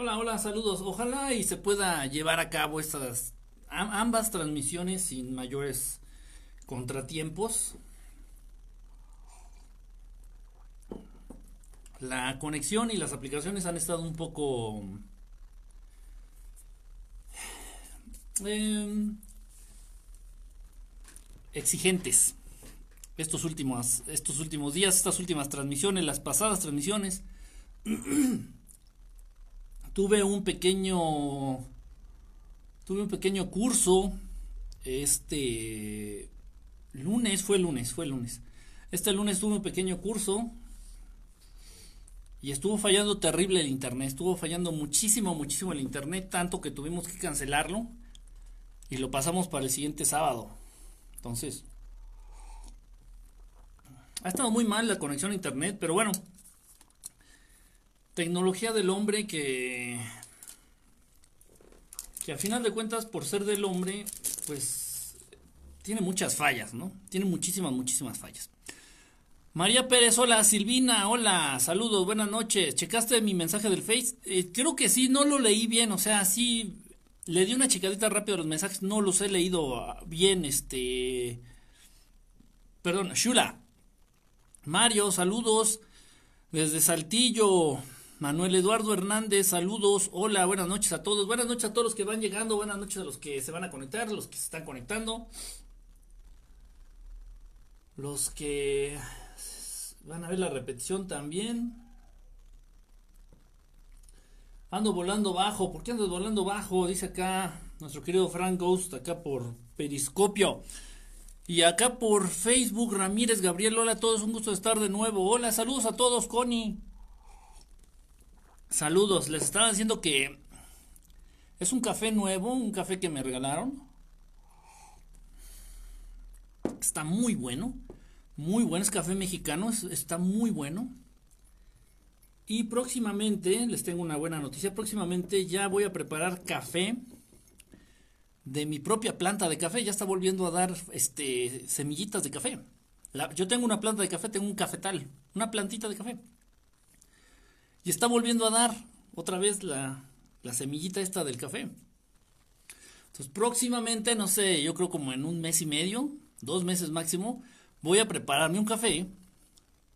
Hola, hola, saludos. Ojalá y se pueda llevar a cabo estas ambas transmisiones sin mayores contratiempos. La conexión y las aplicaciones han estado un poco em, exigentes estos últimos, estos últimos días, estas últimas transmisiones, las pasadas transmisiones. tuve un pequeño tuve un pequeño curso este lunes fue lunes fue lunes. Este lunes tuve un pequeño curso y estuvo fallando terrible el internet estuvo fallando muchísimo muchísimo el internet tanto que tuvimos que cancelarlo y lo pasamos para el siguiente sábado. Entonces ha estado muy mal la conexión a internet pero bueno tecnología del hombre que que al final de cuentas por ser del hombre pues tiene muchas fallas, ¿no? Tiene muchísimas, muchísimas fallas. María Pérez, hola, Silvina, hola, saludos, buenas noches. ¿Checaste mi mensaje del Face? Eh, creo que sí, no lo leí bien, o sea, sí, le di una chicadita rápido a los mensajes, no los he leído bien, este... Perdón, Shula. Mario, saludos desde Saltillo. Manuel Eduardo Hernández, saludos, hola, buenas noches a todos, buenas noches a todos los que van llegando, buenas noches a los que se van a conectar, los que se están conectando, los que van a ver la repetición también. Ando volando bajo, ¿por qué ando volando bajo? Dice acá nuestro querido Frank Ghost, acá por Periscopio. Y acá por Facebook, Ramírez Gabriel, hola a todos, un gusto estar de nuevo. Hola, saludos a todos, Connie. Saludos, les estaba diciendo que es un café nuevo, un café que me regalaron. Está muy bueno, muy bueno, es café mexicano, está muy bueno. Y próximamente, les tengo una buena noticia, próximamente ya voy a preparar café de mi propia planta de café, ya está volviendo a dar este semillitas de café. yo tengo una planta de café, tengo un cafetal, una plantita de café. Y está volviendo a dar otra vez la, semillita esta del café. Entonces próximamente, no sé, yo creo como en un mes y medio, dos meses máximo, voy a prepararme un café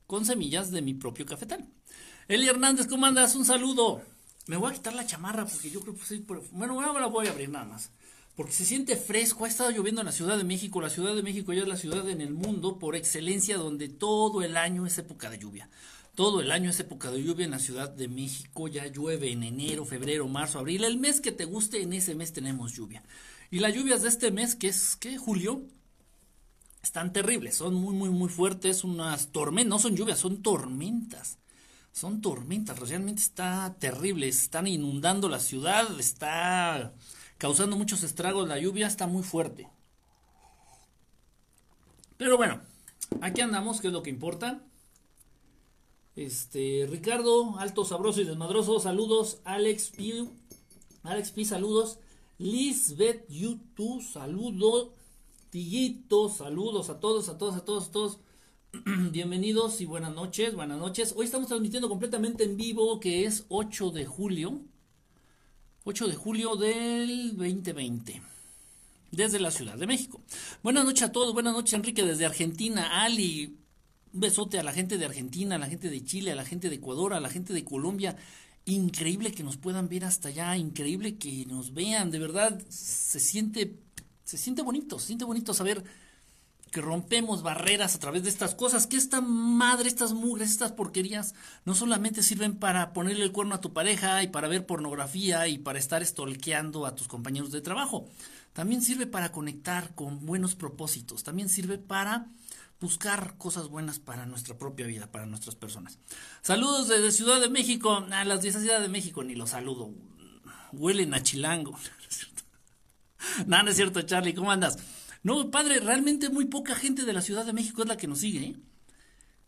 con semillas de mi propio cafetal. Eli Hernández, ¿cómo andas? Un saludo. Me voy a quitar la chamarra porque yo creo que sí, bueno, ahora la voy a abrir nada más. Porque se siente fresco, ha estado lloviendo en la Ciudad de México. La Ciudad de México ya es la ciudad en el mundo por excelencia donde todo el año es época de lluvia. Todo el año es época de lluvia en la Ciudad de México, ya llueve en enero, febrero, marzo, abril. El mes que te guste, en ese mes tenemos lluvia. Y las lluvias de este mes, que es, ¿qué? Julio, están terribles, son muy, muy, muy fuertes, unas tormentas, no son lluvias, son tormentas. Son tormentas, realmente está terrible, están inundando la ciudad, está causando muchos estragos, la lluvia está muy fuerte. Pero bueno, aquí andamos, que es lo que importa. Este, Ricardo, alto, sabroso y desmadroso, saludos. Alex P, Alex P, saludos. Lisbeth YouTube, saludos. Tillito, saludos a todos, a todos, a todos, a todos. Bienvenidos y buenas noches, buenas noches. Hoy estamos transmitiendo completamente en vivo, que es 8 de julio. 8 de julio del 2020 desde la Ciudad de México. Buenas noches a todos, buenas noches Enrique desde Argentina, Ali, un besote a la gente de Argentina, a la gente de Chile, a la gente de Ecuador, a la gente de Colombia. Increíble que nos puedan ver hasta allá, increíble que nos vean, de verdad se siente se siente bonito, se siente bonito saber que rompemos barreras a través de estas cosas, que esta madre, estas mugres, estas porquerías, no solamente sirven para ponerle el cuerno a tu pareja y para ver pornografía y para estar estolqueando a tus compañeros de trabajo, también sirve para conectar con buenos propósitos, también sirve para buscar cosas buenas para nuestra propia vida, para nuestras personas. Saludos desde Ciudad de México. A las 10 de Ciudad de México ni los saludo. Huelen a chilango. no, no es cierto, Charlie. ¿Cómo andas? No, padre, realmente muy poca gente de la Ciudad de México es la que nos sigue. ¿eh?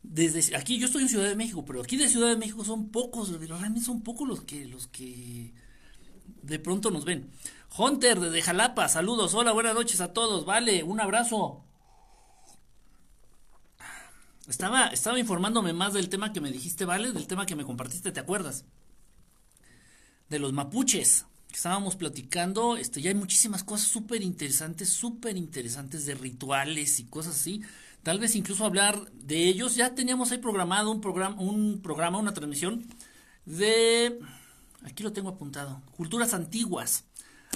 Desde aquí, yo estoy en Ciudad de México, pero aquí de Ciudad de México son pocos, realmente son pocos los que, los que de pronto nos ven. Hunter desde Jalapa, saludos, hola, buenas noches a todos, vale, un abrazo. Estaba, estaba informándome más del tema que me dijiste, ¿vale? Del tema que me compartiste, ¿te acuerdas? de los mapuches que estábamos platicando, este, ya hay muchísimas cosas súper interesantes, súper interesantes de rituales y cosas así. Tal vez incluso hablar de ellos. Ya teníamos ahí programado un programa, un programa, una transmisión de, aquí lo tengo apuntado, culturas antiguas.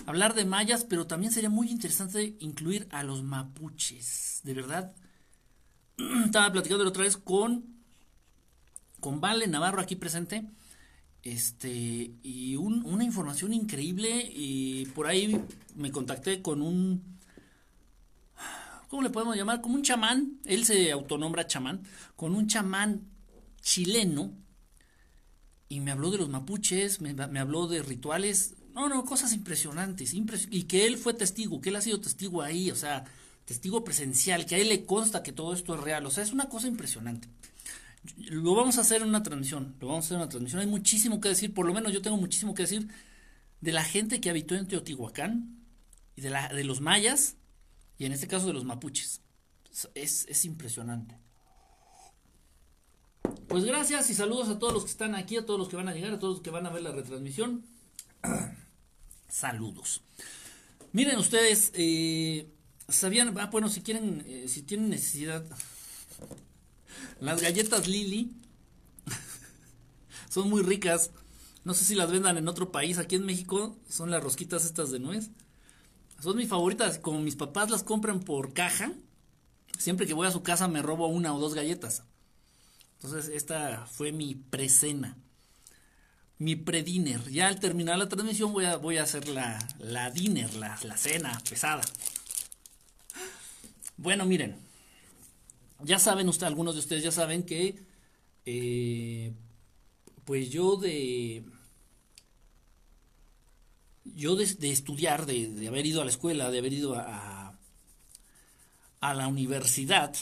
Hablar de mayas, pero también sería muy interesante incluir a los mapuches. De verdad, estaba platicando la otra vez con, con Vale Navarro aquí presente. Este, y una información increíble. Y por ahí me contacté con un. ¿Cómo le podemos llamar? Como un chamán. Él se autonombra chamán. Con un chamán chileno. Y me habló de los mapuches, me, me habló de rituales. No, no, cosas impresionantes. y que él fue testigo, que él ha sido testigo ahí. O sea, testigo presencial, que a él le consta que todo esto es real. O sea, es una cosa impresionante. Lo vamos a hacer en una transmisión, lo vamos a hacer en una transmisión. Hay muchísimo que decir, por lo menos yo tengo muchísimo que decir de la gente que habitó en Teotihuacán y de, la, de los mayas y en este caso de los mapuches. Es, es impresionante. Pues gracias y saludos a todos los que están aquí, a todos los que van a llegar, a todos los que van a ver la retransmisión. saludos. Miren ustedes, eh, ¿Sabían? Ah, bueno, si quieren, eh, si tienen necesidad. Las galletas Lili son muy ricas. No sé si las vendan en otro país. Aquí en México son las rosquitas estas de nuez. Son mis favoritas. Como mis papás las compran por caja, siempre que voy a su casa me robo una o dos galletas. Entonces, esta fue mi precena. Mi pre-dinner. Ya al terminar la transmisión voy a, voy a hacer la, la dinner, la, la cena pesada. Bueno, miren, ya saben ustedes, algunos de ustedes ya saben que, eh, pues yo de, yo de, estudiar, de, haber ido a la escuela, de haber ido a, a la universidad,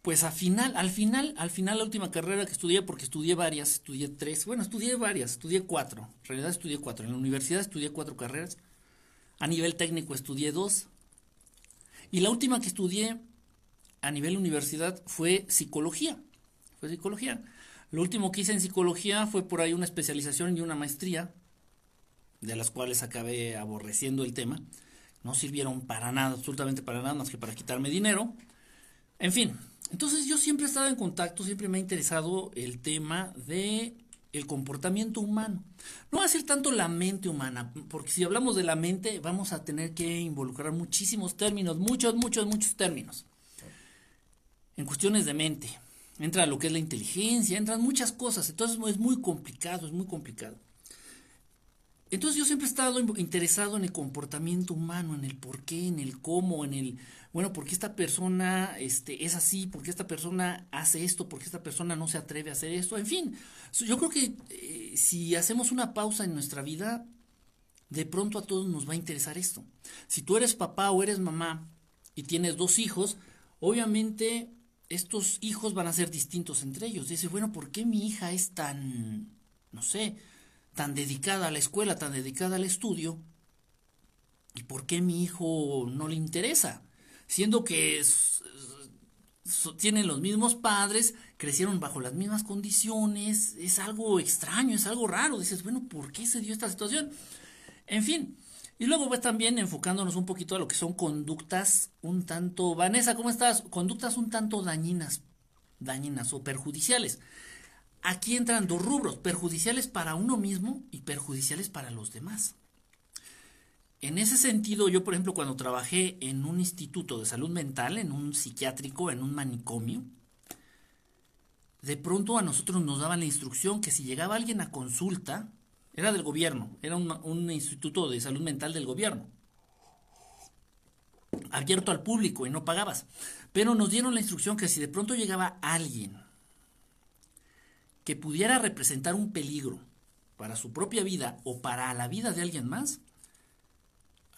pues al final, al final, al final la última carrera que estudié, porque estudié varias, estudié tres, bueno, estudié varias, estudié cuatro, en realidad estudié cuatro, en la universidad estudié cuatro carreras, a nivel técnico estudié dos. Y la última que estudié a nivel universidad fue psicología. Fue psicología. Lo último que hice en psicología fue por ahí una especialización y una maestría, de las cuales acabé aborreciendo el tema. No sirvieron para nada, absolutamente para nada, más que para quitarme dinero. En fin, entonces yo siempre he estado en contacto, siempre me ha interesado el tema de el comportamiento humano. No va a ser tanto la mente humana, porque si hablamos de la mente vamos a tener que involucrar muchísimos términos, muchos, muchos, muchos términos. En cuestiones de mente, entra lo que es la inteligencia, entran muchas cosas, entonces es muy complicado, es muy complicado. Entonces yo siempre he estado interesado en el comportamiento humano, en el por qué, en el cómo, en el, bueno, por qué esta persona este, es así, por qué esta persona hace esto, por qué esta persona no se atreve a hacer esto, en fin. Yo creo que eh, si hacemos una pausa en nuestra vida, de pronto a todos nos va a interesar esto. Si tú eres papá o eres mamá y tienes dos hijos, obviamente estos hijos van a ser distintos entre ellos. Dice, bueno, ¿por qué mi hija es tan, no sé, tan dedicada a la escuela, tan dedicada al estudio, ¿y por qué mi hijo no le interesa? Siendo que tienen los mismos padres, crecieron bajo las mismas condiciones, es algo extraño, es algo raro. Dices, bueno, ¿por qué se dio esta situación? En fin, y luego pues también enfocándonos un poquito a lo que son conductas un tanto, Vanessa, ¿cómo estás? Conductas un tanto dañinas, dañinas o perjudiciales. Aquí entran dos rubros, perjudiciales para uno mismo y perjudiciales para los demás. En ese sentido, yo, por ejemplo, cuando trabajé en un instituto de salud mental, en un psiquiátrico, en un manicomio, de pronto a nosotros nos daban la instrucción que si llegaba alguien a consulta, era del gobierno, era un, instituto de salud mental del gobierno, abierto al público y no pagabas. Pero nos dieron la instrucción que si de pronto llegaba alguien que pudiera representar un peligro para su propia vida o para la vida de alguien más,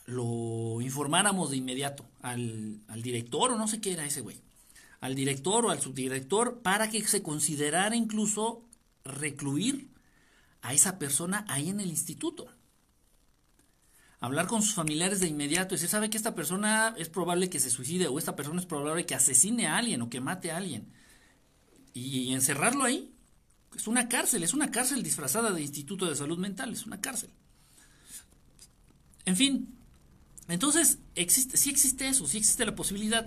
lo informáramos de inmediato al, director o no sé qué era ese güey, al director o al subdirector para que se considerara incluso recluir a esa persona ahí en el instituto. Hablar con sus familiares de inmediato y se sabe que esta persona es probable que se suicide o esta persona es probable que asesine a alguien o que mate a alguien. Y encerrarlo ahí Es una cárcel, es una cárcel disfrazada de Instituto de Salud Mental, es una cárcel. En fin, entonces existe, sí existe eso, sí existe la posibilidad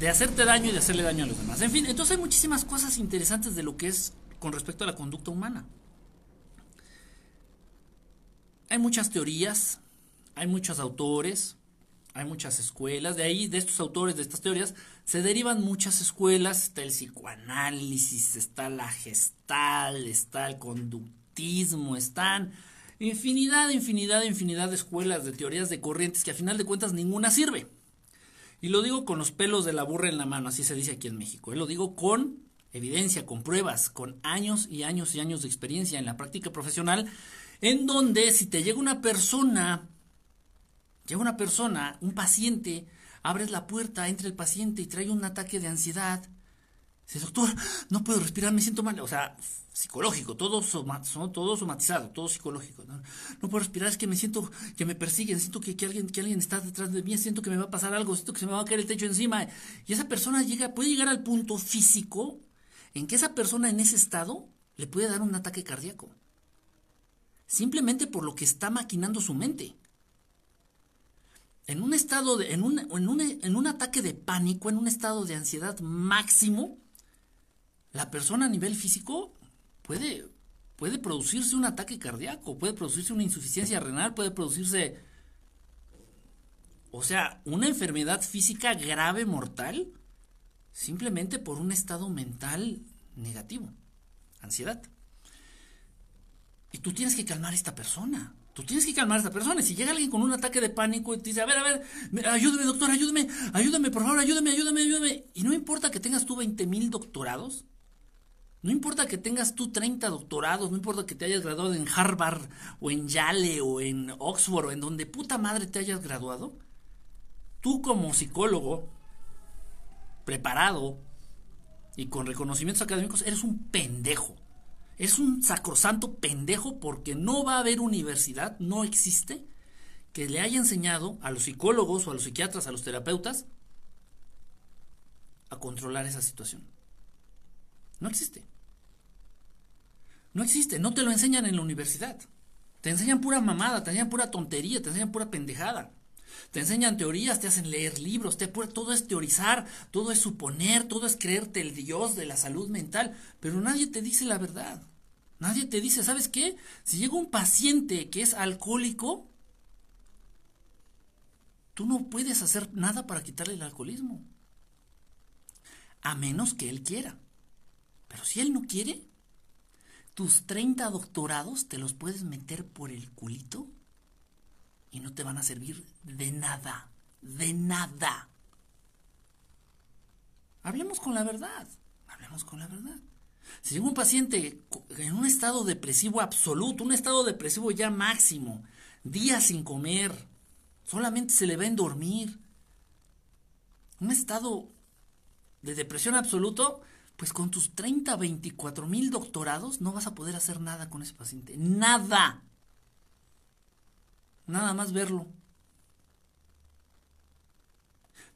de hacerte daño y de hacerle daño a los demás. En fin, entonces hay muchísimas cosas interesantes de lo que es con respecto a la conducta humana. Hay muchas teorías, hay muchos autores, hay muchas escuelas, de ahí, de estos autores, de estas teorías, se derivan muchas escuelas, está el psicoanálisis, está la gestal, está el conductismo, están infinidad, infinidad, infinidad de escuelas, de teorías, de corrientes, que a final de cuentas ninguna sirve. Y lo digo con los pelos de la burra en la mano, así se dice aquí en México. ¿eh? Lo digo con evidencia, con pruebas, con años y años y años de experiencia en la práctica profesional, en donde si te llega una persona Llega una persona, un paciente, abres la puerta, entra el paciente y trae un ataque de ansiedad. Dice, doctor, no puedo respirar, me siento mal. O sea, psicológico, todo, todo somatizado, todo psicológico. ¿no? puedo respirar, es que me siento que me persiguen, siento que, alguien, que alguien está detrás de mí, siento que me va a pasar algo, siento que se me va a caer el techo encima. Y esa persona llega, puede llegar al punto físico en que esa persona en ese estado le puede dar un ataque cardíaco. Simplemente por lo que está maquinando su mente en un estado de, en un, en, un, en un ataque de pánico, en un estado de ansiedad máximo, la persona a nivel físico puede, puede producirse un ataque cardíaco, puede producirse una insuficiencia renal, puede producirse, o sea, una enfermedad física grave, mortal, simplemente por un estado mental negativo, ansiedad. Y tú tienes que calmar a esta persona. Tú tienes que calmar a esta persona. Si llega alguien con un ataque de pánico y te dice, a ver, a ver, ayúdame, doctor, ayúdame, ayúdame, por favor, ayúdame, ayúdame, ayúdame. Y no importa que tengas tú 20 mil doctorados, no importa que tengas tú 30 doctorados, no importa que te hayas graduado en Harvard o en Yale o en Oxford o en donde puta madre te hayas graduado, tú como psicólogo, preparado y con reconocimientos académicos, eres un pendejo es un sacrosanto pendejo porque no va a haber universidad, no existe, que le haya enseñado a los psicólogos o a los psiquiatras, a los terapeutas, a controlar esa situación. No existe. No existe, no te lo enseñan en la universidad. Te enseñan pura mamada, te enseñan pura tontería, te enseñan pura pendejada. Te enseñan teorías, te hacen leer libros, te, todo es teorizar, todo es suponer, todo es creerte el Dios de la salud mental, pero nadie te dice la verdad. Nadie te dice, ¿sabes qué? Si llega un paciente que es alcohólico, tú no puedes hacer nada para quitarle el alcoholismo. A menos que él quiera. Pero si él no quiere, tus 30 doctorados te los puedes meter por el culito y no te van a servir de nada, de nada. Hablemos con la verdad, hablemos con la verdad. Si llega un paciente en un estado depresivo absoluto, un estado depresivo ya máximo, días sin comer, solamente se le va en dormir, un estado de depresión absoluto, pues con tus 30, 24 mil doctorados no vas a poder hacer nada con ese paciente. Nada. Nada más verlo.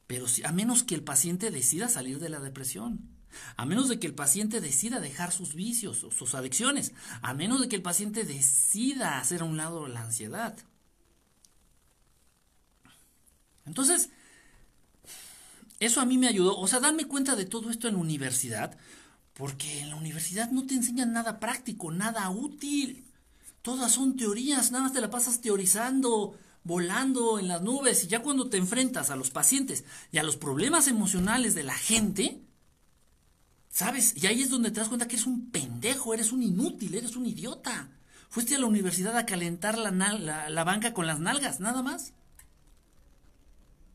Pero si, a menos que el paciente decida salir de la depresión. A menos de que el paciente decida dejar sus vicios o sus adicciones. A menos de que el paciente decida hacer a un lado la ansiedad. Entonces, eso a mí me ayudó. O sea, darme cuenta de todo esto en universidad. Porque en la universidad no te enseñan nada práctico, nada útil. Todas son teorías, nada más te la pasas teorizando, volando en las nubes. Y ya cuando te enfrentas a los pacientes y a los problemas emocionales de la gente, ¿Sabes? Y ahí es donde te das cuenta que eres un pendejo, eres un inútil, eres un idiota. Fuiste a la universidad a calentar la, la, banca con las nalgas, nada más.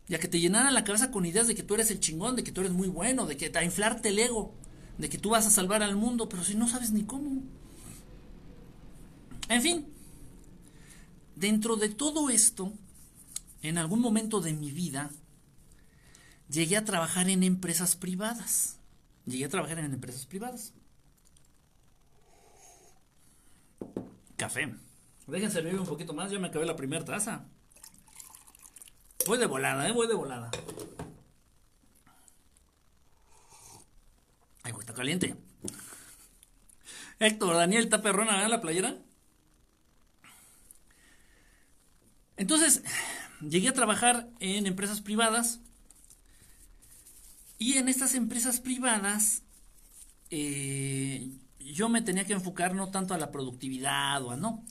Y a que te llenaran la cabeza con ideas de que tú eres el chingón, de que tú eres muy bueno, de que a inflarte el ego, de que tú vas a salvar al mundo, pero si no sabes ni cómo. En fin, dentro de todo esto, en algún momento de mi vida, llegué a trabajar en empresas privadas. Llegué a trabajar en empresas privadas. Café. Dejen servirme un poquito más, ya me acabé la primera taza. Voy de volada, eh, voy de volada. Ay, está caliente. Héctor Daniel está perrona, ¿verdad? La playera. Entonces, llegué a trabajar en empresas privadas. Y en estas empresas privadas, eh, yo me tenía que enfocar no tanto a la productividad o a no.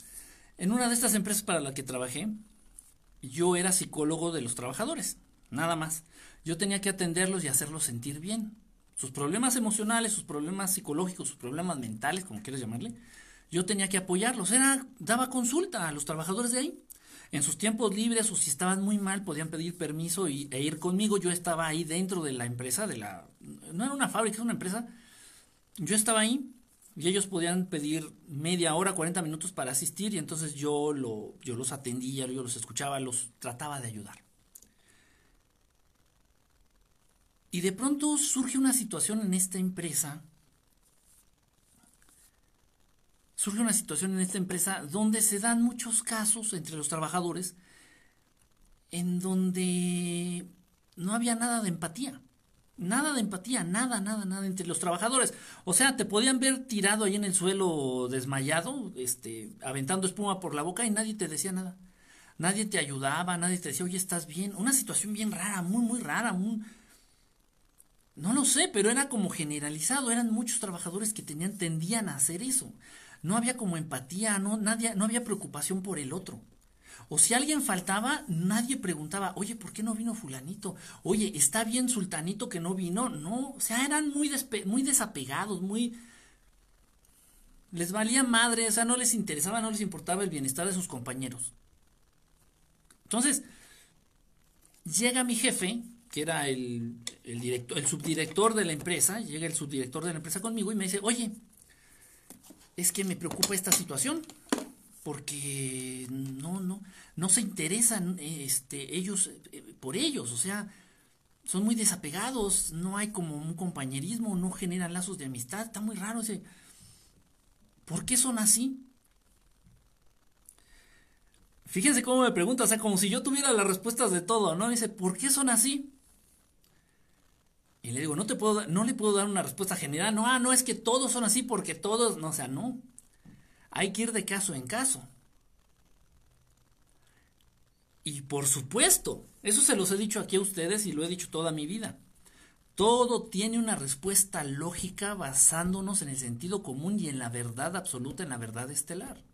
En una de estas empresas para la que trabajé, yo era psicólogo de los trabajadores, nada más. Yo tenía que atenderlos y hacerlos sentir bien. Sus problemas emocionales, sus problemas psicológicos, sus problemas mentales, como quieras llamarle, yo tenía que apoyarlos. Era, daba consulta a los trabajadores de ahí. En sus tiempos libres o si estaban muy mal podían pedir permiso y, e ir conmigo. Yo estaba ahí dentro de la empresa, de la no era una fábrica, era una empresa. Yo estaba ahí y ellos podían pedir media hora, 40 minutos para asistir y entonces yo, lo, yo los atendía, yo los escuchaba, los trataba de ayudar. Y de pronto surge una situación en esta empresa surge una situación en esta empresa donde se dan muchos casos entre los trabajadores en donde no había nada de empatía. Nada de empatía, nada, nada, nada entre los trabajadores. O sea, te podían ver tirado ahí en el suelo desmayado, este, aventando espuma por la boca y nadie te decía nada. Nadie te ayudaba, nadie te decía, oye, estás bien. Una situación bien rara, muy, muy rara. No lo sé, pero era como generalizado. Eran muchos trabajadores que tenían, tendían a hacer eso no había como empatía, no, nadie, no había preocupación por el otro. O si alguien faltaba, nadie preguntaba, oye, ¿por qué no vino fulanito? Oye, ¿está bien sultanito que no vino? No, o sea, eran muy, muy desapegados, muy... Les valía madre, o sea, no les interesaba, no les importaba el bienestar de sus compañeros. Entonces, llega mi jefe, que era el, el, director, el subdirector de la empresa, llega el subdirector de la empresa conmigo y me dice, oye, es que me preocupa esta situación porque no no no se interesan este ellos eh, por ellos o sea son muy desapegados no hay como un compañerismo no generan lazos de amistad está muy raro ese ¿por qué son así? Fíjense cómo me pregunta, o sea, como si yo tuviera las respuestas de todo, ¿no? dice, ¿por qué son así? Y le digo, no te puedo, no le puedo dar una respuesta general. No, ah, no es que todos son así porque todos, no, o sea, no. Hay que ir de caso en caso. Y por supuesto, eso se los he dicho aquí a ustedes y lo he dicho toda mi vida. Todo tiene una respuesta lógica basándonos en el sentido común y en la verdad absoluta, en la verdad estelar.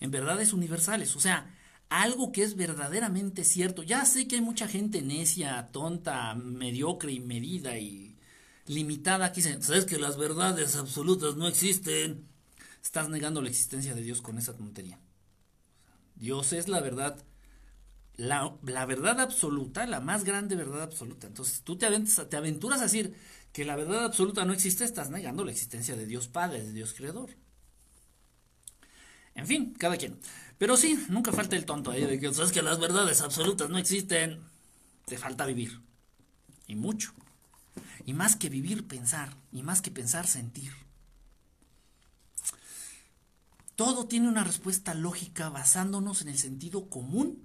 En verdades universales. O sea, algo que es verdaderamente cierto. Ya sé que hay mucha gente necia, tonta, mediocre y medida y limitada que dicen, sabes que las verdades absolutas no existen. Estás negando la existencia de Dios con esa tontería. Dios es la verdad, la, la verdad absoluta, la más grande verdad absoluta. Entonces tú te, te aventuras a decir que la verdad absoluta no existe, estás negando la existencia de Dios Padre, de Dios Creador. En fin, cada quien. Pero sí, nunca falta el tonto ahí de que sabes que las verdades absolutas no existen. Te falta vivir. Y mucho. Y más que vivir, pensar. Y más que pensar, sentir. Todo tiene una respuesta lógica basándonos en el sentido común,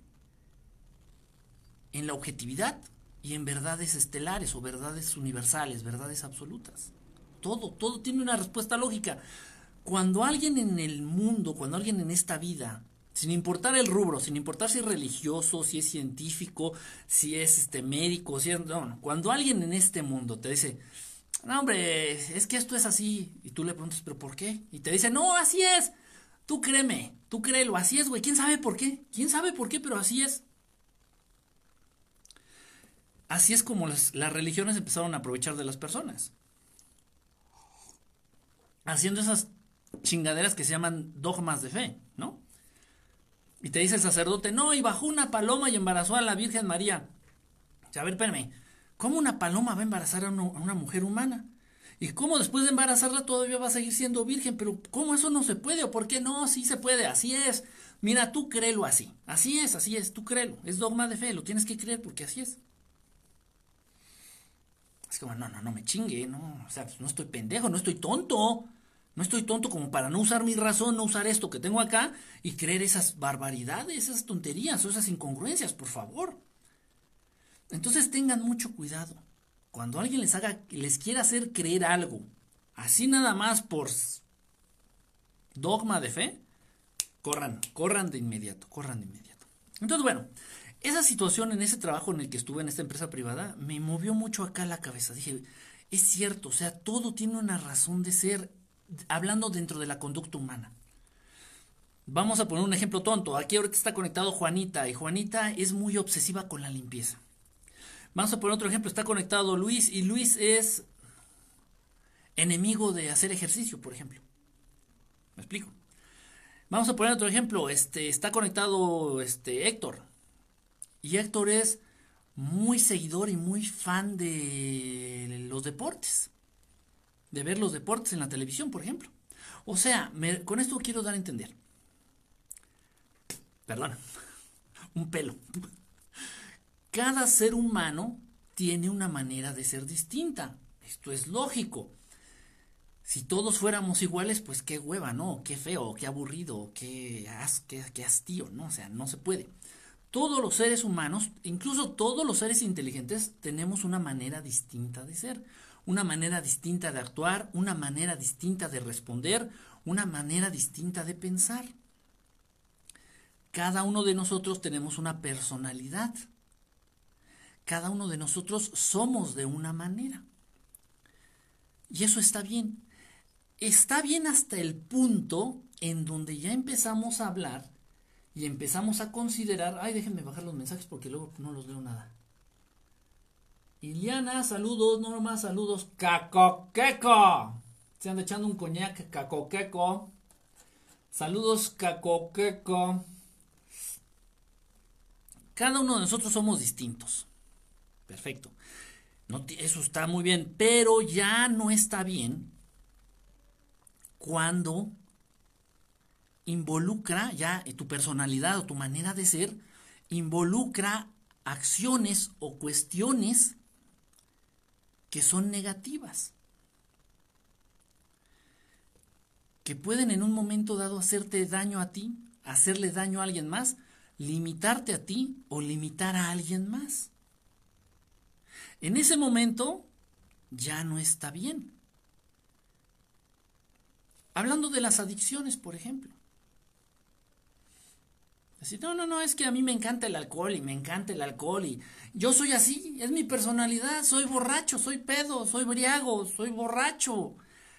en la objetividad y en verdades estelares o verdades universales, verdades absolutas. Todo, todo tiene una respuesta lógica. Cuando alguien en el mundo, cuando alguien en esta vida sin importar el rubro, sin importar si es religioso, si es científico, si es este médico, si es, no, cuando alguien en este mundo te dice, no hombre, es que esto es así, y tú le preguntas, pero ¿por qué? Y te dice, no, así es, tú créeme, tú créelo, así es, güey, ¿quién sabe por qué? ¿Quién sabe por qué? Pero así es. Así es como las, religiones empezaron a aprovechar de las personas. Haciendo esas chingaderas que se llaman dogmas de fe, ¿no? Y te dice el sacerdote, no, y bajó una paloma y embarazó a la Virgen María. A ver, espérame, ¿cómo una paloma va a embarazar a, una mujer humana? ¿Y cómo después de embarazarla todavía va a seguir siendo virgen? Pero ¿cómo eso no se puede? ¿O por qué no? Sí se puede, así es. Mira, tú créelo así. Así es, así es, tú créelo. Es dogma de fe, lo tienes que creer porque así es. Es como, no, no, no me chingue, no. O sea, no estoy pendejo, no estoy tonto. No estoy tonto como para no usar mi razón, no usar esto que tengo acá y creer esas barbaridades, esas tonterías o esas incongruencias, por favor. Entonces tengan mucho cuidado. Cuando alguien les haga, les quiera hacer creer algo, así nada más por dogma de fe, corran, corran de inmediato, corran de inmediato. Entonces, bueno, esa situación en ese trabajo en el que estuve en esta empresa privada me movió mucho acá la cabeza. Dije, es cierto, o sea, todo tiene una razón de ser, hablando dentro de la conducta humana. Vamos a poner un ejemplo tonto. Aquí ahorita está conectado Juanita y Juanita es muy obsesiva con la limpieza. Vamos a poner otro ejemplo. Está conectado Luis y Luis es enemigo de hacer ejercicio, por ejemplo. ¿Me explico? Vamos a poner otro ejemplo. Este, está conectado este, Héctor. Y Héctor es muy seguidor y muy fan de los deportes. De ver los deportes en la televisión, por ejemplo. O sea, con esto quiero dar a entender. Perdón. Un pelo. Cada ser humano tiene una manera de ser distinta. Esto es lógico. Si todos fuéramos iguales, pues qué hueva, ¿no? Qué feo, qué aburrido, qué, qué, hastío, ¿no? O sea, no se puede. Todos los seres humanos, incluso todos los seres inteligentes, tenemos una manera distinta de ser, una manera distinta de actuar, una manera distinta de responder, una manera distinta de pensar. Cada uno de nosotros tenemos una personalidad. Cada uno de nosotros somos de una manera. Y eso está bien está bien hasta el punto en donde ya empezamos a hablar y empezamos a considerar, ay, déjenme bajar los mensajes porque luego no los veo nada. Iliana, saludos, no más saludos. Cacoqueco. Se anda echando un coñac, Cacoqueco. Saludos, Cacoqueco. Cada uno de nosotros somos distintos. Perfecto. Eso está muy bien, pero ya no está bien cuando involucra ya tu personalidad o tu manera de ser, involucra acciones o cuestiones que son negativas, que pueden en un momento dado hacerte daño a ti, hacerle daño a alguien más, limitarte a ti o limitar a alguien más. En ese momento ya no está bien. Hablando de las adicciones, por ejemplo. Decir, no, no, no, es que a mí me encanta el alcohol y me encanta el alcohol y yo soy así, es mi personalidad, soy borracho, soy pedo, soy briago, soy borracho.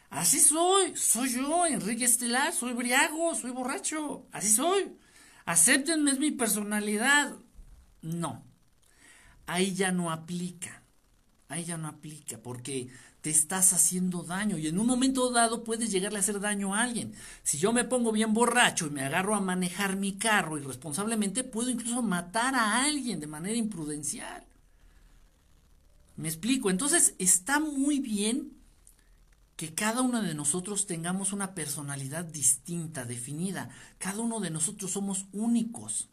Así soy, soy yo, Enrique Estelar, soy briago, soy borracho, así soy. Acéptenme, es mi personalidad. No, ahí ya no aplica, ahí ya no aplica, porque te estás haciendo daño y en un momento dado puedes llegarle a hacer daño a alguien. Si yo me pongo bien borracho y me agarro a manejar mi carro irresponsablemente, puedo incluso matar a alguien de manera imprudencial. Me explico, entonces está muy bien que cada uno de nosotros tengamos una personalidad distinta, definida. Cada uno de nosotros somos únicos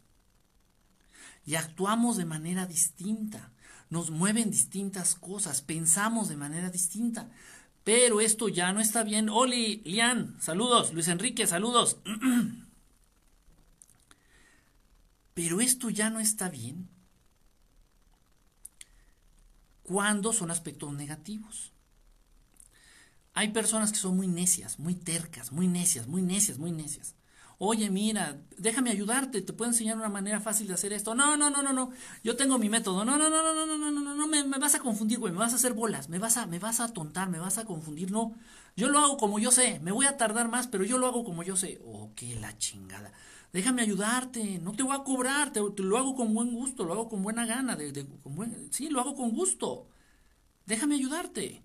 y actuamos de manera distinta nos mueven distintas cosas, pensamos de manera distinta. Pero esto ya no está bien. Oli, Lian, saludos. Luis Enrique, saludos. Pero esto ya no está bien cuando son aspectos negativos. Hay personas que son muy necias, muy tercas, muy necias, muy necias, muy necias oye, mira, déjame ayudarte, te puedo enseñar una manera fácil de hacer esto. No, no, no, no, no, yo tengo mi método. No, no, no, no, no, no, no, no, no, no, me, vas a confundir, güey, me vas a hacer bolas, me vas a, me vas a tontar, me vas a confundir, no. Yo lo hago como yo sé, me voy a tardar más, pero yo lo hago como yo sé. Oh, qué la chingada. Déjame ayudarte, no te voy a cobrar, te, lo hago con buen gusto, lo hago con buena gana, sí, lo hago con gusto. Déjame ayudarte.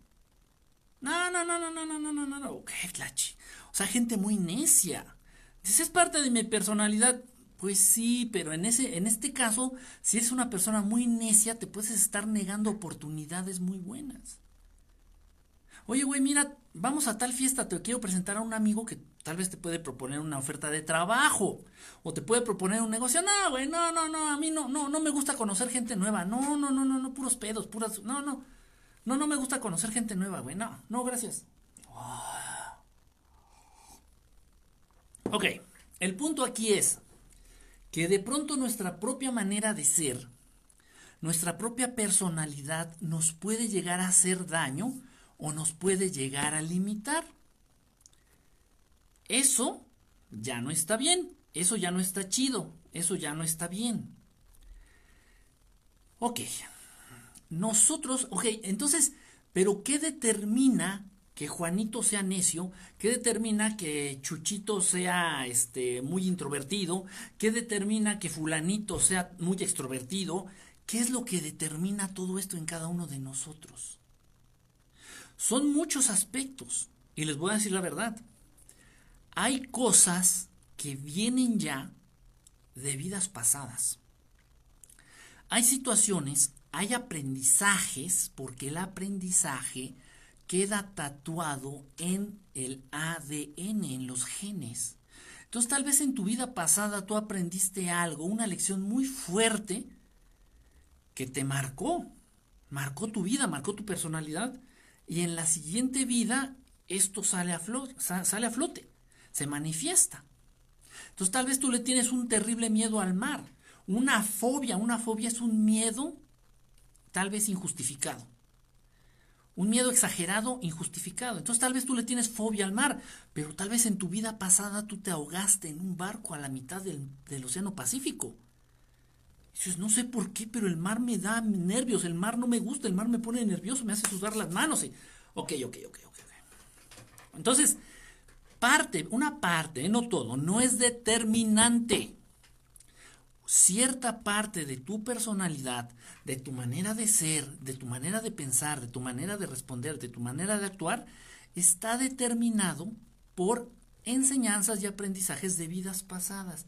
No, no, no, no, no, no, no, no, no, no. Qué la ch... O sea, gente muy necia. Dices, es parte de mi personalidad. Pues sí, pero en, ese, en este caso, si eres una persona muy necia, te puedes estar negando oportunidades muy buenas. Oye, güey, mira, vamos a tal fiesta, te quiero presentar a un amigo que tal vez te puede proponer una oferta de trabajo o te puede proponer un negocio. No, güey, no, no, no, a mí no, no, no me gusta conocer gente nueva. No, no, no, no, no, puros pedos, puras, no, no. No, no me gusta conocer gente nueva, güey. No, no, gracias. Ok, el punto aquí es que de pronto nuestra propia manera de ser, nuestra propia personalidad nos puede llegar a hacer daño o nos puede llegar a limitar. Eso ya no está bien. Eso ya no está chido. Eso ya no está bien. Ok. Nosotros, ok, entonces, pero ¿qué determina que Juanito sea necio? ¿Qué determina que Chuchito sea este muy introvertido? ¿Qué determina que fulanito sea muy extrovertido? ¿Qué es lo que determina todo esto en cada uno de nosotros? Son muchos aspectos y les voy a decir la verdad. Hay cosas que vienen ya de vidas pasadas. Hay situaciones, hay aprendizajes, porque el aprendizaje queda tatuado en el ADN, en los genes. Entonces tal vez en tu vida pasada tú aprendiste algo, una lección muy fuerte que te marcó, marcó tu vida, marcó tu personalidad, y en la siguiente vida esto sale a, flote, se manifiesta. Entonces tal vez tú le tienes un terrible miedo al mar, una fobia, una fobia es un miedo tal vez injustificado. Un miedo exagerado, injustificado. Entonces tal vez tú le tienes fobia al mar, pero tal vez en tu vida pasada tú te ahogaste en un barco a la mitad del, del Océano Pacífico. Dices, no sé por qué, pero el mar me da nervios, el mar no me gusta, el mar me pone nervioso, me hace sudar las manos. Y... Ok, ok, ok, ok. Entonces, parte, una parte, no todo, no es determinante. Cierta parte de tu personalidad, de tu manera de ser, de tu manera de pensar, de tu manera de responder, de tu manera de actuar, está determinado por enseñanzas y aprendizajes de vidas pasadas.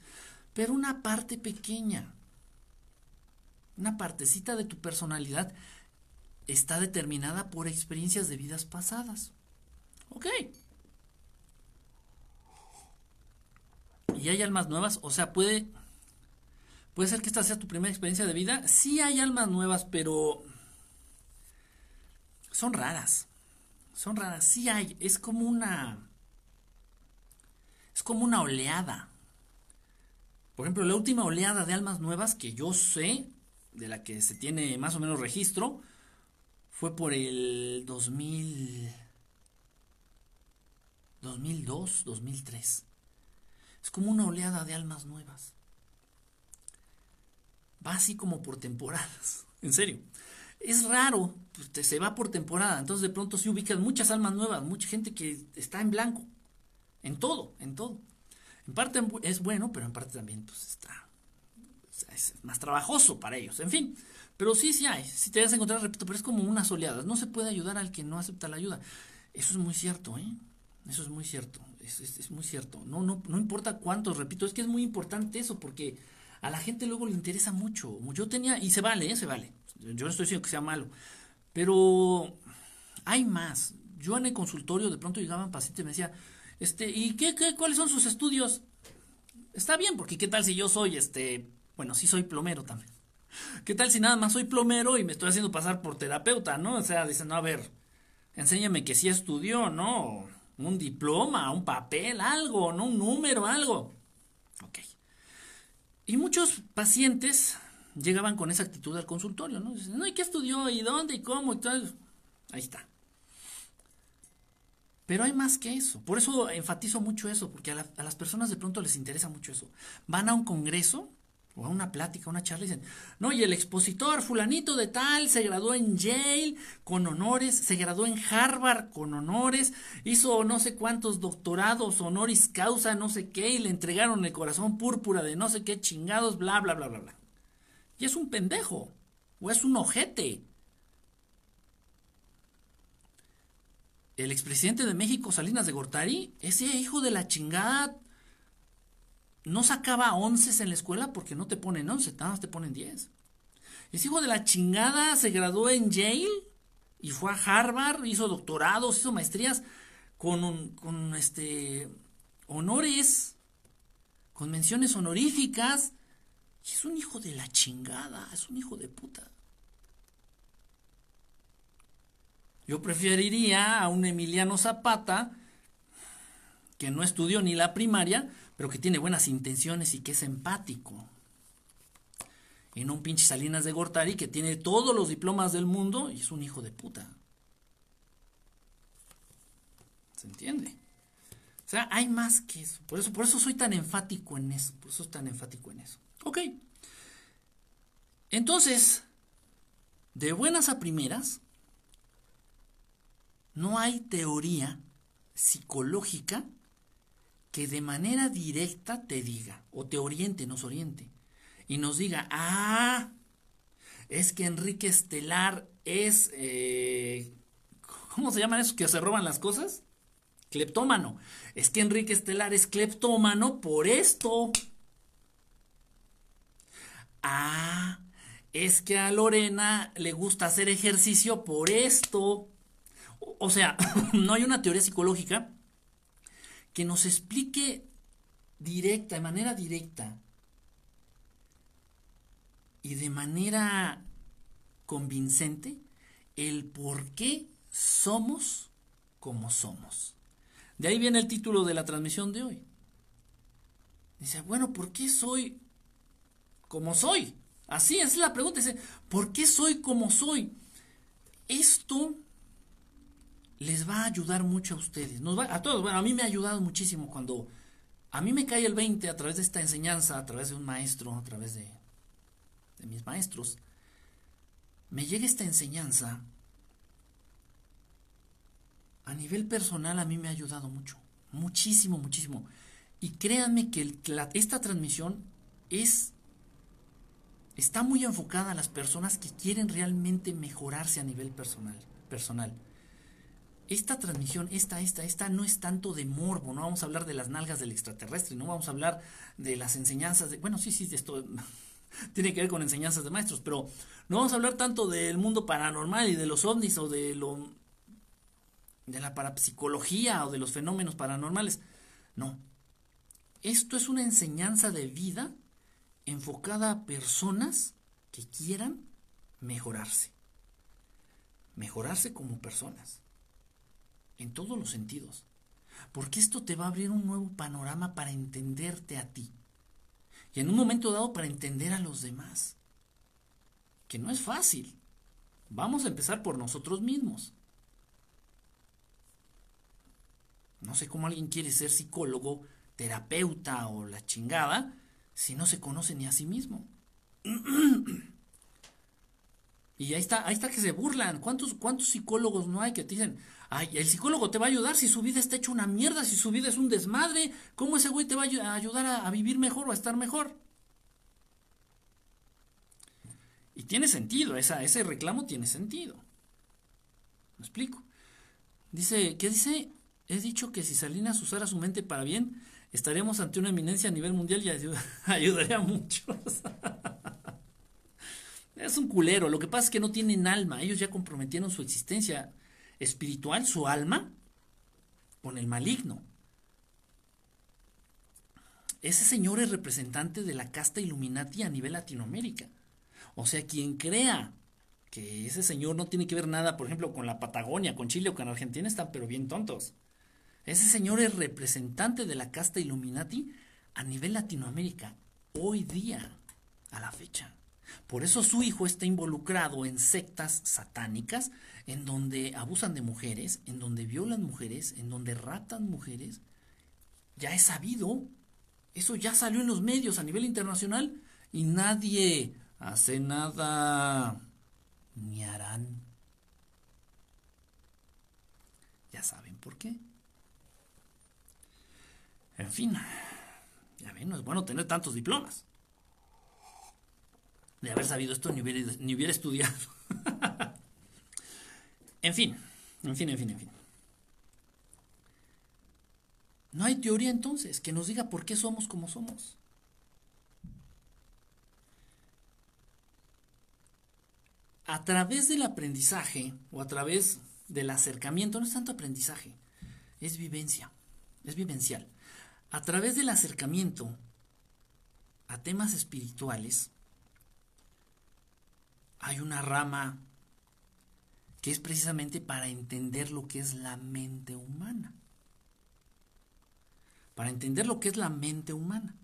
Pero una parte pequeña, una partecita de tu personalidad está determinada por experiencias de vidas pasadas. Ok. ¿Y hay almas nuevas? O sea, puede... Puede ser que esta sea tu primera experiencia de vida. Sí hay almas nuevas, pero... Son raras. Son raras. Sí hay. Es como una... Es como una oleada. Por ejemplo, la última oleada de almas nuevas que yo sé de la que se tiene más o menos registro, fue por el 2000, 2002, 2003. Es como una oleada de almas nuevas. Va así como por temporadas, en serio. Es raro, pues, se va por temporada, entonces de pronto se ubican muchas almas nuevas, mucha gente que está en blanco, en todo, en todo. En parte es bueno, pero en parte también pues está es más trabajoso para ellos, en fin. Pero sí, sí hay, si te vas a encontrar, repito, pero es como unas oleadas. No se puede ayudar al que no acepta la ayuda. Eso es muy cierto, ¿eh? Eso es muy cierto, es, muy cierto. No, no, no importa cuántos, repito, es que es muy importante eso porque a la gente luego le interesa mucho. Yo tenía, y se vale, ¿eh? se vale. Yo no estoy diciendo que sea malo, pero hay más. Yo en el consultorio de pronto llegaban pacientes y me decía, este, ¿y qué, qué, cuáles son sus estudios? Está bien, porque qué tal si yo soy este bueno, sí soy plomero también. ¿Qué tal si nada más soy plomero y me estoy haciendo pasar por terapeuta, no? O sea, dicen, no, a ver, enséñame que sí estudió, ¿no? Un diploma, un papel, algo, ¿no? Un número, algo. Ok. Y muchos pacientes llegaban con esa actitud al consultorio, ¿no? Dicen, no, ¿y qué estudió? ¿Y dónde? ¿Y cómo? Y. Ahí está. Pero hay más que eso. Por eso enfatizo mucho eso, porque a, a las personas de pronto les interesa mucho eso. Van a un congreso o a una plática, una charla, dicen, no, y el expositor fulanito de tal se graduó en Yale con honores, se graduó en Harvard con honores, hizo no sé cuántos doctorados, honoris causa, no sé qué, y le entregaron el corazón púrpura de no sé qué chingados, bla, bla, bla, bla, bla. Y es un pendejo, o es un ojete. El expresidente de México, Salinas de Gortari, ese hijo de la chingada no sacaba once en la escuela porque no te ponen once, nada más te ponen diez. Ese hijo de la chingada se graduó en Yale y fue a Harvard, hizo doctorados, hizo maestrías con, con este, honores, con menciones honoríficas. Y es un hijo de la chingada, es un hijo de puta. Yo preferiría a un Emiliano Zapata que no estudió ni la primaria, pero que tiene buenas intenciones y que es empático. Y no un pinche Salinas de Gortari que tiene todos los diplomas del mundo y es un hijo de puta. ¿Se entiende? sea, hay más que eso. Por eso, por eso soy tan enfático en eso. Por eso soy tan enfático en eso. Ok. Entonces, de buenas a primeras, no hay teoría psicológica que de manera directa te diga, o te oriente, nos oriente, y nos diga, ah, es que Enrique Estelar es, eh, ¿cómo se llaman esos que se roban las cosas? Cleptómano. Es que Enrique Estelar es cleptómano por esto. Ah, es que a Lorena le gusta hacer ejercicio por esto. O sea, no hay una teoría psicológica que nos explique directa, de manera directa y de manera convincente el por qué somos como somos. De ahí viene el título de la transmisión de hoy. Dice, bueno, ¿por qué soy como soy? Así es la pregunta. Dice, ¿por qué soy como soy? Esto les va a ayudar mucho a ustedes. Nos va, a todos. Bueno, a mí me ha ayudado muchísimo cuando a mí me cae el 20 a través de esta enseñanza, a través de un maestro, a través de, mis maestros. Me llega esta enseñanza a nivel personal a mí me ha ayudado mucho, muchísimo, muchísimo. Y créanme que esta transmisión es está muy enfocada a las personas que quieren realmente mejorarse a nivel personal, personal. Esta transmisión, esta, esta, esta no es tanto de morbo, no vamos a hablar de las nalgas del extraterrestre, no vamos a hablar de las enseñanzas de, bueno, sí, sí, esto tiene que ver con enseñanzas de maestros, pero no vamos a hablar tanto del mundo paranormal y de los ovnis o de lo de la parapsicología o de los fenómenos paranormales. No. Esto es una enseñanza de vida enfocada a personas que quieran mejorarse. Mejorarse como personas. En todos los sentidos. Porque esto te va a abrir un nuevo panorama para entenderte a ti. Y en un momento dado para entender a los demás. Que no es fácil. Vamos a empezar por nosotros mismos. No sé cómo alguien quiere ser psicólogo, terapeuta o la chingada si no se conoce ni a sí mismo. y ahí está, ahí está que se burlan. ¿Cuántos, ¿Cuántos psicólogos no hay que te dicen, ay, el psicólogo te va a ayudar si su vida está hecha una mierda, si su vida es un desmadre? ¿Cómo ese güey te va a ayudar a, vivir mejor o a estar mejor? Y tiene sentido, ese reclamo tiene sentido. ¿Me explico? Dice, ¿qué dice? He dicho que si Salinas usara su mente para bien, estaríamos ante una eminencia a nivel mundial y ayudaría a muchos. es un culero. Lo que pasa es que no tienen alma. Ellos ya comprometieron su existencia espiritual, su alma, con el maligno. Ese señor es representante de la casta Illuminati a nivel Latinoamérica. O sea, quien crea que ese señor no tiene que ver nada, por ejemplo, con la Patagonia, con Chile o con Argentina, están pero bien tontos. Ese señor es representante de la casta Illuminati a nivel Latinoamérica, hoy día, a la fecha. Por eso su hijo está involucrado en sectas satánicas, en donde abusan de mujeres, en donde violan mujeres, en donde ratan mujeres. Ya es sabido. Eso ya salió en los medios a nivel internacional y nadie hace nada ni harán. Ya saben por qué. En fin, ya ven, no es bueno tener tantos diplomas. De haber sabido esto ni hubiera, ni hubiera estudiado. en fin, en fin, en fin, en fin. No hay teoría entonces que nos diga por qué somos como somos. A través del aprendizaje o a través del acercamiento, no es tanto aprendizaje, es vivencia, es vivencial a través del acercamiento a temas espirituales, hay una rama que es precisamente para entender lo que es la mente humana. Para entender lo que es la mente humana.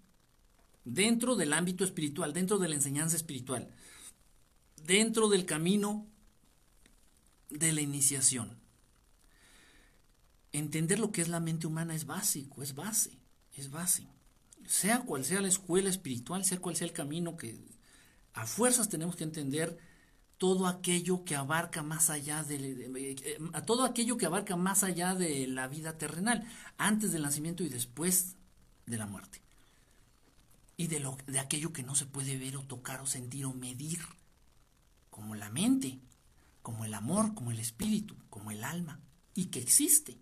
Dentro del ámbito espiritual, dentro de la enseñanza espiritual, dentro del camino de la iniciación. entender lo que es la mente humana es básico, es base, es base. Sea cual sea la escuela espiritual, sea cual sea el camino que a fuerzas tenemos que entender todo aquello que abarca más allá de, eh, a todo aquello que abarca más allá de la vida terrenal, antes del nacimiento y después de la muerte. Y de lo de aquello que no se puede ver o tocar o sentir o medir, como la mente, como el amor, como el espíritu, como el alma, y que existe.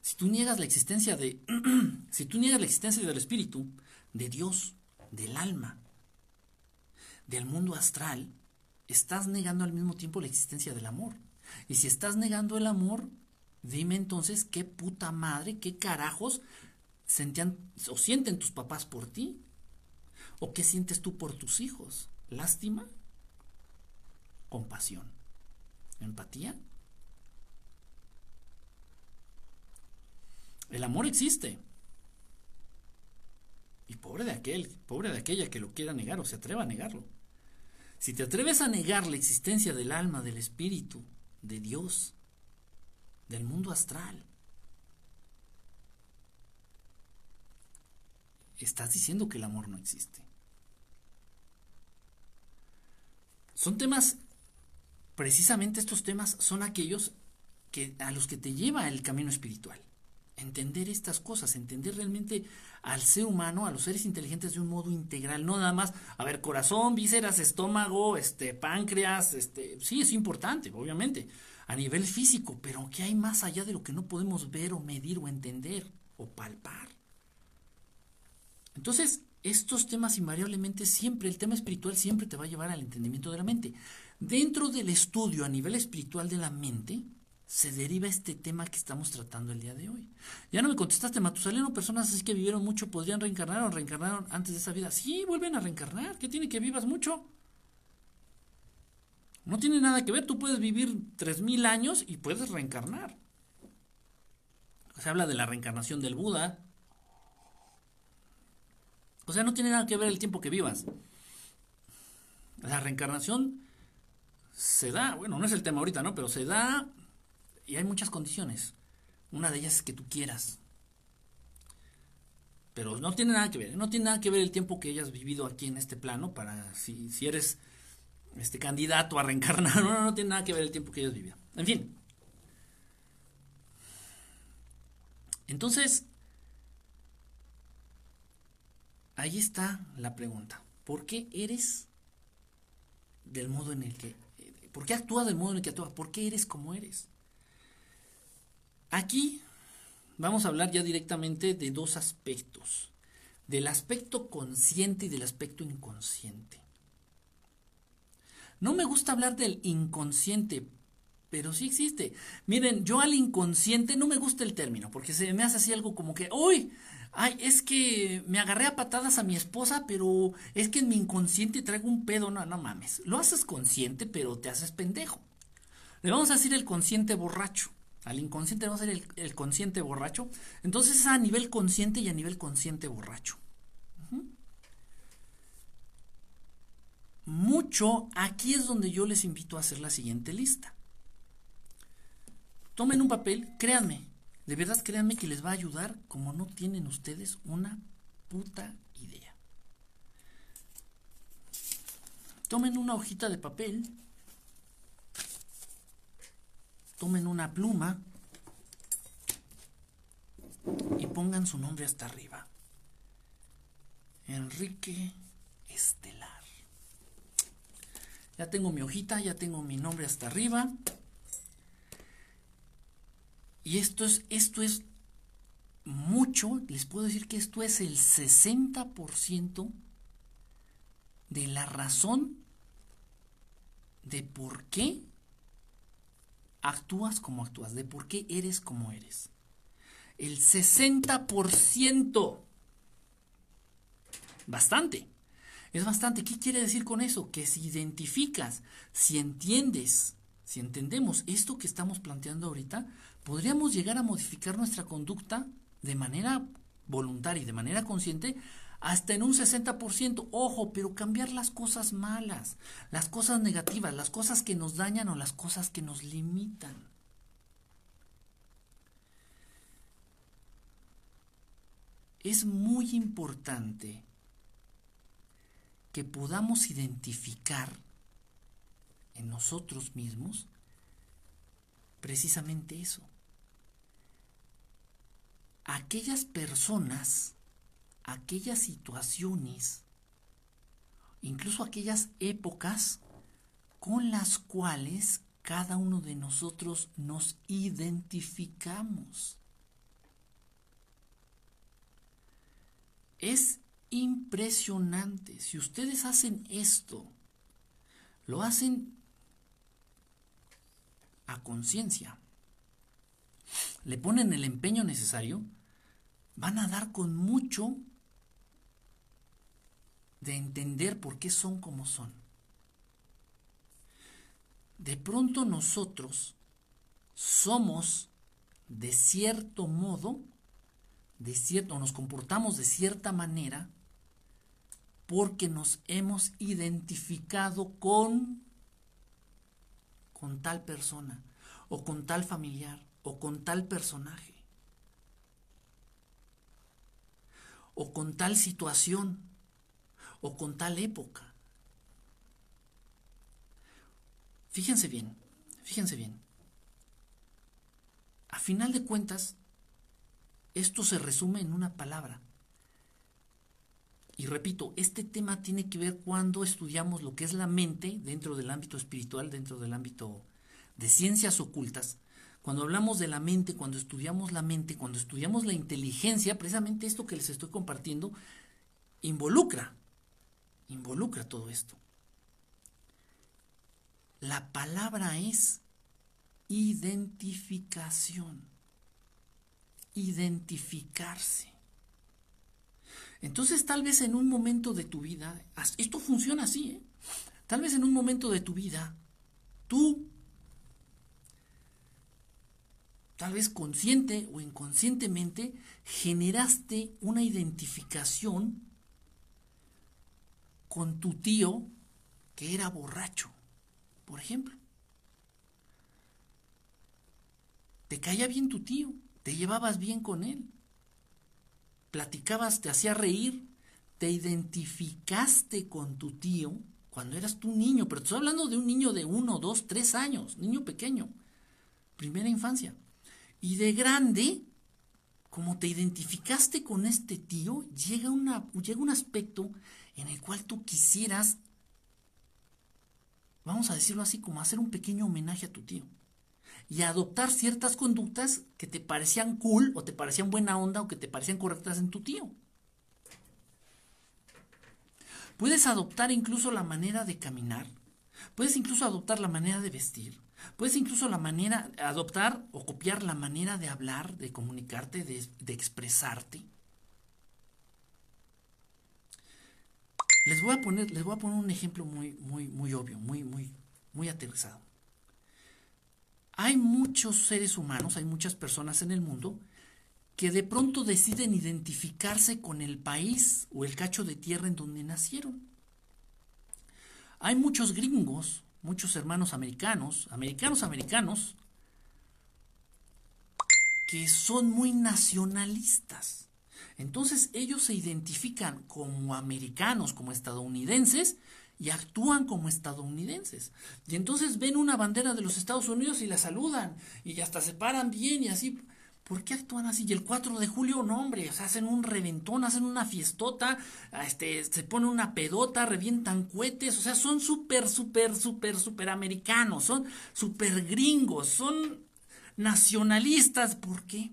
Si tú niegas la existencia de si tú niegas la existencia del espíritu, de Dios, del alma, del mundo astral, estás negando al mismo tiempo la existencia del amor. Y si estás negando el amor, dime entonces qué puta madre, qué carajos sentían o sienten tus papás por ti. ¿O qué sientes tú por tus hijos? ¿Lástima? ¿Compasión? ¿Empatía? El amor existe. Y pobre de aquel, pobre de aquella que lo quiera negar o se atreva a negarlo. Si te atreves a negar la existencia del alma, del espíritu, de Dios, del mundo astral, estás diciendo que el amor no existe. Son temas, precisamente estos temas son aquellos que, a los que te lleva el camino espiritual entender estas cosas, entender realmente al ser humano, a los seres inteligentes de un modo integral, no nada más, a ver, corazón, vísceras, estómago, este, páncreas, este, sí es importante, obviamente, a nivel físico, pero ¿qué hay más allá de lo que no podemos ver o medir o entender o palpar? Entonces, estos temas invariablemente siempre, el tema espiritual siempre te va a llevar al entendimiento de la mente. Dentro del estudio a nivel espiritual de la mente, se deriva este tema que estamos tratando el día de hoy. Ya no me contestaste, Matusaleno, personas así que vivieron mucho podrían reencarnar o reencarnaron antes de esa vida. Sí, vuelven a reencarnar. ¿Qué tiene que vivas mucho? No tiene nada que ver, tú puedes vivir 3.000 años y puedes reencarnar. Se habla de la reencarnación del Buda. O sea, no tiene nada que ver el tiempo que vivas. La reencarnación se da, bueno, no es el tema ahorita, ¿no? Pero se da y hay muchas condiciones. Una de ellas es que tú quieras. Pero no tiene nada que ver, no tiene nada que ver el tiempo que hayas vivido aquí en este plano para si, eres este candidato a reencarnar, no, no, tiene nada que ver el tiempo que hayas vivido. En fin. Entonces, ahí está la pregunta. ¿Por qué eres del modo en el que... ¿Por qué actúas del modo en el que actúas? ¿Por qué eres como eres? Aquí vamos a hablar ya directamente de dos aspectos, del aspecto consciente y del aspecto inconsciente. No me gusta hablar del inconsciente, pero sí existe. Miren, yo al inconsciente no me gusta el término, porque se me hace así algo como que, uy, ay, es que me agarré a patadas a mi esposa, pero es que en mi inconsciente traigo un pedo, no, no mames. Lo haces consciente, pero te haces pendejo. Le vamos a decir el consciente borracho. Al inconsciente va a ser el, consciente borracho. Entonces es a nivel consciente y a nivel consciente borracho. Mucho, aquí es donde yo les invito a hacer la siguiente lista. Tomen un papel, créanme, de verdad créanme que les va a ayudar como no tienen ustedes una puta idea. Tomen una hojita de papel tomen una pluma y pongan su nombre hasta arriba. Enrique Estelar. Ya tengo mi hojita, ya tengo mi nombre hasta arriba. Y esto es, esto es mucho, les puedo decir que esto es el 60% de la razón de por qué actúas como actúas, de por qué eres como eres. El 60%. Bastante. Es bastante. ¿Qué quiere decir con eso? Que si identificas, si entiendes, si entendemos esto que estamos planteando ahorita, podríamos llegar a modificar nuestra conducta de manera voluntaria y de manera consciente hasta en un 60%. Ojo, pero cambiar las cosas malas, las cosas negativas, las cosas que nos dañan o las cosas que nos limitan. Es muy importante que podamos identificar en nosotros mismos precisamente eso. Aquellas personas aquellas situaciones, incluso aquellas épocas con las cuales cada uno de nosotros nos identificamos. Es impresionante. Si ustedes hacen esto, lo hacen a conciencia, le ponen el empeño necesario, van a dar con mucho de entender por qué son como son. De pronto nosotros somos de cierto modo, de cierto, nos comportamos de cierta manera porque nos hemos identificado con con tal persona o con tal familiar o con tal personaje o con tal situación o con tal época. Fíjense bien, fíjense bien. A final de cuentas, esto se resume en una palabra. Y repito, este tema tiene que ver cuando estudiamos lo que es la mente dentro del ámbito espiritual, dentro del ámbito de ciencias ocultas. Cuando hablamos de la mente, cuando estudiamos la mente, cuando estudiamos la inteligencia, precisamente esto que les estoy compartiendo involucra, involucra todo esto. La palabra es identificación, identificarse. Entonces tal vez en un momento de tu vida, esto funciona así, ¿eh? tal vez en un momento de tu vida, tú, tal vez consciente o inconscientemente, generaste una identificación con tu tío que era borracho, por ejemplo. Te caía bien tu tío, te llevabas bien con él platicabas, te hacía reír, te identificaste con tu tío cuando eras tu niño, pero estoy hablando de un niño de uno, dos, tres años, niño pequeño, primera infancia. Y de grande, como te identificaste con este tío, llega, una, llega un aspecto en el cual tú quisieras, vamos a decirlo así, como hacer un pequeño homenaje a tu tío y adoptar ciertas conductas que te parecían cool o te parecían buena onda o que te parecían correctas en tu tío. Puedes adoptar incluso la manera de caminar, puedes incluso adoptar la manera de vestir, puedes incluso la manera, adoptar o copiar la manera de hablar, de comunicarte, de, de expresarte. Les voy a poner, les voy a poner un ejemplo muy, muy, muy obvio, muy, muy, muy aterrizado. Hay muchos seres humanos, hay muchas personas en el mundo que de pronto deciden identificarse con el país o el cacho de tierra en donde nacieron. Hay muchos gringos, muchos hermanos americanos, americanos americanos, que son muy nacionalistas. Entonces ellos se identifican como americanos, como estadounidenses, y actúan como estadounidenses. Y entonces ven una bandera de los Estados Unidos y la saludan y hasta se paran bien y así. ¿Por qué actúan así? Y el 4 de julio, no, hombre, hacen un reventón, hacen una fiestota, este, se pone una pedota, revientan cohetes, o sea, son súper, súper, súper, súper americanos, son súper gringos, son nacionalistas. ¿Por qué?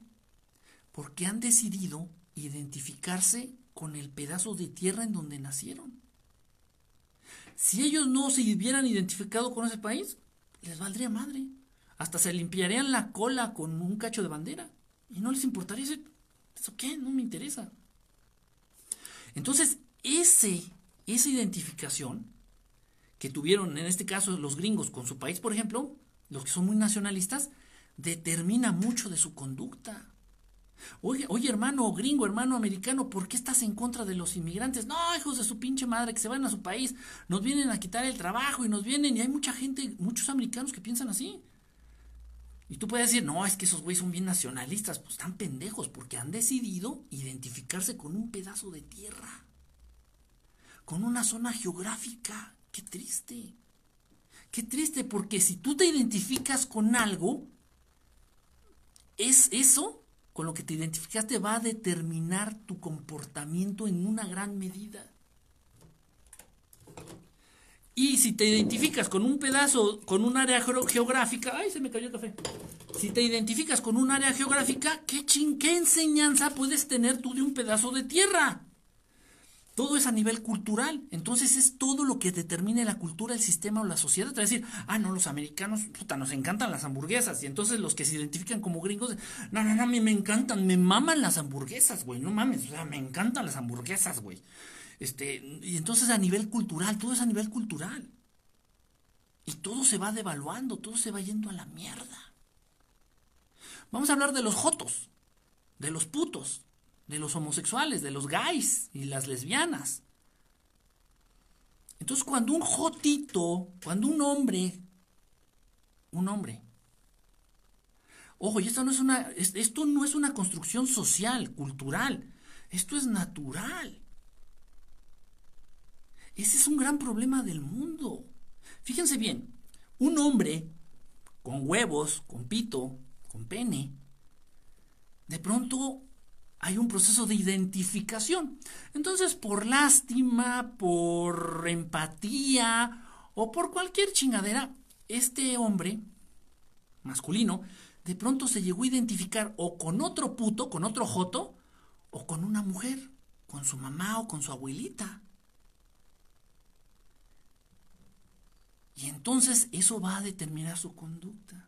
Porque han decidido identificarse con el pedazo de tierra en donde nacieron. Si ellos no se hubieran identificado con ese país, les valdría madre. Hasta se limpiarían la cola con un cacho de bandera. Y no les importaría eso. ¿Eso qué? No me interesa. Entonces, ese, esa identificación que tuvieron en este caso los gringos con su país, por ejemplo, los que son muy nacionalistas, determina mucho de su conducta. Oye, oye, hermano gringo, hermano americano, ¿por qué estás en contra de los inmigrantes? No, hijos de su pinche madre, que se van a su país, nos vienen a quitar el trabajo y nos vienen, y hay mucha gente, muchos americanos que piensan así. Y tú puedes decir, no, es que esos güeyes son bien nacionalistas. Pues están pendejos porque han decidido identificarse con un pedazo de tierra, con una zona geográfica. Qué triste. Qué triste porque si tú te identificas con algo, es eso con lo que te identificaste va a determinar tu comportamiento en una gran medida. Y si te identificas con un pedazo, con un área geográfica, ay, se me cayó el café. Si te identificas con un área geográfica, ¿qué, qué enseñanza puedes tener tú de un pedazo de tierra? Todo es a nivel cultural. Entonces es todo lo que determine la cultura, el sistema o la sociedad. A decir, ah, no, los americanos, puta, nos encantan las hamburguesas. Y entonces los que se identifican como gringos, no, no, no, a mí me encantan, me maman las hamburguesas, güey. No mames, o sea, me encantan las hamburguesas, güey. Este, y entonces a nivel cultural, todo es a nivel cultural. Y todo se va devaluando, todo se va yendo a la mierda. Vamos a hablar de los jotos, de los putos, de los homosexuales, de los gays y las lesbianas. Entonces cuando un jotito, cuando un hombre, un hombre, ojo, y esto no es una, esto no es una construcción social, cultural, esto es natural. Ese es un gran problema del mundo. Fíjense bien, un hombre con huevos, con pito, con pene, de pronto hay un proceso de identificación. Entonces, por lástima, por empatía o por cualquier chingadera, este hombre masculino de pronto se llegó a identificar o con otro puto, con otro joto, o con una mujer, con su mamá o con su abuelita. Y entonces eso va a determinar su conducta.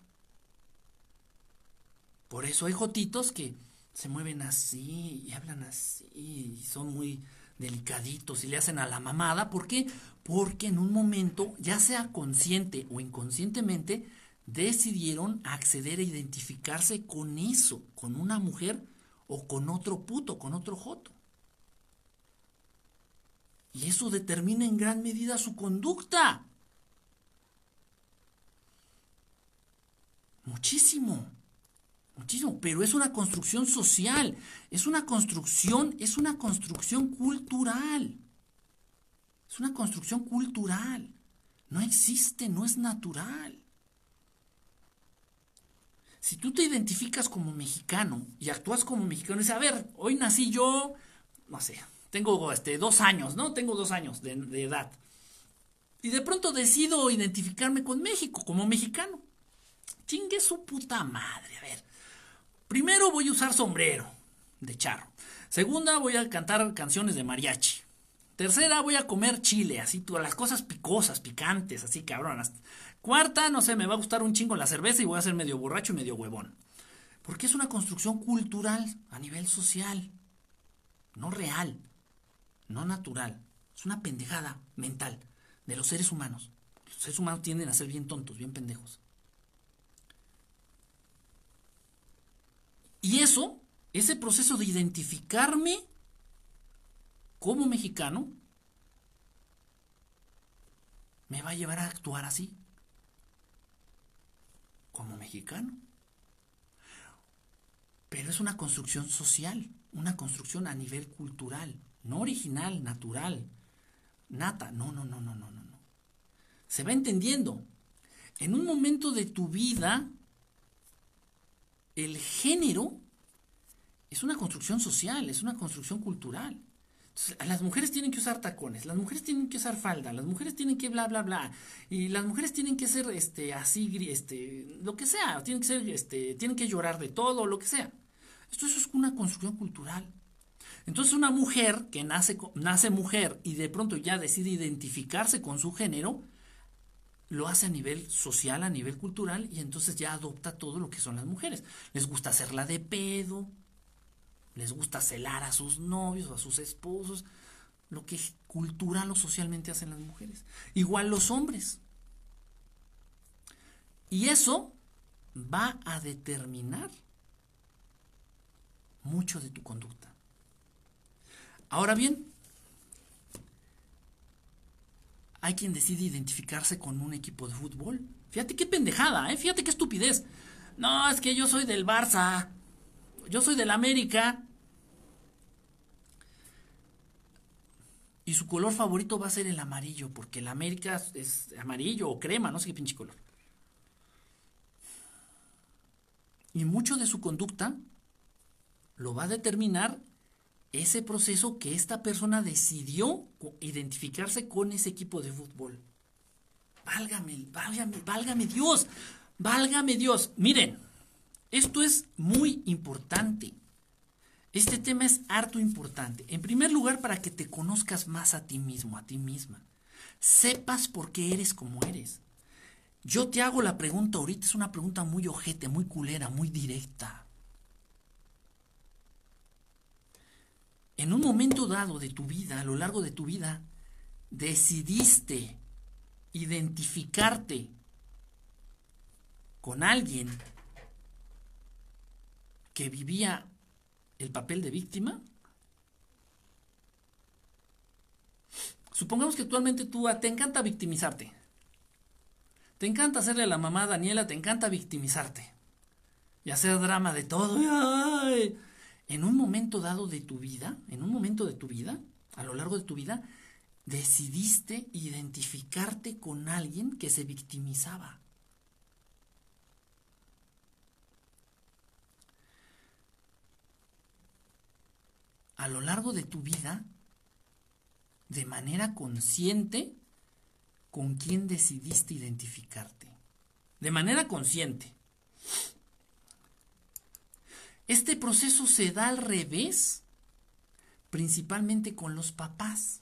Por eso hay jotitos que se mueven así y hablan así y son muy delicaditos y le hacen a la mamada. ¿Por qué? Porque en un momento, ya sea consciente o inconscientemente, decidieron acceder a identificarse con eso, con una mujer o con otro puto, con otro joto. Y eso determina en gran medida su conducta. Muchísimo. Muchísimo. Pero es una construcción social. Es una construcción, es una construcción cultural. Es una construcción cultural. No existe, no es natural. Si tú te identificas como mexicano y actúas como mexicano, dices, a ver, hoy nací yo, no sé, tengo este, dos años, ¿no? Tengo dos años de edad. Y de pronto decido identificarme con México, como mexicano. Chingue su puta madre. A ver. Primero voy a usar sombrero de charro. Segunda voy a cantar canciones de mariachi. Tercera voy a comer chile, así todas las cosas picosas, picantes, así cabronas. Cuarta, no sé, me va a gustar un chingo la cerveza y voy a ser medio borracho y medio huevón. Porque es una construcción cultural a nivel social, no real, no natural. Es una pendejada mental de los seres humanos. Los seres humanos tienden a ser bien tontos, bien pendejos. Y eso, ese proceso de identificarme como mexicano, me va a llevar a actuar así, como mexicano. Pero es una construcción social, una construcción a nivel cultural, no original, natural, nata. No, no, no, no, no, no. Se va entendiendo. En un momento de tu vida, el género es una construcción social, es una construcción cultural. las mujeres tienen que usar tacones, las mujeres tienen que usar falda, las mujeres tienen que bla bla bla y las mujeres tienen que ser este así este lo que sea, tienen que ser este tienen que llorar de todo, lo que sea. Esto es una construcción cultural. Entonces una mujer que nace nace mujer y de pronto ya decide identificarse con su género, lo hace a nivel social, a nivel cultural, y entonces ya adopta todo lo que son las mujeres. Les gusta hacerla de pedo, les gusta celar a sus novios o a sus esposos, lo que cultural o socialmente hacen las mujeres. Igual los hombres. Y eso va a determinar mucho de tu conducta. Ahora bien, hay quien decide identificarse con un equipo de fútbol. Fíjate qué pendejada, ¿eh? fíjate qué estupidez. No, es que yo soy del Barça. Yo soy del América. Y su color favorito va a ser el amarillo, porque el América es amarillo o crema, no sé qué pinche color. Y mucho de su conducta lo va a determinar ese proceso que esta persona decidió identificarse con ese equipo de fútbol. Válgame, válgame, válgame Dios, válgame Dios. Miren, esto es muy importante. Este tema es harto importante. En primer lugar, para que te conozcas más a ti mismo, a ti misma. Sepas por qué eres como eres. Yo te hago la pregunta ahorita, es una pregunta muy ojete, muy culera, muy directa. En un momento dado de tu vida, a lo largo de tu vida, decidiste identificarte con alguien que vivía el papel de víctima? Supongamos que actualmente tú ah, te encanta victimizarte. Te encanta hacerle a la mamá Daniela, te encanta victimizarte. Y hacer drama de todo. En un momento dado de tu vida, en un momento de tu vida, a lo largo de tu vida, decidiste identificarte con alguien que se victimizaba. a lo largo de tu vida, de manera consciente, con quién decidiste identificarte. De manera consciente. Este proceso se da al revés, principalmente con los papás.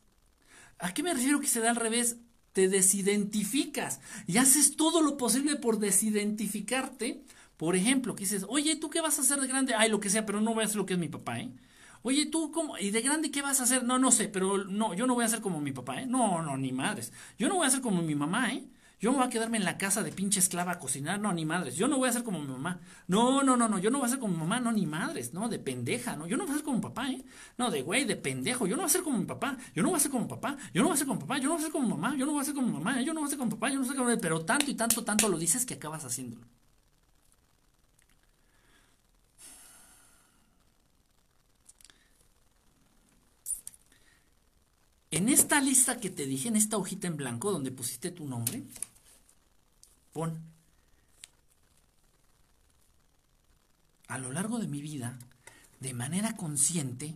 ¿A qué me refiero que se da al revés? Te desidentificas y haces todo lo posible por desidentificarte. Por ejemplo, que dices, oye, ¿tú qué vas a hacer de grande? Ay, lo que sea, pero no voy a hacer lo que es mi papá, ¿eh? Oye, tú, ¿cómo? ¿Y de grande qué vas a hacer? No, no sé, pero no, yo no voy a ser como mi papá, ¿eh? No, no, ni madres. Yo no voy a ser como mi mamá, ¿eh? Yo no voy a quedarme en la casa de pinche esclava a cocinar, no, ni madres. Yo no voy a ser como mi mamá. No, no, no, no, yo no voy a ser como mi mamá, no, ni madres, no, de pendeja, no. Yo no voy a ser como papá, ¿eh? No, de güey, de pendejo. Yo no voy a ser como mi papá. Yo no voy a ser como papá. Yo no voy a ser como papá. Yo no voy a ser como mi mamá. Yo no voy a ser como mi mamá. Yo no voy a ser como papá. Yo no voy a ser como. Pero tanto y tanto, tanto lo dices que acabas haciéndolo. En esta lista que te dije, en esta hojita en blanco donde pusiste tu nombre, pon, a lo largo de mi vida, de manera consciente,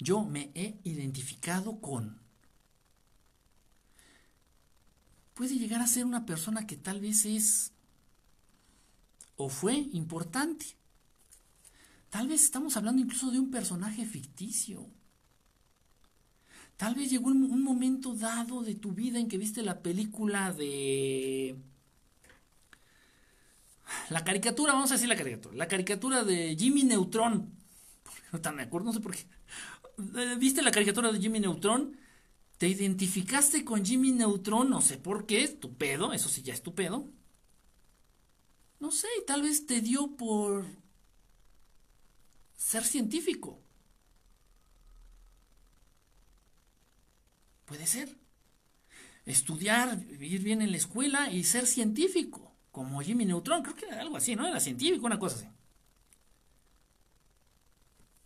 yo me he identificado con... Puede llegar a ser una persona que tal vez es o fue importante. Tal vez estamos hablando incluso de un personaje ficticio. Tal vez llegó un, momento dado de tu vida en que viste la película de... La caricatura, vamos a decir la caricatura. La caricatura de Jimmy Neutron. No me acuerdo, no sé por qué. Eh, viste la caricatura de Jimmy Neutron. Te identificaste con Jimmy Neutron, no sé por qué, estupendo, eso sí ya estupendo. No sé, tal vez te dio por ser científico. Puede ser. Estudiar, vivir bien en la escuela y ser científico, como Jimmy Neutron, creo que era algo así, ¿no? Era científico, una cosa así.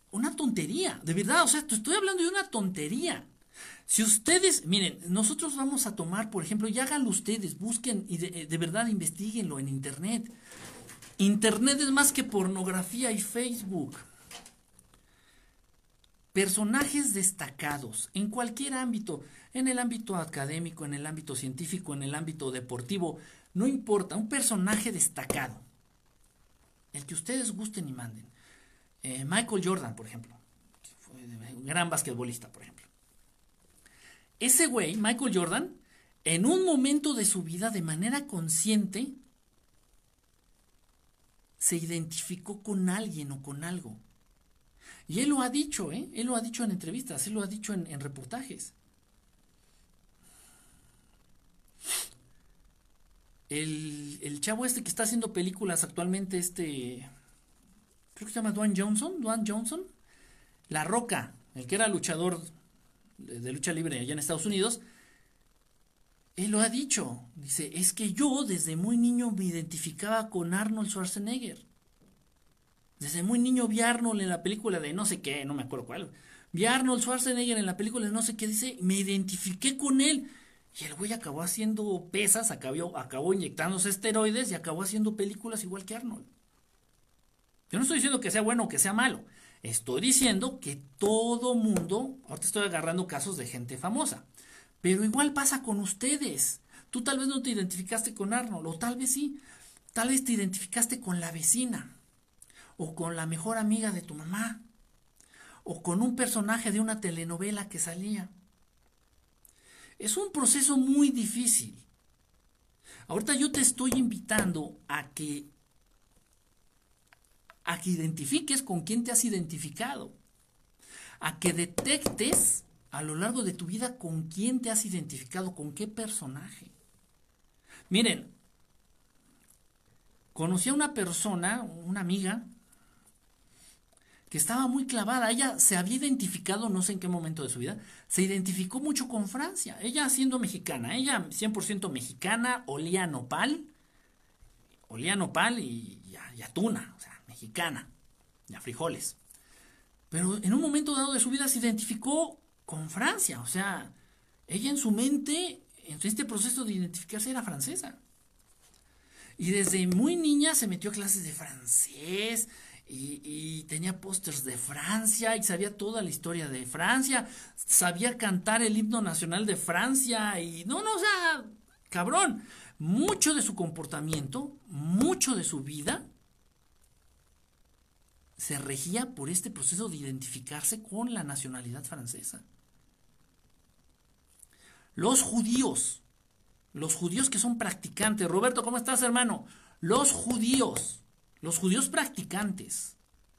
Una tontería, de verdad, o sea, estoy hablando de una tontería. Si ustedes, miren, nosotros vamos a tomar, por ejemplo, y háganlo ustedes, busquen y de, de verdad investiguenlo en Internet. Internet es más que pornografía y Facebook. Personajes destacados en cualquier ámbito, en el ámbito académico, en el ámbito científico, en el ámbito deportivo, no importa, un personaje destacado, el que ustedes gusten y manden. Eh, Michael Jordan, por ejemplo, fue un gran basquetbolista, por ejemplo. Ese güey, Michael Jordan, en un momento de su vida, de manera consciente, se identificó con alguien o con algo. Y él lo ha dicho, ¿eh? Él lo ha dicho en entrevistas, él lo ha dicho en, reportajes. El, chavo este que está haciendo películas actualmente, este, creo que se llama Dwayne Johnson, Johnson, La Roca, el que era luchador de, lucha libre allá en Estados Unidos, él lo ha dicho. Dice, es que yo desde muy niño me identificaba con Arnold Schwarzenegger. Desde muy niño vi Arnold en la película de no sé qué, no me acuerdo cuál. Vi Arnold Schwarzenegger en la película de no sé qué, dice, me identifiqué con él. Y el güey acabó haciendo pesas, acabó, acabó inyectándose esteroides y acabó haciendo películas igual que Arnold. Yo no estoy diciendo que sea bueno o que sea malo. Estoy diciendo que todo mundo, ahorita estoy agarrando casos de gente famosa, pero igual pasa con ustedes. Tú tal vez no te identificaste con Arnold, o tal vez sí. Tal vez te identificaste con la vecina, o con la mejor amiga de tu mamá, o con un personaje de una telenovela que salía. Es un proceso muy difícil. Ahorita yo te estoy invitando a que a que identifiques con quién te has identificado, a que detectes a lo largo de tu vida con quién te has identificado, con qué personaje. Miren, conocí a una persona, una amiga, estaba muy clavada. Ella se había identificado, no sé en qué momento de su vida, se identificó mucho con Francia. Ella siendo mexicana, ella 100% mexicana, olía nopal, olía nopal y, y, a, tuna, o sea, mexicana, y a frijoles. Pero en un momento dado de su vida se identificó con Francia, o sea, ella en su mente, en este proceso de identificarse era francesa. Y desde muy niña se metió a clases de francés, y, tenía pósters de Francia y sabía toda la historia de Francia, sabía cantar el himno nacional de Francia y no, no, o sea, cabrón, mucho de su comportamiento, mucho de su vida se regía por este proceso de identificarse con la nacionalidad francesa. Los judíos, los judíos que son practicantes, Roberto, ¿cómo estás hermano? Los judíos los judíos practicantes,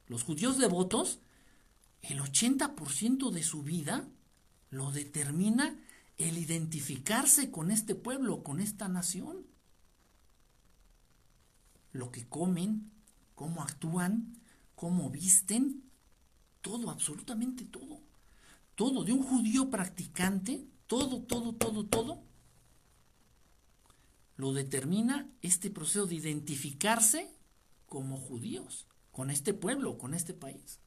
los judíos devotos, el 80% de su vida lo determina el identificarse con este pueblo, con esta nación. Lo que comen, cómo actúan, cómo visten, todo, absolutamente todo. Todo, de un judío practicante, todo, todo, todo, todo, lo determina este proceso de identificarse como judíos, con este pueblo, con este país.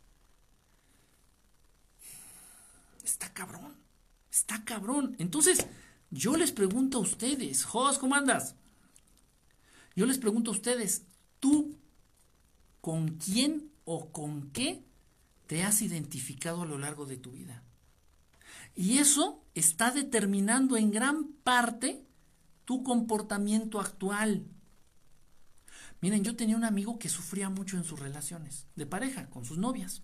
Está cabrón, está cabrón. Entonces, yo les pregunto a ustedes, Jos, ¿cómo andas? Yo les pregunto a ustedes, ¿tú con quién o con qué te has identificado a lo largo de tu vida? Y eso está determinando en gran parte tu comportamiento actual. Miren, yo tenía un amigo que sufría mucho en sus relaciones de pareja con sus novias.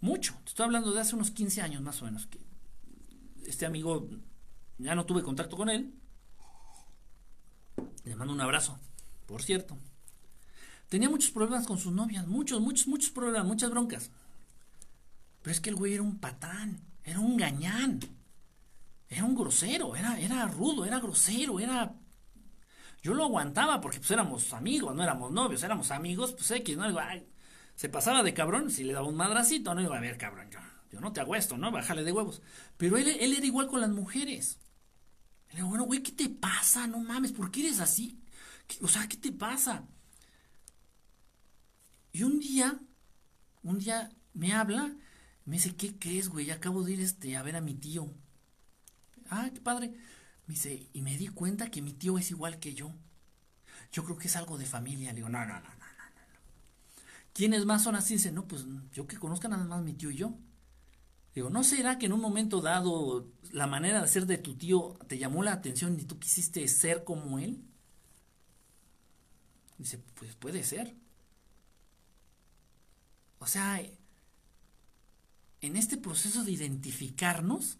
Mucho. Te estoy hablando de hace unos 15 años más o menos. Que este amigo, ya no tuve contacto con él. Le mando un abrazo, por cierto. Tenía muchos problemas con sus novias, muchos, muchos, muchos problemas, muchas broncas. Pero es que el güey era un patán, era un gañán, era un grosero, era, era rudo, era grosero, era yo lo aguantaba porque pues éramos amigos, no éramos novios, éramos amigos, pues X, ¿no? se pasaba de cabrón, si le daba un madracito, no iba a ver, cabrón, yo, yo no te hago esto, ¿no? Bájale de huevos. Pero él, él era igual con las mujeres. Le digo, bueno, güey, ¿qué te pasa? No mames, ¿por qué eres así? O sea, ¿qué te pasa? Y un día, un día me habla, me dice, ¿qué crees, güey? Acabo de ir este, a ver a mi tío. Ah, qué padre. Me dice, y me di cuenta que mi tío es igual que yo. Yo creo que es algo de familia. Le digo, no, no, no, no, no, no. ¿Quiénes más son así? Dice, no, pues yo que conozca nada más mi tío y yo. Digo, ¿no será que en un momento dado la manera de ser de tu tío te llamó la atención y tú quisiste ser como él? Dice, pues puede ser. O sea, en este proceso de identificarnos,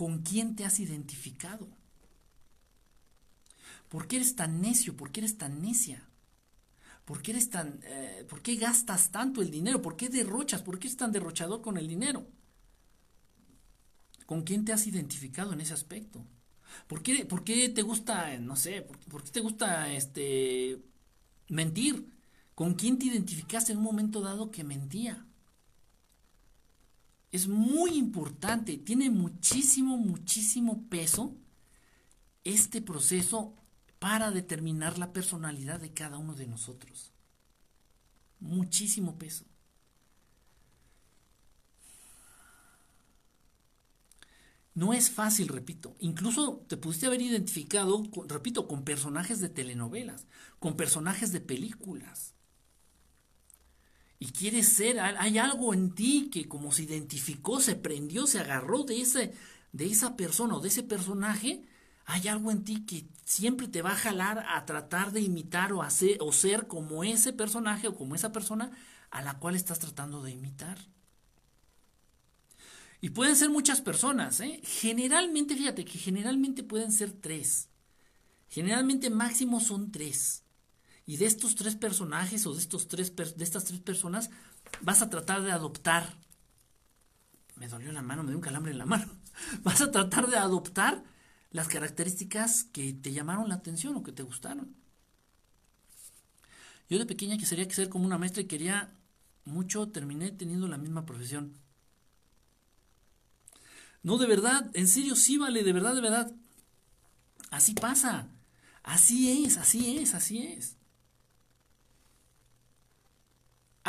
¿Con quién te has identificado? ¿Por qué eres tan necio? ¿Por qué eres tan necia? ¿Por qué eres tan, eh, por qué gastas tanto el dinero? ¿Por qué derrochas? ¿Por qué eres tan derrochador con el dinero? ¿Con quién te has identificado en ese aspecto? ¿Por qué, por qué te gusta, no sé, por, qué te gusta este mentir? ¿Con quién te identificaste en un momento dado que mentía? Es muy importante, tiene muchísimo, muchísimo peso este proceso para determinar la personalidad de cada uno de nosotros. Muchísimo peso. No es fácil, repito. Incluso te pudiste haber identificado, repito, con personajes de telenovelas, con personajes de películas. Y quieres ser, hay algo en ti que como se identificó, se prendió, se agarró de, de esa persona o de ese personaje, hay algo en ti que siempre te va a jalar a tratar de imitar o, hacer, o ser como ese personaje o como esa persona a la cual estás tratando de imitar. Y pueden ser muchas personas, ¿eh? Generalmente, fíjate que generalmente pueden ser tres. Generalmente máximo son tres. Y de estos tres personajes o de, estos tres, de estas tres personas vas a tratar de adoptar. Me dolió la mano, me dio un calambre en la mano. Vas a tratar de adoptar las características que te llamaron la atención o que te gustaron. Yo de pequeña quería ser como una maestra y quería mucho, terminé teniendo la misma profesión. No, de verdad, en serio, sí vale, de verdad, de verdad. Así pasa. Así es, así es, así es.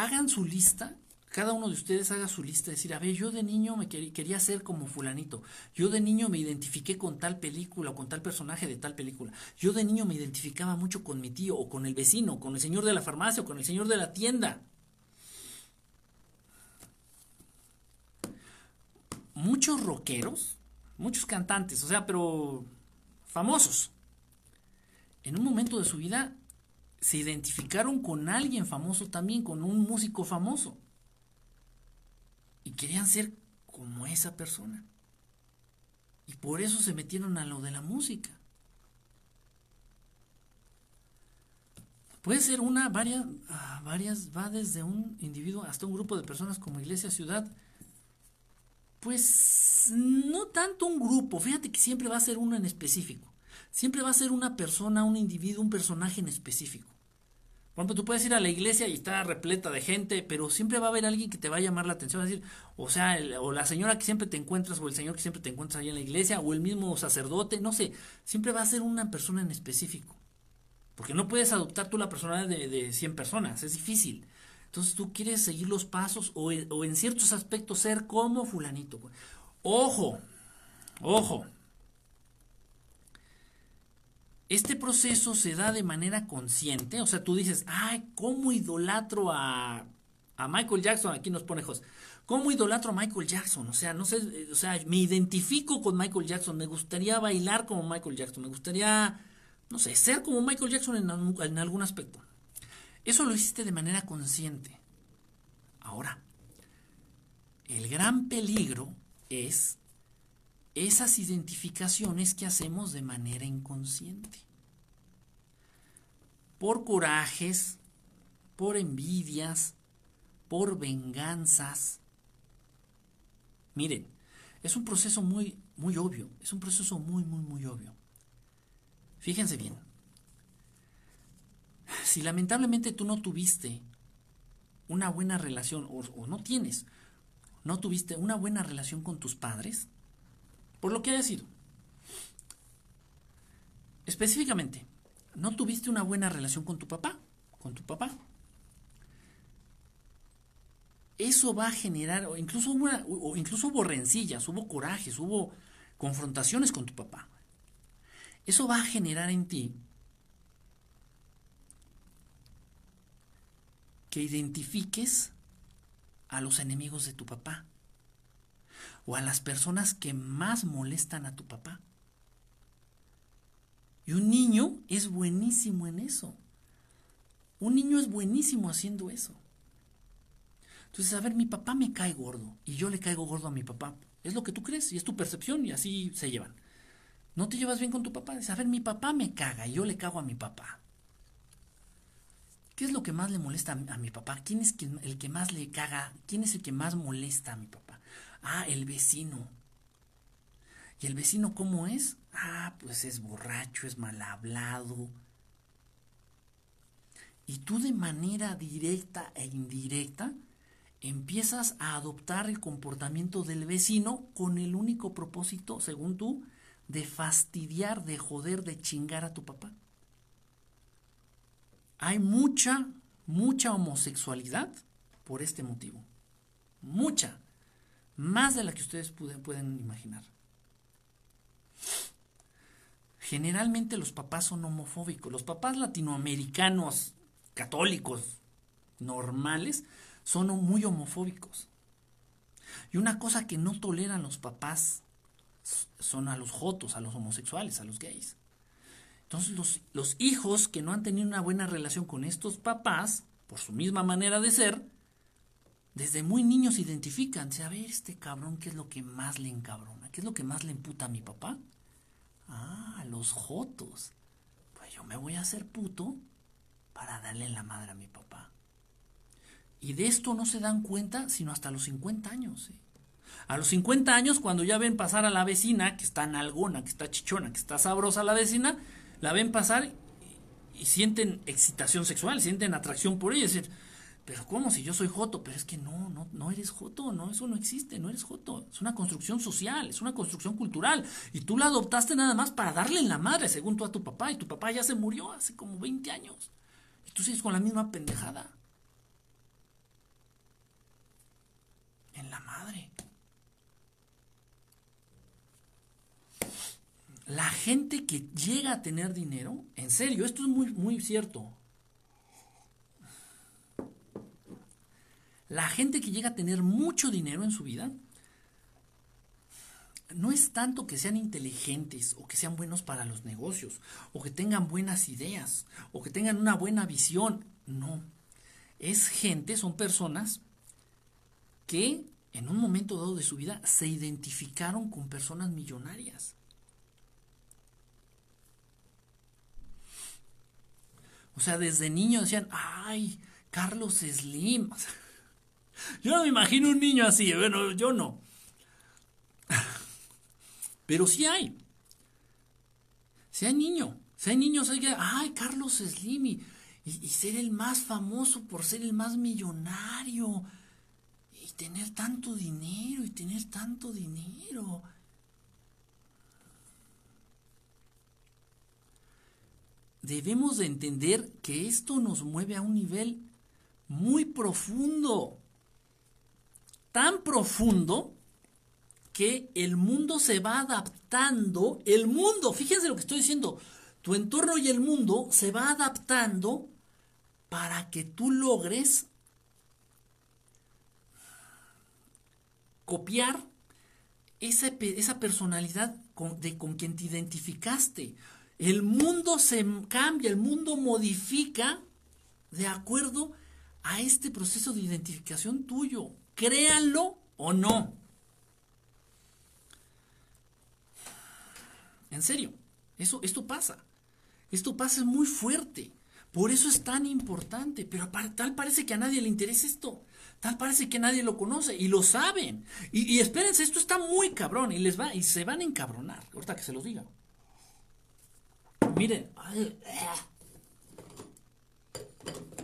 Hagan su lista, cada uno de ustedes haga su lista, decir, a ver, yo de niño me quería ser como fulanito, yo de niño me identifiqué con tal película o con tal personaje de tal película, yo de niño me identificaba mucho con mi tío o con el vecino, con el señor de la farmacia o con el señor de la tienda. muchos rockeros, muchos cantantes, o sea, pero famosos, en un momento de su vida se identificaron con alguien famoso también, con un músico famoso. Y querían ser como esa persona. Y por eso se metieron a lo de la música. Puede ser una, varias, ah, varias, va desde un individuo hasta un grupo de personas como iglesia, ciudad, pues no tanto un grupo, fíjate que siempre va a ser uno en específico. Siempre va a ser una persona, un individuo, un personaje en específico. Por ejemplo, tú puedes ir a la iglesia y está repleta de gente, pero siempre va a haber alguien que te va a llamar la atención, decir, o sea, o la señora que siempre te encuentras, o el señor que siempre te encuentras ahí en la iglesia, o el mismo sacerdote, no sé, siempre va a ser una persona en específico. Porque no puedes adoptar tú la personalidad de, de 100 personas, es difícil. Entonces tú quieres seguir los pasos o, en ciertos aspectos ser como fulanito. Ojo, ojo. Este proceso se da de manera consciente, o sea, tú dices, ay, ¿cómo idolatro a, a Michael Jackson? Aquí nos pone José. ¿Cómo idolatro a Michael Jackson? O sea, no sé, o sea, me identifico con Michael Jackson, me gustaría bailar como Michael Jackson, me gustaría, no sé, ser como Michael Jackson en algún aspecto. Eso lo hiciste de manera consciente. Ahora, el gran peligro es esas identificaciones que hacemos de manera inconsciente. Por corajes, por envidias, por venganzas. Miren, es un proceso muy, muy obvio, es un proceso muy, muy, muy obvio. Fíjense bien, si lamentablemente tú no tuviste una buena relación, o, no tienes, no tuviste una buena relación con tus padres, por lo que haya sido, específicamente, no tuviste una buena relación con tu papá, con tu papá, eso va a generar, o incluso, o incluso hubo rencillas, hubo corajes, hubo confrontaciones con tu papá. Eso va a generar en ti que identifiques a los enemigos de tu papá o a las personas que más molestan a tu papá. Y un niño es buenísimo en eso. Un niño es buenísimo haciendo eso. Entonces, a ver, mi papá me cae gordo y yo le caigo gordo a mi papá. Es lo que tú crees y es tu percepción y así se llevan. No te llevas bien con tu papá. Dices, a ver, mi papá me caga y yo le cago a mi papá. ¿Qué es lo que más le molesta a mi papá? ¿Quién es el que más le caga? ¿Quién es el que más molesta a mi papá? Ah, el vecino. ¿Y el vecino cómo es? Ah, pues es borracho, es mal hablado. Y tú de manera directa e indirecta empiezas a adoptar el comportamiento del vecino con el único propósito, según tú, de fastidiar, de joder, de chingar a tu papá. Hay mucha, mucha homosexualidad por este motivo. Mucha. Más de la que ustedes pueden, imaginar. Generalmente los papás son homofóbicos. Los papás latinoamericanos, católicos, normales, son muy homofóbicos. Y una cosa que no toleran los papás son a los jotos, a los homosexuales, a los gays. Entonces los, hijos que no han tenido una buena relación con estos papás, por su misma manera de ser, desde muy niños identifican, a ver, este cabrón, ¿qué es lo que más le encabrona? ¿Qué es lo que más le emputa a mi papá? Ah, los jotos. Pues yo me voy a hacer puto para darle la madre a mi papá. Y de esto no se dan cuenta sino hasta los 50 años. ¿eh? A los 50 años, cuando ya ven pasar a la vecina, que está nalgona, que está chichona, que está sabrosa la vecina, la ven pasar y, sienten excitación sexual, sienten atracción por ella. Es decir, pero ¿cómo si yo soy joto? Pero es que no, no, no eres joto, no, eso no existe, no eres joto. Es una construcción social, es una construcción cultural. Y tú la adoptaste nada más para darle en la madre, según tú a tu papá. Y tu papá ya se murió hace como 20 años. Y tú sigues con la misma pendejada. En la madre. La gente que llega a tener dinero, en serio, esto es muy, muy cierto. La gente que llega a tener mucho dinero en su vida no es tanto que sean inteligentes o que sean buenos para los negocios o que tengan buenas ideas o que tengan una buena visión. No. Es gente, son personas que en un momento dado de su vida se identificaron con personas millonarias. O sea, desde niño decían, ay, Carlos Slim. Yo no me imagino un niño así, bueno, yo no. Pero sí hay. Si hay niño, si hay niños, hay que, ay, Carlos Slim y, y, ser el más famoso por ser el más millonario y tener tanto dinero y tener tanto dinero. Debemos de entender que esto nos mueve a un nivel muy profundo tan profundo que el mundo se va adaptando, el mundo, fíjense lo que estoy diciendo, tu entorno y el mundo se va adaptando para que tú logres copiar esa, esa personalidad de, con quien te identificaste. El mundo se cambia, el mundo modifica de acuerdo a este proceso de identificación tuyo créanlo o no. En serio, eso, esto pasa. Esto pasa muy fuerte. Por eso es tan importante. Pero tal parece que a nadie le interesa esto. Tal parece que nadie lo conoce. Y lo saben. Y, espérense, esto está muy cabrón. Y les va, y se van a encabronar. Ahorita que se los diga. Miren.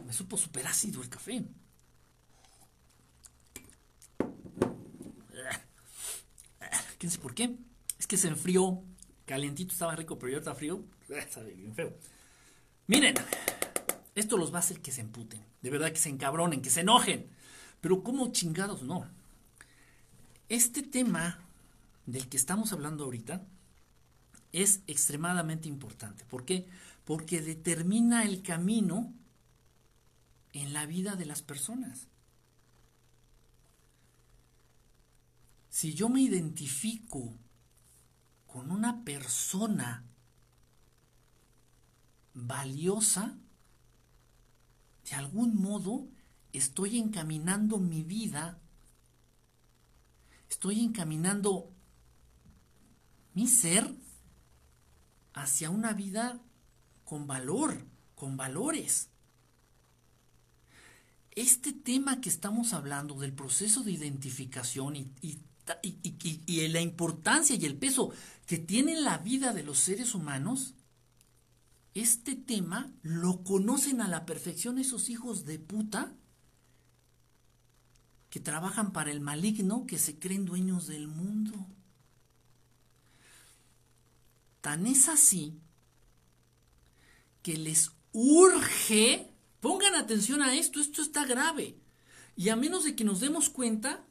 Me supo súper ácido el café. Sé por qué. Es que se enfrió. Calientito estaba rico, pero ya está frío. Sabe bien feo. Miren, esto los va a hacer que se emputen. De verdad que se encabronen, que se enojen. Pero ¿cómo chingados no? Este tema del que estamos hablando ahorita es extremadamente importante. ¿Por qué? Porque determina el camino en la vida de las personas. Si yo me identifico con una persona valiosa, de algún modo estoy encaminando mi vida, estoy encaminando mi ser hacia una vida con valor, con valores. Este tema que estamos hablando del proceso de identificación y, y, la importancia y el peso que tiene la vida de los seres humanos, este tema lo conocen a la perfección esos hijos de puta que trabajan para el maligno, que se creen dueños del mundo. Tan es así que les urge, pongan atención a esto, esto está grave. Y a menos de que nos demos cuenta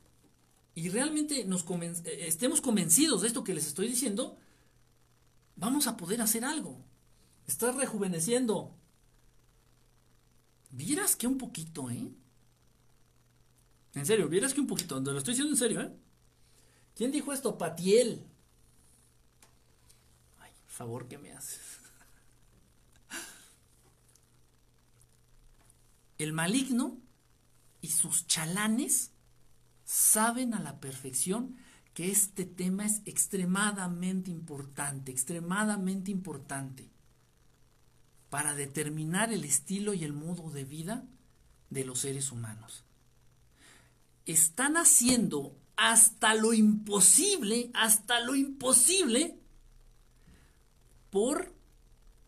y realmente nos eh, estemos convencidos de esto que les estoy diciendo, vamos a poder hacer algo. Estás rejuveneciendo. Vieras que un poquito, ¿eh? En serio, vieras que un poquito, lo estoy diciendo en serio, ¿eh? ¿Quién dijo esto? Patiel. Ay, favor que me haces. El maligno y sus chalanes saben a la perfección que este tema es extremadamente importante, extremadamente importante para determinar el estilo y el modo de vida de los seres humanos. Están haciendo hasta lo imposible, hasta lo imposible, por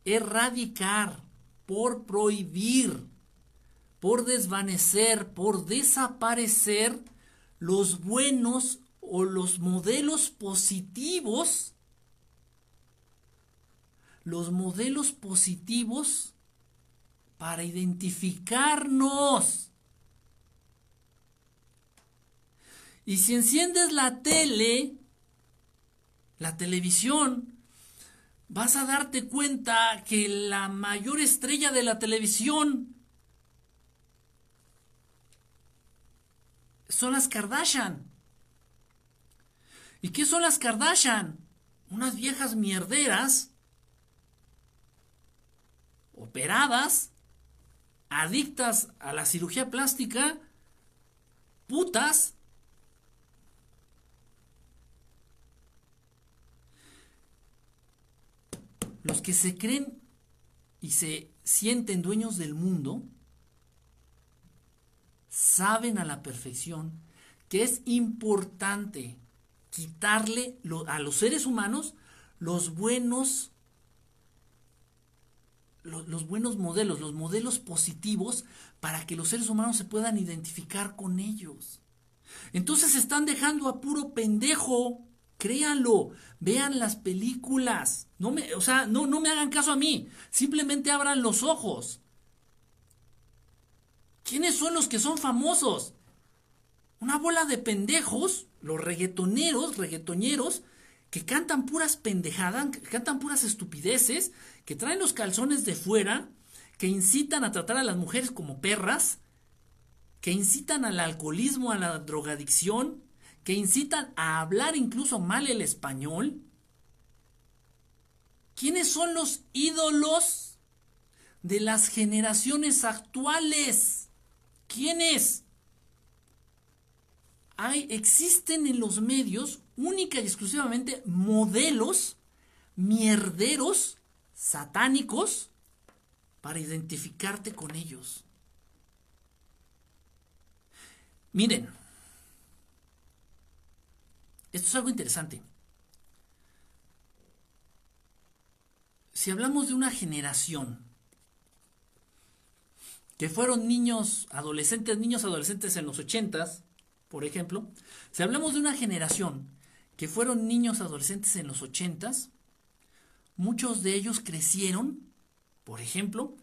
erradicar, por prohibir, por desvanecer, por desaparecer los buenos o los modelos positivos, los modelos positivos para identificarnos. Y si enciendes la tele, la televisión, vas a darte cuenta que la mayor estrella de la televisión son las Kardashian. ¿Y qué son las Kardashian? Unas viejas mierderas, operadas, adictas a la cirugía plástica, putas. Los que se creen y se sienten dueños del mundo saben a la perfección que es importante quitarle a los seres humanos los buenos los, buenos modelos, los modelos positivos para que los seres humanos se puedan identificar con ellos. Entonces están dejando a puro pendejo, créanlo, vean las películas, no me, o sea, no, no me hagan caso a mí, simplemente abran los ojos. ¿Quiénes son los que son famosos? Una bola de pendejos, los reggaetoneros, reggaetoneros, que cantan puras pendejadas, que cantan puras estupideces, que traen los calzones de fuera, que incitan a tratar a las mujeres como perras, que incitan al alcoholismo, a la drogadicción, que incitan a hablar incluso mal el español. ¿Quiénes son los ídolos de las generaciones actuales? ¿Quiénes? Hay, existen en los medios única y exclusivamente modelos mierderos, satánicos, para identificarte con ellos. Miren, esto es algo interesante. Si hablamos de una generación que fueron niños, adolescentes, niños adolescentes en los ochentas, por ejemplo, si hablamos de una generación que fueron niños adolescentes en los ochentas, muchos de ellos crecieron, por ejemplo,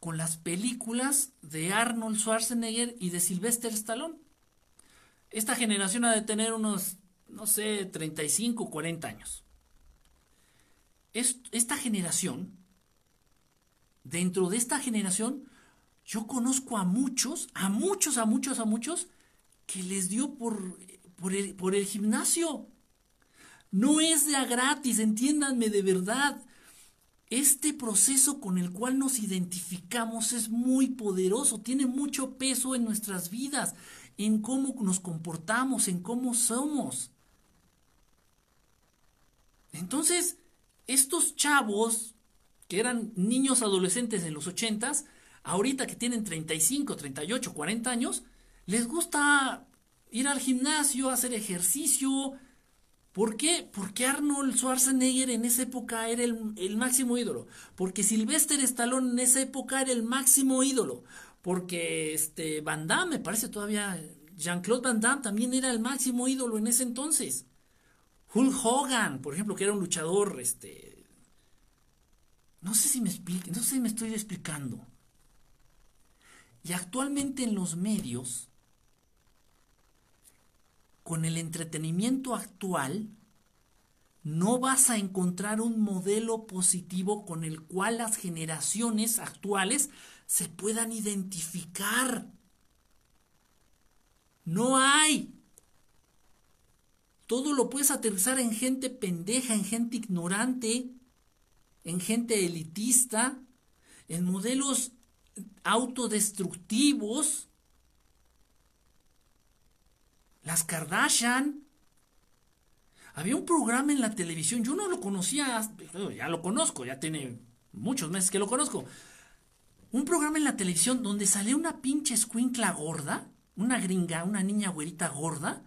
con las películas de Arnold Schwarzenegger y de Sylvester Stallone. Esta generación ha de tener unos, no sé, 35, 40 años. esta generación, dentro de esta generación, yo conozco a muchos, a muchos, a muchos, a muchos, que les dio por, el, el gimnasio. No es de a gratis, entiéndanme de verdad. Este proceso con el cual nos identificamos es muy poderoso, tiene mucho peso en nuestras vidas, en cómo nos comportamos, en cómo somos. Entonces, estos chavos, que eran niños adolescentes en los ochentas, ahorita que tienen 35, 38, 40 años, les gusta ir al gimnasio, hacer ejercicio. ¿Por qué? Porque Arnold Schwarzenegger en esa época era el, máximo ídolo. Porque Sylvester Stallone en esa época era el máximo ídolo. Porque este Van Damme, me parece todavía, Jean-Claude Van Damme también era el máximo ídolo en ese entonces. Hulk Hogan, por ejemplo, que era un luchador este, No sé si me explique, no sé si me estoy explicando. Y actualmente en los medios, con el entretenimiento actual, no vas a encontrar un modelo positivo con el cual las generaciones actuales se puedan identificar. No hay. Todo lo puedes aterrizar en gente pendeja, en gente ignorante, en gente elitista, en modelos autodestructivos. Las Kardashian. Había un programa en la televisión, yo no lo conocía, ya lo conozco, ya tiene muchos meses que lo conozco. Un programa en la televisión donde salía una pinche escuincla gorda, una gringa, una niña güerita gorda,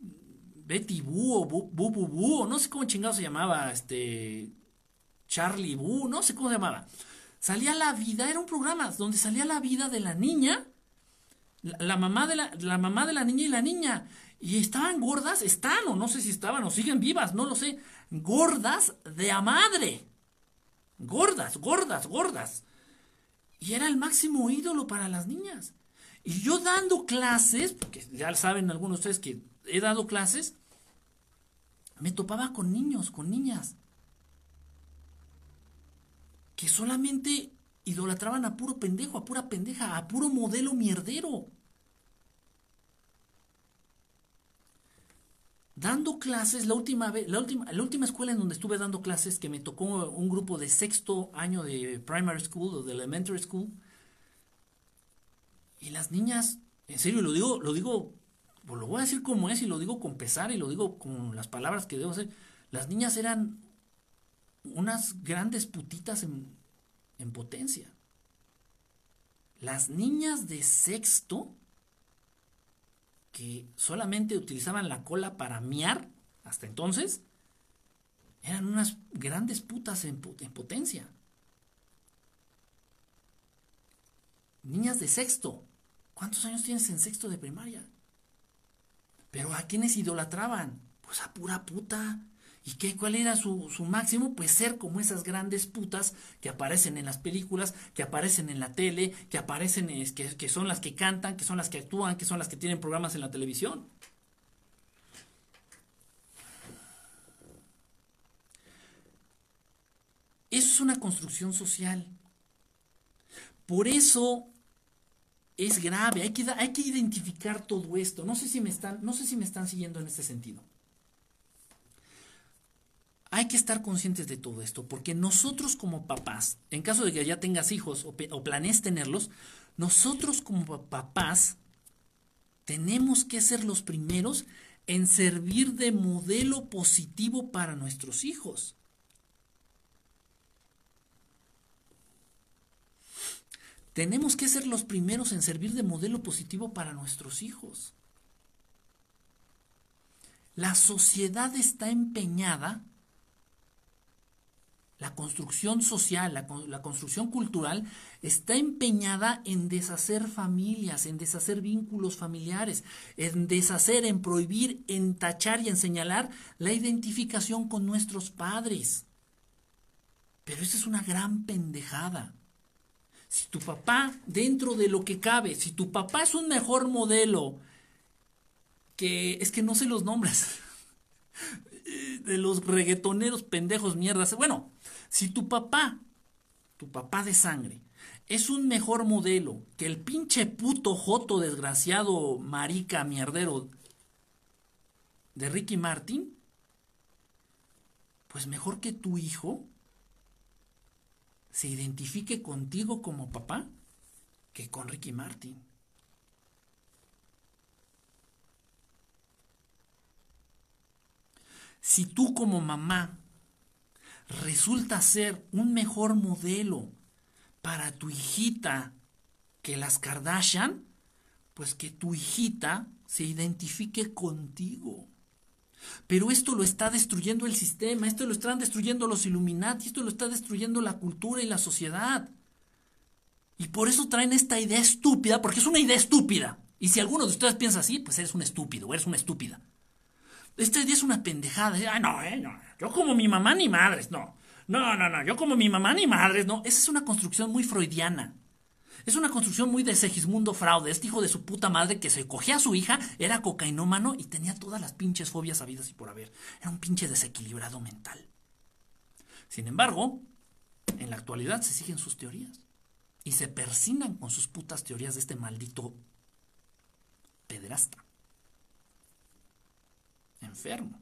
Betty Boo o Boo Boo Boo, no sé cómo chingado se llamaba, este, Charlie Boo, no sé cómo se llamaba. Salía la vida, era un programa donde salía la vida de la niña, la, mamá, de la, la mamá de la niña y la niña. Y estaban gordas, están, o no sé si estaban, o siguen vivas, no lo sé. Gordas de a madre. Gordas, gordas, gordas. Y era el máximo ídolo para las niñas. Y yo dando clases, porque ya saben algunos de ustedes que he dado clases, me topaba con niños, con niñas que solamente idolatraban a puro pendejo, a pura pendeja, a puro modelo mierdero. Dando clases, la última vez, la última, la última escuela en donde estuve dando clases, que me tocó un grupo de sexto año de primary school o de elementary school, y las niñas, en serio, lo digo, lo digo, pues lo voy a decir como es y lo digo con pesar y lo digo con las palabras que debo hacer. Las niñas eran unas grandes putitas en, en potencia. Las niñas de sexto, que solamente utilizaban la cola para miar, hasta entonces, eran unas grandes putas en, en potencia. Niñas de sexto. ¿Cuántos años tienes en sexto de primaria? Pero ¿a quiénes idolatraban? Pues a pura puta. ¿Y qué, cuál era su, máximo? Pues ser como esas grandes putas que aparecen en las películas, que aparecen en la tele, que aparecen, que, que son las que cantan, que son las que actúan, que son las que tienen programas en la televisión. Eso es una construcción social. Por eso es grave, hay que, hay que identificar todo esto. No sé, si me están, no sé si me están siguiendo en este sentido. Hay que estar conscientes de todo esto, porque nosotros como papás, en caso de que ya tengas hijos o, planees tenerlos, nosotros como papás tenemos que ser los primeros en servir de modelo positivo para nuestros hijos. Tenemos que ser los primeros en servir de modelo positivo para nuestros hijos. La sociedad está empeñada la construcción social, la, construcción cultural está empeñada en deshacer familias, en deshacer vínculos familiares, en deshacer, en prohibir, en tachar y en señalar la identificación con nuestros padres. Pero esa es una gran pendejada. Si tu papá, dentro de lo que cabe, si tu papá es un mejor modelo, que es que no sé los de los reggaetoneros pendejos mierdas, bueno, si tu papá, tu papá de sangre, es un mejor modelo que el pinche puto joto desgraciado marica mierdero de Ricky Martin, pues mejor que tu hijo se identifique contigo como papá que con Ricky Martin. Si tú como mamá resulta ser un mejor modelo para tu hijita que las Kardashian, pues que tu hijita se identifique contigo. Pero esto lo está destruyendo el sistema, esto lo están destruyendo los Illuminati, esto lo está destruyendo la cultura y la sociedad. Y por eso traen esta idea estúpida, porque es una idea estúpida. Y si alguno de ustedes piensa así, pues eres un estúpido, eres una estúpida. Esta es una pendejada. Ah, no, eh, no. Yo como mi mamá ni madres, no. No, no, no, yo como mi mamá ni madres, no. Esa es una construcción muy freudiana. Es una construcción muy de Segismundo Fraude, este hijo de su puta madre que se cogía a su hija, era cocainómano y tenía todas las pinches fobias habidas y por haber. Era un pinche desequilibrado mental. Sin embargo, en la actualidad se siguen sus teorías y se persinan con sus putas teorías de este maldito pederasta. Enfermo.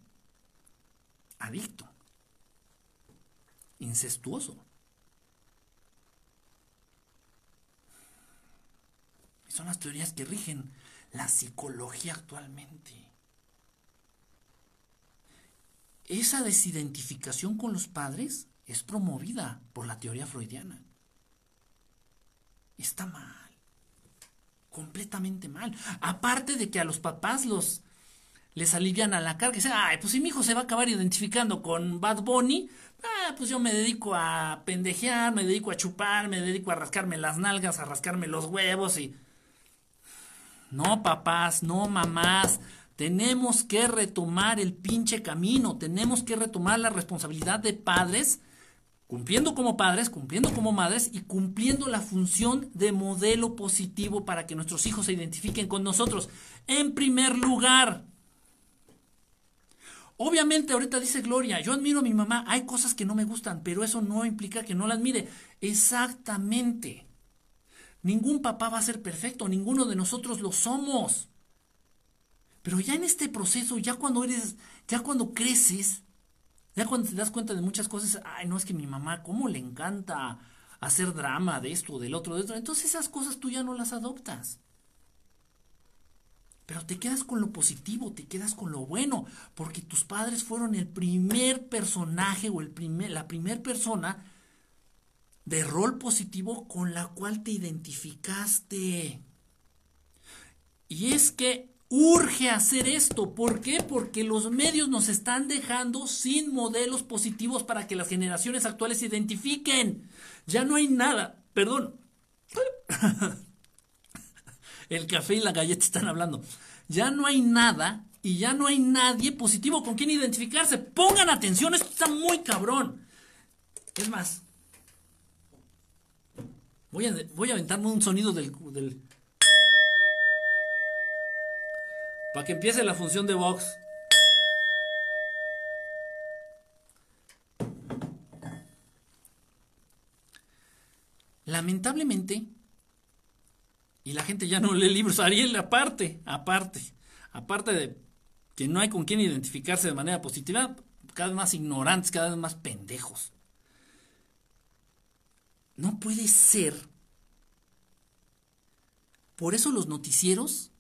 Adicto. Incestuoso. son las teorías que rigen la psicología actualmente. Esa desidentificación con los padres es promovida por la teoría freudiana. Está mal. Completamente mal. Aparte de que a los papás los les alivian a la carga y dicen, ay, pues si mi hijo se va a acabar identificando con Bad Bunny, ah, pues yo me dedico a pendejear, me dedico a chupar, me dedico a rascarme las nalgas, a rascarme los huevos y no, papás, no, mamás. Tenemos que retomar el pinche camino, tenemos que retomar la responsabilidad de padres, cumpliendo como padres, cumpliendo como madres y cumpliendo la función de modelo positivo para que nuestros hijos se identifiquen con nosotros. En primer lugar, Obviamente ahorita dice Gloria, yo admiro a mi mamá, hay cosas que no me gustan, pero eso no implica que no la admire. Exactamente. Ningún papá va a ser perfecto, ninguno de nosotros lo somos. Pero ya en este proceso, ya cuando eres, ya cuando creces, ya cuando te das cuenta de muchas cosas, ay, no es que mi mamá, ¿cómo le encanta hacer drama de esto, del otro, de otro? Entonces esas cosas tú ya no las adoptas. Pero te quedas con lo positivo, te quedas con lo bueno, porque tus padres fueron el primer personaje o el primer, la primera persona de rol positivo con la cual te identificaste. Y es que urge hacer esto. ¿Por qué? Porque los medios nos están dejando sin modelos positivos para que las generaciones actuales se identifiquen. Ya no hay nada. Perdón. El café y la galleta están hablando. Ya no hay nada y ya no hay nadie positivo con quien identificarse. Pongan atención, esto está muy cabrón. Es más, Voy a, voy a aventarme un sonido del, del... Para que empiece la función de Vox. Lamentablemente, y la gente ya no lee libros, Ariel, aparte, aparte, aparte de que no hay con quién identificarse de manera positiva, cada vez más ignorantes, cada vez más pendejos. No puede ser. Por eso los noticieros,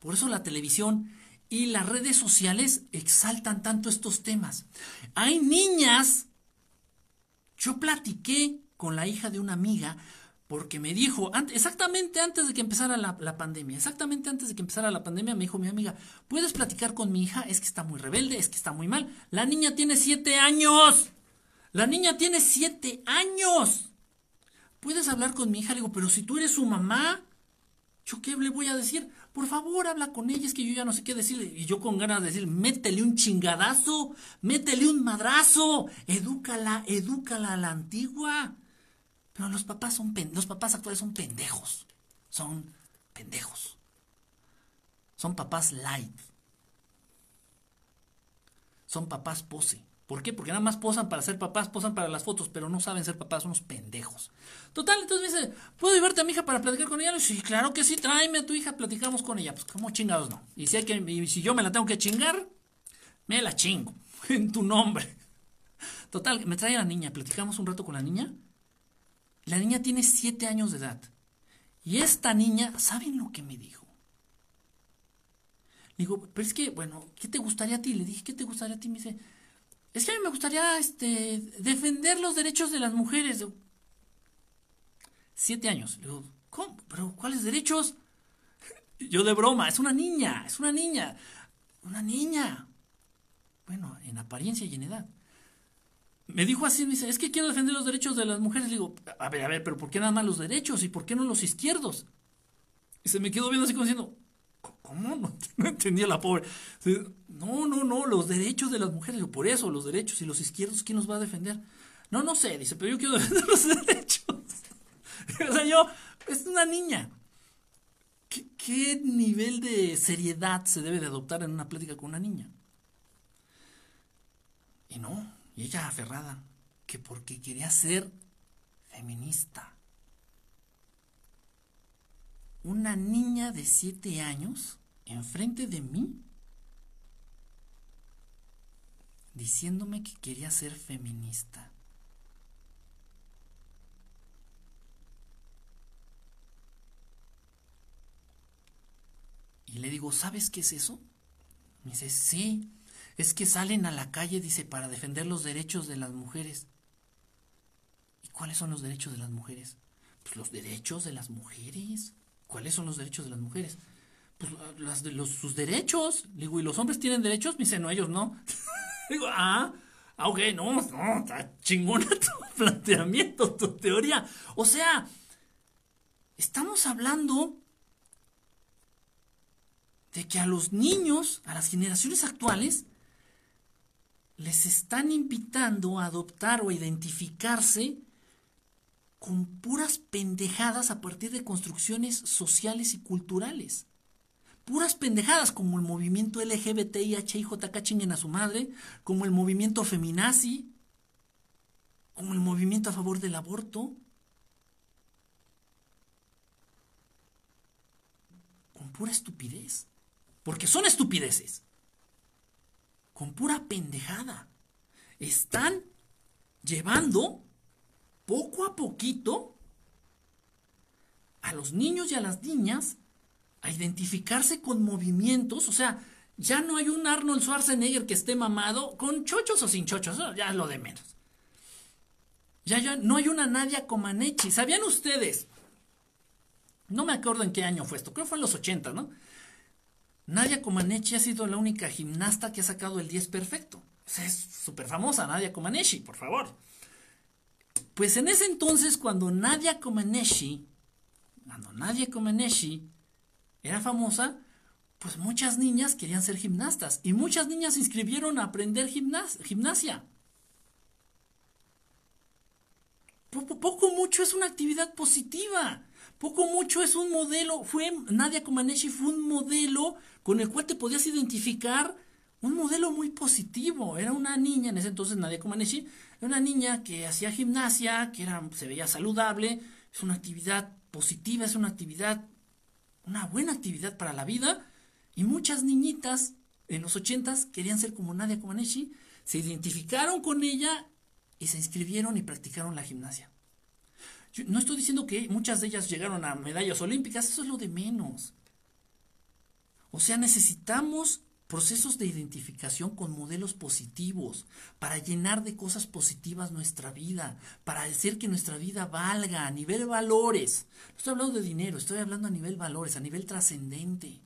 por eso la televisión y las redes sociales exaltan tanto estos temas. Hay niñas. Yo platiqué con la hija de una amiga porque me dijo, exactamente antes de que empezara la, la, pandemia, exactamente antes de que empezara la pandemia, me dijo mi amiga, ¿puedes platicar con mi hija? Es que está muy rebelde, es que está muy mal. La niña tiene siete años. La niña tiene siete años. ¿puedes hablar con mi hija? Le digo, pero si tú eres su mamá, ¿yo qué le voy a decir? Por favor, habla con ella, es que yo ya no sé qué decirle. Y yo con ganas de decir, métele un chingadazo, métele un madrazo, edúcala, edúcala a la antigua. Pero los papás son los papás actuales son pendejos. Son pendejos. Son papás light. Son papás pose. ¿Por qué? Porque nada más posan para ser papás, posan para las fotos, pero no saben ser papás, son unos pendejos. Total, entonces me dice, ¿puedo llevarte a mi hija para platicar con ella? Sí, claro que sí, tráeme a tu hija, platicamos con ella. Pues, ¿cómo chingados no? Y si, hay que, y si yo me la tengo que chingar, me la chingo, en tu nombre. Total, me trae a la niña, platicamos un rato con la niña. La niña tiene siete años de edad. Y esta niña, ¿saben lo que me dijo? Digo, pero es que, bueno, ¿qué te gustaría a ti? Le dije, ¿qué te gustaría a ti? Me dice, es que a mí me gustaría este, defender los derechos de las mujeres. Siete años. Le digo, ¿cómo? ¿Pero cuáles derechos? Yo de broma, es una niña, es una niña. Una niña. Bueno, en apariencia y en edad. Me dijo así, me dice, es que quiero defender los derechos de las mujeres. Le digo, a ver, a ver, pero ¿por qué nada más los derechos? ¿Y por qué no los izquierdos? Y se me quedó viendo así como diciendo, ¿cómo? No, entendía la pobre. No, no, no, los derechos de las mujeres, por eso, los derechos y los izquierdos, ¿quién los va a defender? No, no sé, dice, pero yo quiero defender los derechos. o sea, yo, es una niña. ¿Qué, ¿Qué, nivel de seriedad se debe de adoptar en una plática con una niña? Y no, y ella aferrada, que porque quería ser feminista. Una niña de siete años enfrente de mí diciéndome que quería ser feminista. Y le digo, ¿sabes qué es eso? Me dice, sí, es que salen a la calle, dice, para defender los derechos de las mujeres. ¿Y cuáles son los derechos de las mujeres? Pues los derechos de las mujeres. ¿Cuáles son los derechos de las mujeres? Pues las de los, sus derechos. Digo, ¿y los hombres tienen derechos? Me dice, no, ellos no. digo, ah, ah, ok, no, no, está chingona tu planteamiento, tu teoría. O sea, estamos hablando de que a los niños, a las generaciones actuales, les están invitando a adoptar o identificarse con puras pendejadas a partir de construcciones sociales y culturales. Puras pendejadas como el movimiento LGBTIHIJK chinguen a su madre, como el movimiento feminazi, como el movimiento a favor del aborto. Con pura estupidez. Porque son estupideces. Con pura pendejada. Están llevando poco a poquito a los niños y a las niñas a identificarse con movimientos. O sea, ya no hay un Arnold Schwarzenegger que esté mamado con chochos o sin chochos. Ya es lo de menos. Ya, ya no hay una Nadia Comaneci. ¿Sabían ustedes? No me acuerdo en qué año fue esto. Creo que fue en los 80, ¿no? Nadia Comaneci ha sido la única gimnasta que ha sacado el 10 perfecto. es súper famosa, Nadia Comaneci, por favor. Pues en ese entonces, cuando Nadia Comaneci, cuando Nadia Comaneci era famosa, pues muchas niñas querían ser gimnastas y muchas niñas se inscribieron a aprender gimnasia. Poco, poco mucho es una actividad positiva. Poco mucho es un modelo, fue Nadia Comaneci fue un modelo con el cual te podías identificar, un modelo muy positivo. Era una niña, en ese entonces Nadia Comaneci, era una niña que hacía gimnasia, que era, se veía saludable, es una actividad positiva, es una actividad, una buena actividad para la vida. Y muchas niñitas en los ochentas querían ser como Nadia Comaneci, se identificaron con ella y se inscribieron y practicaron la gimnasia no estoy diciendo que muchas de ellas llegaron a medallas olímpicas, eso es lo de menos. O sea, necesitamos procesos de identificación con modelos positivos, para llenar de cosas positivas nuestra vida, para hacer que nuestra vida valga a nivel valores. No estoy hablando de dinero, estoy hablando a nivel valores, a nivel trascendente.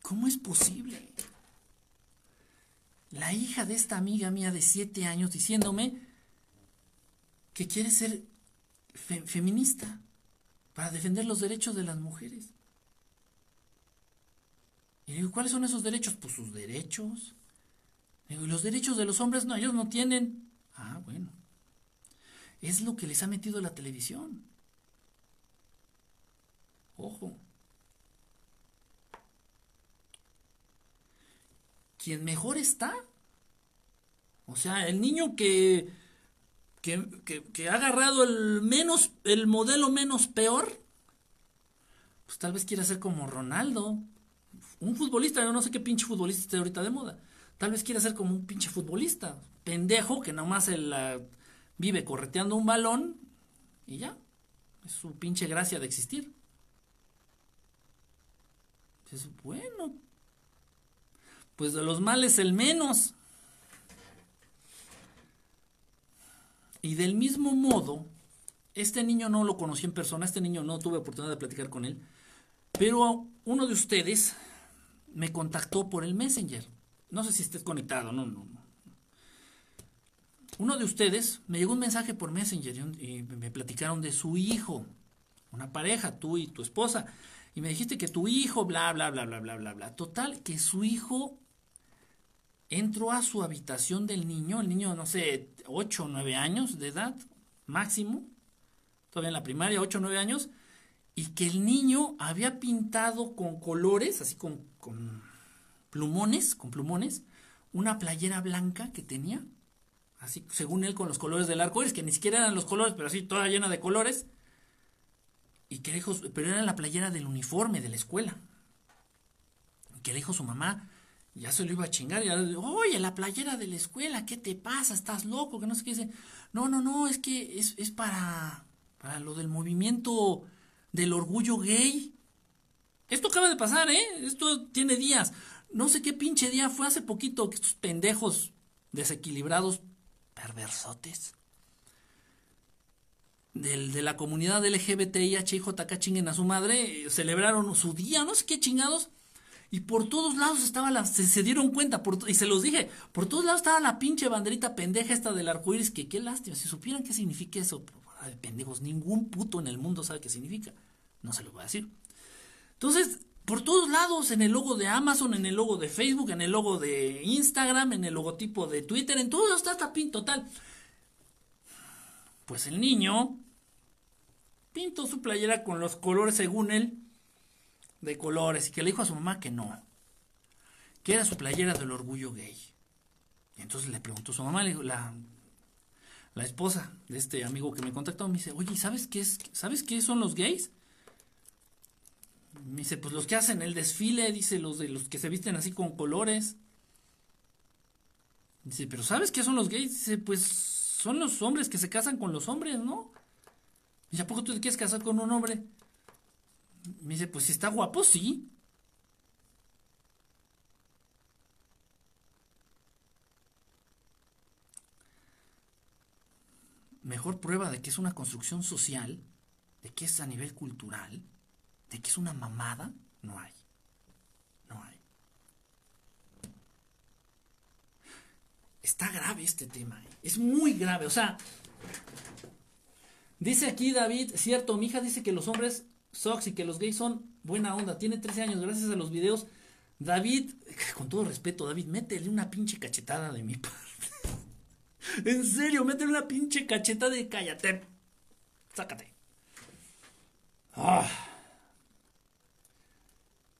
¿Cómo es posible? La hija de esta amiga mía de siete años diciéndome que quiere ser feminista para defender los derechos de las mujeres. Y digo, ¿cuáles son esos derechos? Pues sus derechos. Digo, ¿y los derechos de los hombres? No, ellos no tienen. Ah, bueno. Es lo que les ha metido la televisión. Ojo. Quien mejor está. O sea, el niño que, que, ha agarrado el menos, el modelo menos peor, pues tal vez quiera ser como Ronaldo. Un futbolista, yo no sé qué pinche futbolista esté ahorita de moda. Tal vez quiera ser como un pinche futbolista. Pendejo que nomás él, vive correteando un balón y ya. Es su pinche gracia de existir. Es bueno, pues de los males el menos. Y del mismo modo, este niño no lo conocí en persona, este niño no tuve oportunidad de platicar con él, pero uno de ustedes me contactó por el Messenger. No sé si estés conectado, no, no, no. Uno de ustedes me llegó un mensaje por Messenger y me platicaron de su hijo, una pareja, tú y tu esposa, y me dijiste que tu hijo, bla, bla, bla, bla, bla, bla, bla. Total, que su hijo entró a su habitación del niño, el niño, no sé, 8 o 9 años de edad, máximo, todavía en la primaria, 8 o 9 años, y que el niño había pintado con colores, así con, con plumones, con plumones, una playera blanca que tenía, así según él con los colores del arco iris, que ni siquiera eran los colores, pero así toda llena de colores, y que dijo, pero era la playera del uniforme de la escuela. Y que le dijo su mamá, ya se lo iba a chingar, ya oye, la playera de la escuela, ¿qué te pasa? ¿Estás loco? Que no sé qué dice. No, no, no, es que es, es para, para lo del movimiento del orgullo gay. Esto acaba de pasar, ¿eh? Esto tiene días. No sé qué pinche día fue hace poquito que estos pendejos desequilibrados, perversotes, del, de la comunidad LGBTI, HIJK chinguen a su madre, celebraron su día, no sé qué chingados, y por todos lados estaba la, se, dieron cuenta, y se los dije, por todos lados estaba la pinche banderita pendeja esta del arco iris, que qué lástima, si supieran qué significa eso, pendejos, ningún puto en el mundo sabe qué significa, no se lo voy a decir. Entonces, por todos lados, en el logo de Amazon, en el logo de Facebook, en el logo de Instagram, en el logotipo de Twitter, en todo está esta pin total. Pues el niño pintó su playera con los colores según él de colores y que le dijo a su mamá que no, que era su playera del orgullo gay. Y entonces le preguntó a su mamá, la, la esposa de este amigo que me contactó, me dice, oye, ¿sabes qué, es, ¿sabes qué son los gays? Me dice, pues los que hacen el desfile, dice, los de los que se visten así con colores. Dice, pero ¿sabes qué son los gays? Dice, pues son los hombres que se casan con los hombres, ¿no? Dice, ¿a poco tú te quieres casar con un hombre? Me dice, pues si está guapo, sí. Mejor prueba de que es una construcción social, de que es a nivel cultural, de que es una mamada, no hay. No hay. Está grave este tema. ¿eh? Es muy grave. O sea, dice aquí David, cierto, mi hija dice que los hombres socks y que los gays son buena onda. Tiene 13 años, gracias a los videos. David, con todo respeto, David, métele una pinche cachetada de mi parte. en serio, métele una pinche cachetada de cállate. Sácate. Ah.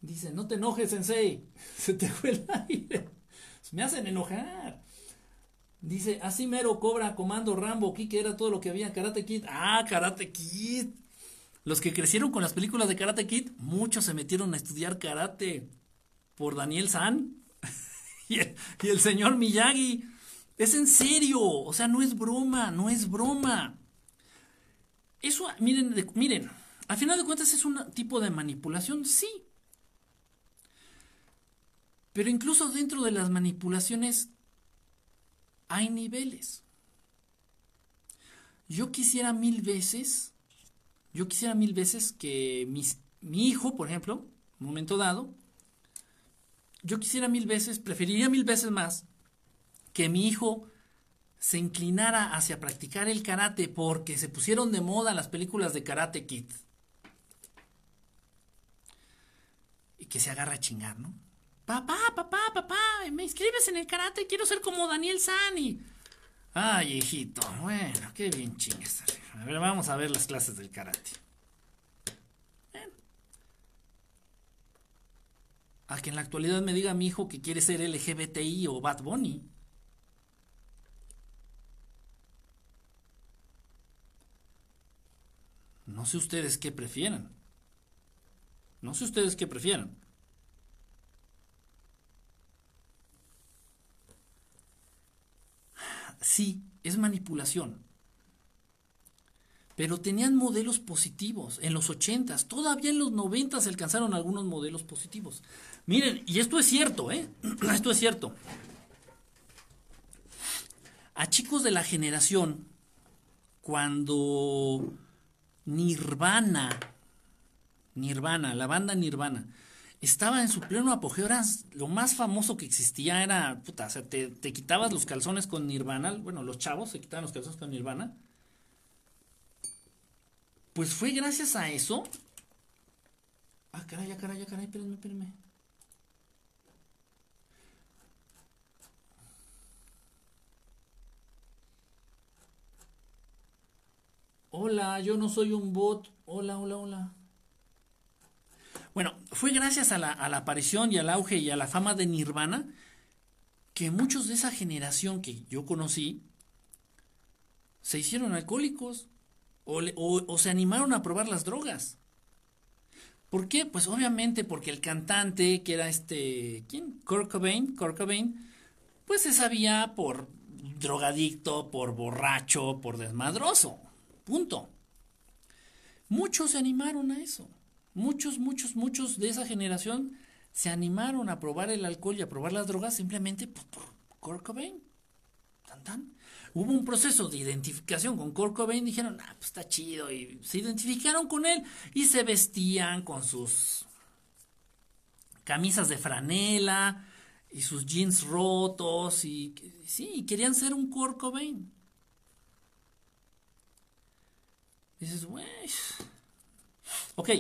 Dice, no te enojes, Sensei. Se te fue el aire. Me hacen enojar. Dice, así mero cobra Comando Rambo, que era todo lo que había Karate Kid. Ah, Karate Kid. Los que crecieron con las películas de Karate Kid, muchos se metieron a estudiar karate por Daniel San y, el, señor Miyagi. Es en serio, o sea, no es broma, no es broma. Eso, miren, miren, al final de cuentas es un tipo de manipulación, sí, pero incluso dentro de las manipulaciones hay niveles. Yo quisiera mil veces, yo quisiera mil veces que mi hijo, por ejemplo, un momento dado, yo quisiera mil veces, preferiría mil veces más que mi hijo se inclinara hacia practicar el karate porque se pusieron de moda las películas de Karate Kid. Y que se agarra a chingar, ¿no? Papá, papá, papá, me inscribes en el karate, quiero ser como Daniel Sani. Ay, hijito, bueno, qué bien chingas. A ver, vamos a ver las clases del karate. A que en la actualidad me diga mi hijo que quiere ser LGBTI o Bad Bunny. No sé ustedes qué prefieran. No sé ustedes qué prefieran. Sí, es manipulación. Pero tenían modelos positivos en los 80 todavía en los 90 se alcanzaron algunos modelos positivos. Miren, y esto es cierto, ¿eh? Esto es cierto. A chicos de la generación, cuando Nirvana, Nirvana, la banda Nirvana, estaba en su pleno apogeo, era lo más famoso que existía, era, puta, o sea, te, te, quitabas los calzones con Nirvana, bueno, los chavos se quitaban los calzones con Nirvana. Pues fue gracias a eso. Ah, caray, caray, caray, espérenme, espérenme. Hola, yo no soy un bot. Hola, hola, hola. Bueno, fue gracias a la, aparición y al auge y a la fama de Nirvana que muchos de esa generación que yo conocí se hicieron alcohólicos o, o, o se animaron a probar las drogas. ¿Por qué? Pues obviamente porque el cantante, que era este, ¿quién? Kurt Cobain, Kurt Cobain, pues se sabía por drogadicto, por borracho, por desmadroso. Punto. Muchos se animaron a eso. Muchos, muchos, muchos de esa generación se animaron a probar el alcohol y a probar las drogas simplemente por, por Kurt Cobain. Tan, tan. Hubo un proceso de identificación con Kurt Cobain, dijeron, ah, pues está chido, y se identificaron con él y se vestían con sus camisas de franela y sus jeans rotos y sí, querían ser un Kurt Cobain. dices, güey. Ok,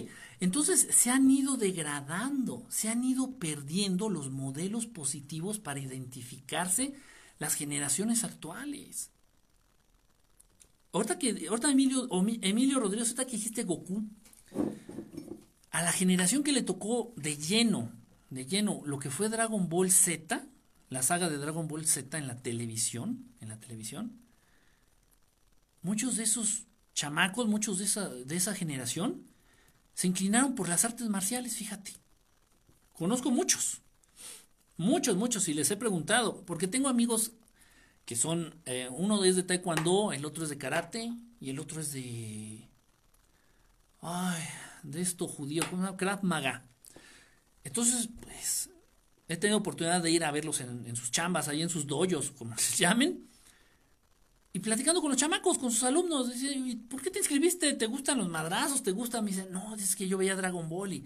entonces se han ido degradando, se han ido perdiendo los modelos positivos para identificarse las generaciones actuales. Ahorita que, ahorita Emilio, Emilio Rodríguez, ahorita que dijiste Goku, a la generación que le tocó de lleno, de lleno, lo que fue Dragon Ball Z, la saga de Dragon Ball Z en la televisión, en la televisión, muchos de esos chamacos, muchos de esa, de esa generación, se inclinaron por las artes marciales, fíjate. Conozco muchos, muchos, muchos, y les he preguntado, porque tengo amigos que son, eh, uno es de taekwondo, el otro es de karate, y el otro es de... Ay, de esto judío, como Krav Maga. Entonces, pues, he tenido oportunidad de ir a verlos en, en sus chambas, ahí en sus doyos, como se llamen. Y platicando con los chamacos, con sus alumnos, dice, ¿por qué te inscribiste? ¿Te gustan los madrazos? ¿Te gusta? Me dice, no, es que yo veía Dragon Ball y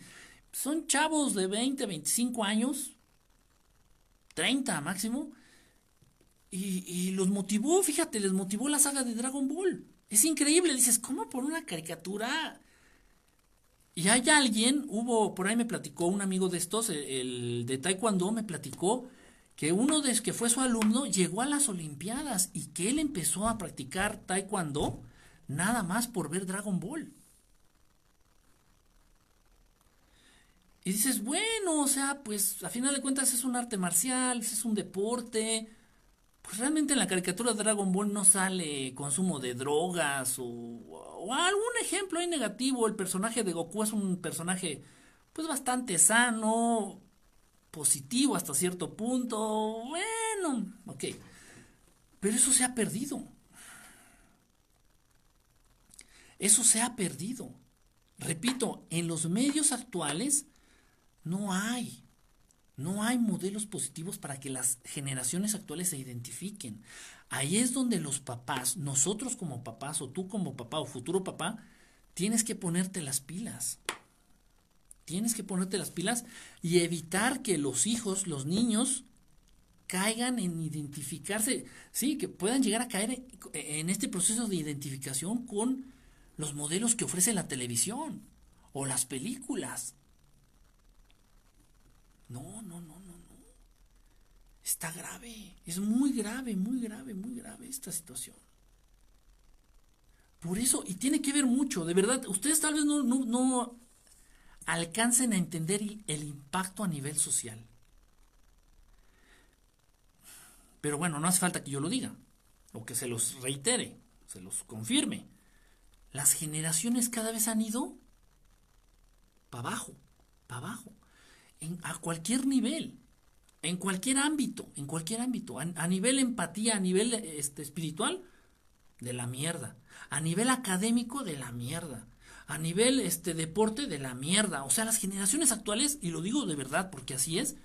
son chavos de 20, 25 años, 30 máximo, y, y, los motivó, fíjate, les motivó la saga de Dragon Ball. Es increíble, dices, ¿cómo por una caricatura? Y hay alguien, hubo, por ahí me platicó un amigo de estos, el, el de Taekwondo, me platicó que uno de que fue su alumno llegó a las Olimpiadas y que él empezó a practicar taekwondo nada más por ver Dragon Ball. Y dices, bueno, o sea, pues a final de cuentas es un arte marcial, es un deporte. Pues realmente en la caricatura de Dragon Ball no sale consumo de drogas o, o algún ejemplo ahí negativo. El personaje de Goku es un personaje pues bastante sano, positivo hasta cierto punto. Bueno, ok. Pero eso se ha perdido. Eso se ha perdido. Repito, en los medios actuales no hay. No hay modelos positivos para que las generaciones actuales se identifiquen. Ahí es donde los papás, nosotros como papás o tú como papá o futuro papá, tienes que ponerte las pilas. Tienes que ponerte las pilas y evitar que los hijos, los niños, caigan en identificarse, sí, que puedan llegar a caer en este proceso de identificación con los modelos que ofrece la televisión o las películas. No, no, no, no, no. Está grave, es muy grave, muy grave, muy grave esta situación. Por eso, y tiene que ver mucho, de verdad, ustedes tal vez no, no, no alcancen a entender el impacto a nivel social. Pero bueno, no hace falta que yo lo diga, o que se los reitere, se los confirme. Las generaciones cada vez han ido para abajo, para abajo, a cualquier nivel, en cualquier ámbito, en cualquier ámbito, a, a nivel empatía, a nivel este, espiritual, de la mierda, a nivel académico, de la mierda, a nivel este deporte de la mierda. O sea, las generaciones actuales, y lo digo de verdad porque así es,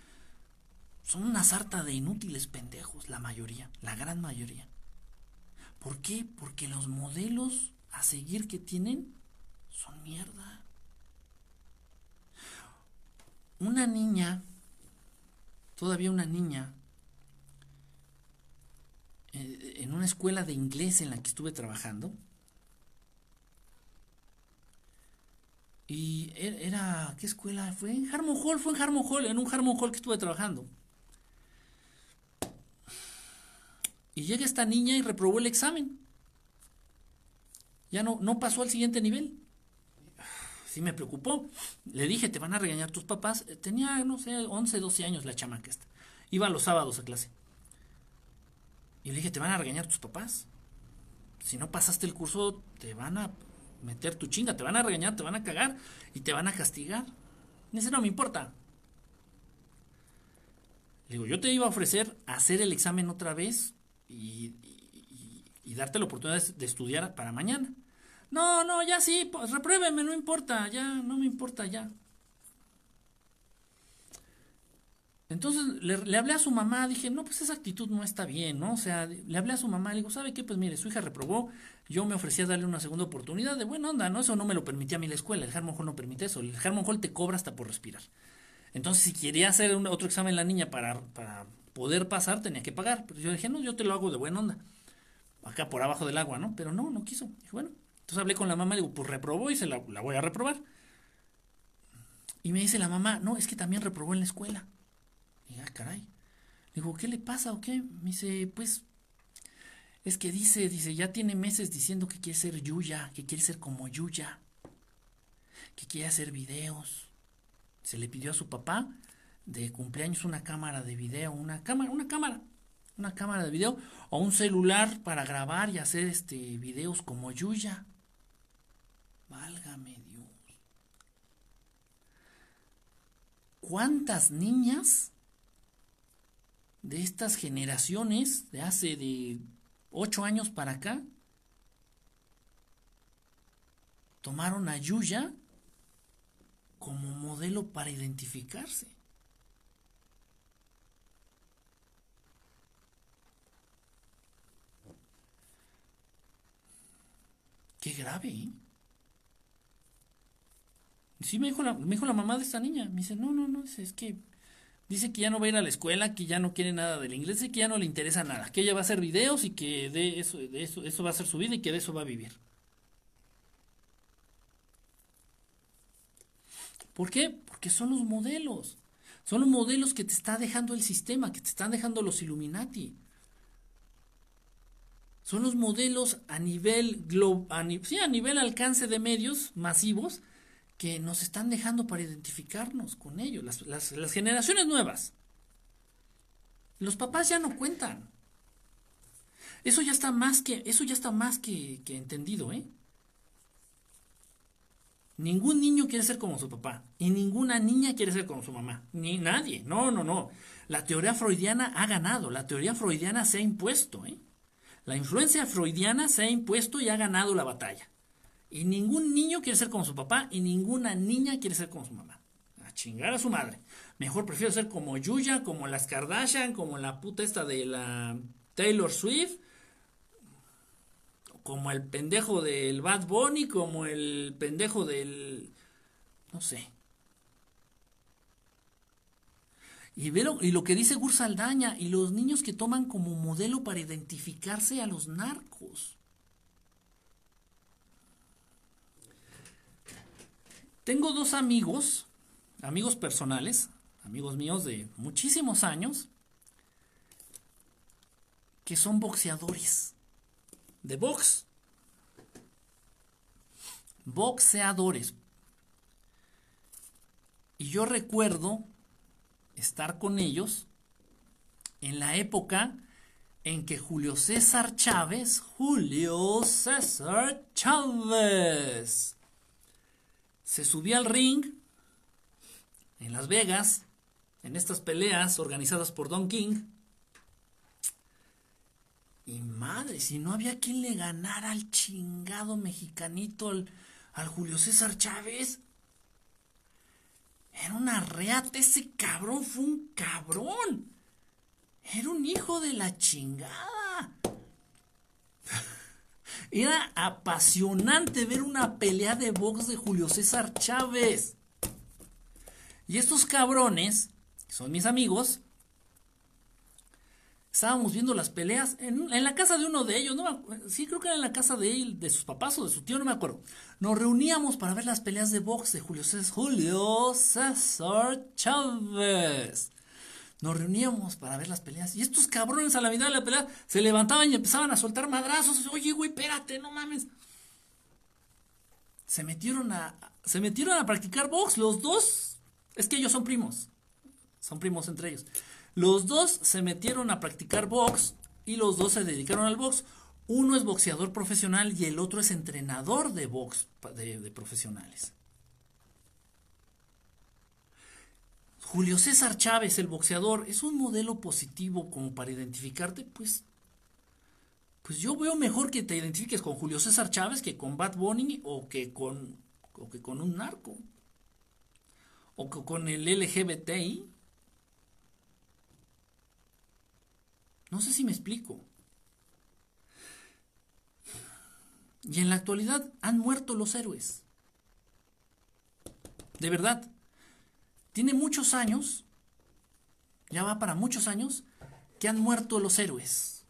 son una sarta de inútiles pendejos, la mayoría, la gran mayoría. ¿Por qué? Porque los modelos a seguir que tienen son mierda. Una niña, todavía una niña, eh, en una escuela de inglés en la que estuve trabajando, Y er, era, ¿qué escuela? Fue en Harmon Hall, fue en Harmon Hall, en un Harmon Hall que estuve trabajando. Y llega esta niña y reprobó el examen. Ya no, no pasó al siguiente nivel. Sí me preocupó. Le dije, te van a regañar tus papás. Tenía, no sé, 11, 12 años la chamaca esta. Iba los sábados a clase. Y le dije, te van a regañar tus papás. Si no pasaste el curso, te van a meter tu chinga, te van a regañar, te van a cagar y te van a castigar. Dice, no me importa. Le digo, yo te iba a ofrecer hacer el examen otra vez y, darte la oportunidad de estudiar para mañana. No, no, ya sí, pues repruébeme, no importa, ya, no me importa, ya. Entonces le, hablé a su mamá, dije, no, pues esa actitud no está bien, ¿no? O sea, le hablé a su mamá, le digo, ¿sabe qué? Pues mire, su hija reprobó, yo me ofrecía darle una segunda oportunidad de buena onda, ¿no? Eso no me lo permitía a mí la escuela, el Harmon Hall no permite eso, el Harmon Hall te cobra hasta por respirar. Entonces, si quería hacer otro examen la niña para, para poder pasar, tenía que pagar. Pero yo dije, no, yo te lo hago de buena onda, acá por abajo del agua, ¿no? Pero no, no quiso. Dije, bueno, entonces hablé con la mamá, le digo, pues reprobó y se la, la voy a reprobar. Y me dice la mamá, no, es que también reprobó en la escuela. Y ah, caray. Le digo, ¿qué le pasa o qué? Me dice, pues, es que dice, dice, ya tiene meses diciendo que quiere ser Yuya, que quiere ser como Yuya, que quiere hacer videos. Se le pidió a su papá de cumpleaños una cámara de video, una cámara, una cámara, una cámara de video o un celular para grabar y hacer este videos como Yuya. Válgame Dios. ¿Cuántas niñas de estas generaciones de hace de ocho años para acá tomaron a Yuya como modelo para identificarse. Qué grave, ¿eh? Sí, me dijo, la, me dijo la mamá de esta niña. Me dice, no, no, no, es que Dice que ya no va a ir a la escuela, que ya no quiere nada del inglés y que ya no le interesa nada, que ella va a hacer videos y que de eso, eso, va a ser su vida y que de eso va a vivir. ¿Por qué? Porque son los modelos. Son los modelos que te está dejando el sistema, que te están dejando los Illuminati. Son los modelos a nivel, a, sí, a nivel alcance de medios masivos que nos están dejando para identificarnos con ellos, las, generaciones nuevas. Los papás ya no cuentan. Eso ya está más que, eso ya está más que, que entendido, ¿eh? Ningún niño quiere ser como su papá y ninguna niña quiere ser como su mamá. Ni nadie. No, no, no. La teoría freudiana ha ganado. La teoría freudiana se ha impuesto. ¿eh? La influencia freudiana se ha impuesto y ha ganado la batalla. Y ningún niño quiere ser como su papá y ninguna niña quiere ser como su mamá. A chingar a su madre. Mejor prefiero ser como Yuya, como las Kardashian, como la puta esta de la Taylor Swift, como el pendejo del Bad Bunny, como el pendejo del... no sé. Y, y lo que dice Gursaldaña, y los niños que toman como modelo para identificarse a los narcos. Tengo dos amigos, amigos personales, amigos míos de muchísimos años, que son boxeadores. De box. Boxeadores. Y yo recuerdo estar con ellos en la época en que Julio César Chávez, Julio César Chávez, se subía al ring en Las Vegas, en estas peleas organizadas por Don King. Y madre, si no había quien le ganara al chingado mexicanito, al, al Julio César Chávez. Era una reata, ese cabrón fue un cabrón. Era un hijo de la chingada. Era apasionante ver una pelea de box de Julio César Chávez. Y estos cabrones, que son mis amigos, estábamos viendo las peleas en, la casa de uno de ellos, no sí creo que era en la casa de él, de sus papás o de su tío, no me acuerdo. Nos reuníamos para ver las peleas de box de Julio César, Julio César Chávez nos reuníamos para ver las peleas. Y estos cabrones a la mitad de la pelea se levantaban y empezaban a soltar madrazos. Oye, güey, espérate, no mames. se metieron a se metieron a practicar box los dos. Es que ellos son primos. Son primos entre ellos. Los dos se metieron a practicar box y los dos se dedicaron al box. Uno es boxeador profesional y el otro es entrenador de box de, profesionales. Julio César Chávez, el boxeador, es un modelo positivo como para identificarte, pues, pues yo veo mejor que te identifiques con Julio César Chávez que con Bad Bunny o que con, o que con un narco o que con el LGBTI. No sé si me explico. Y en la actualidad han muerto los héroes. De verdad. Tiene muchos años, ya va para muchos años, que han muerto los héroes.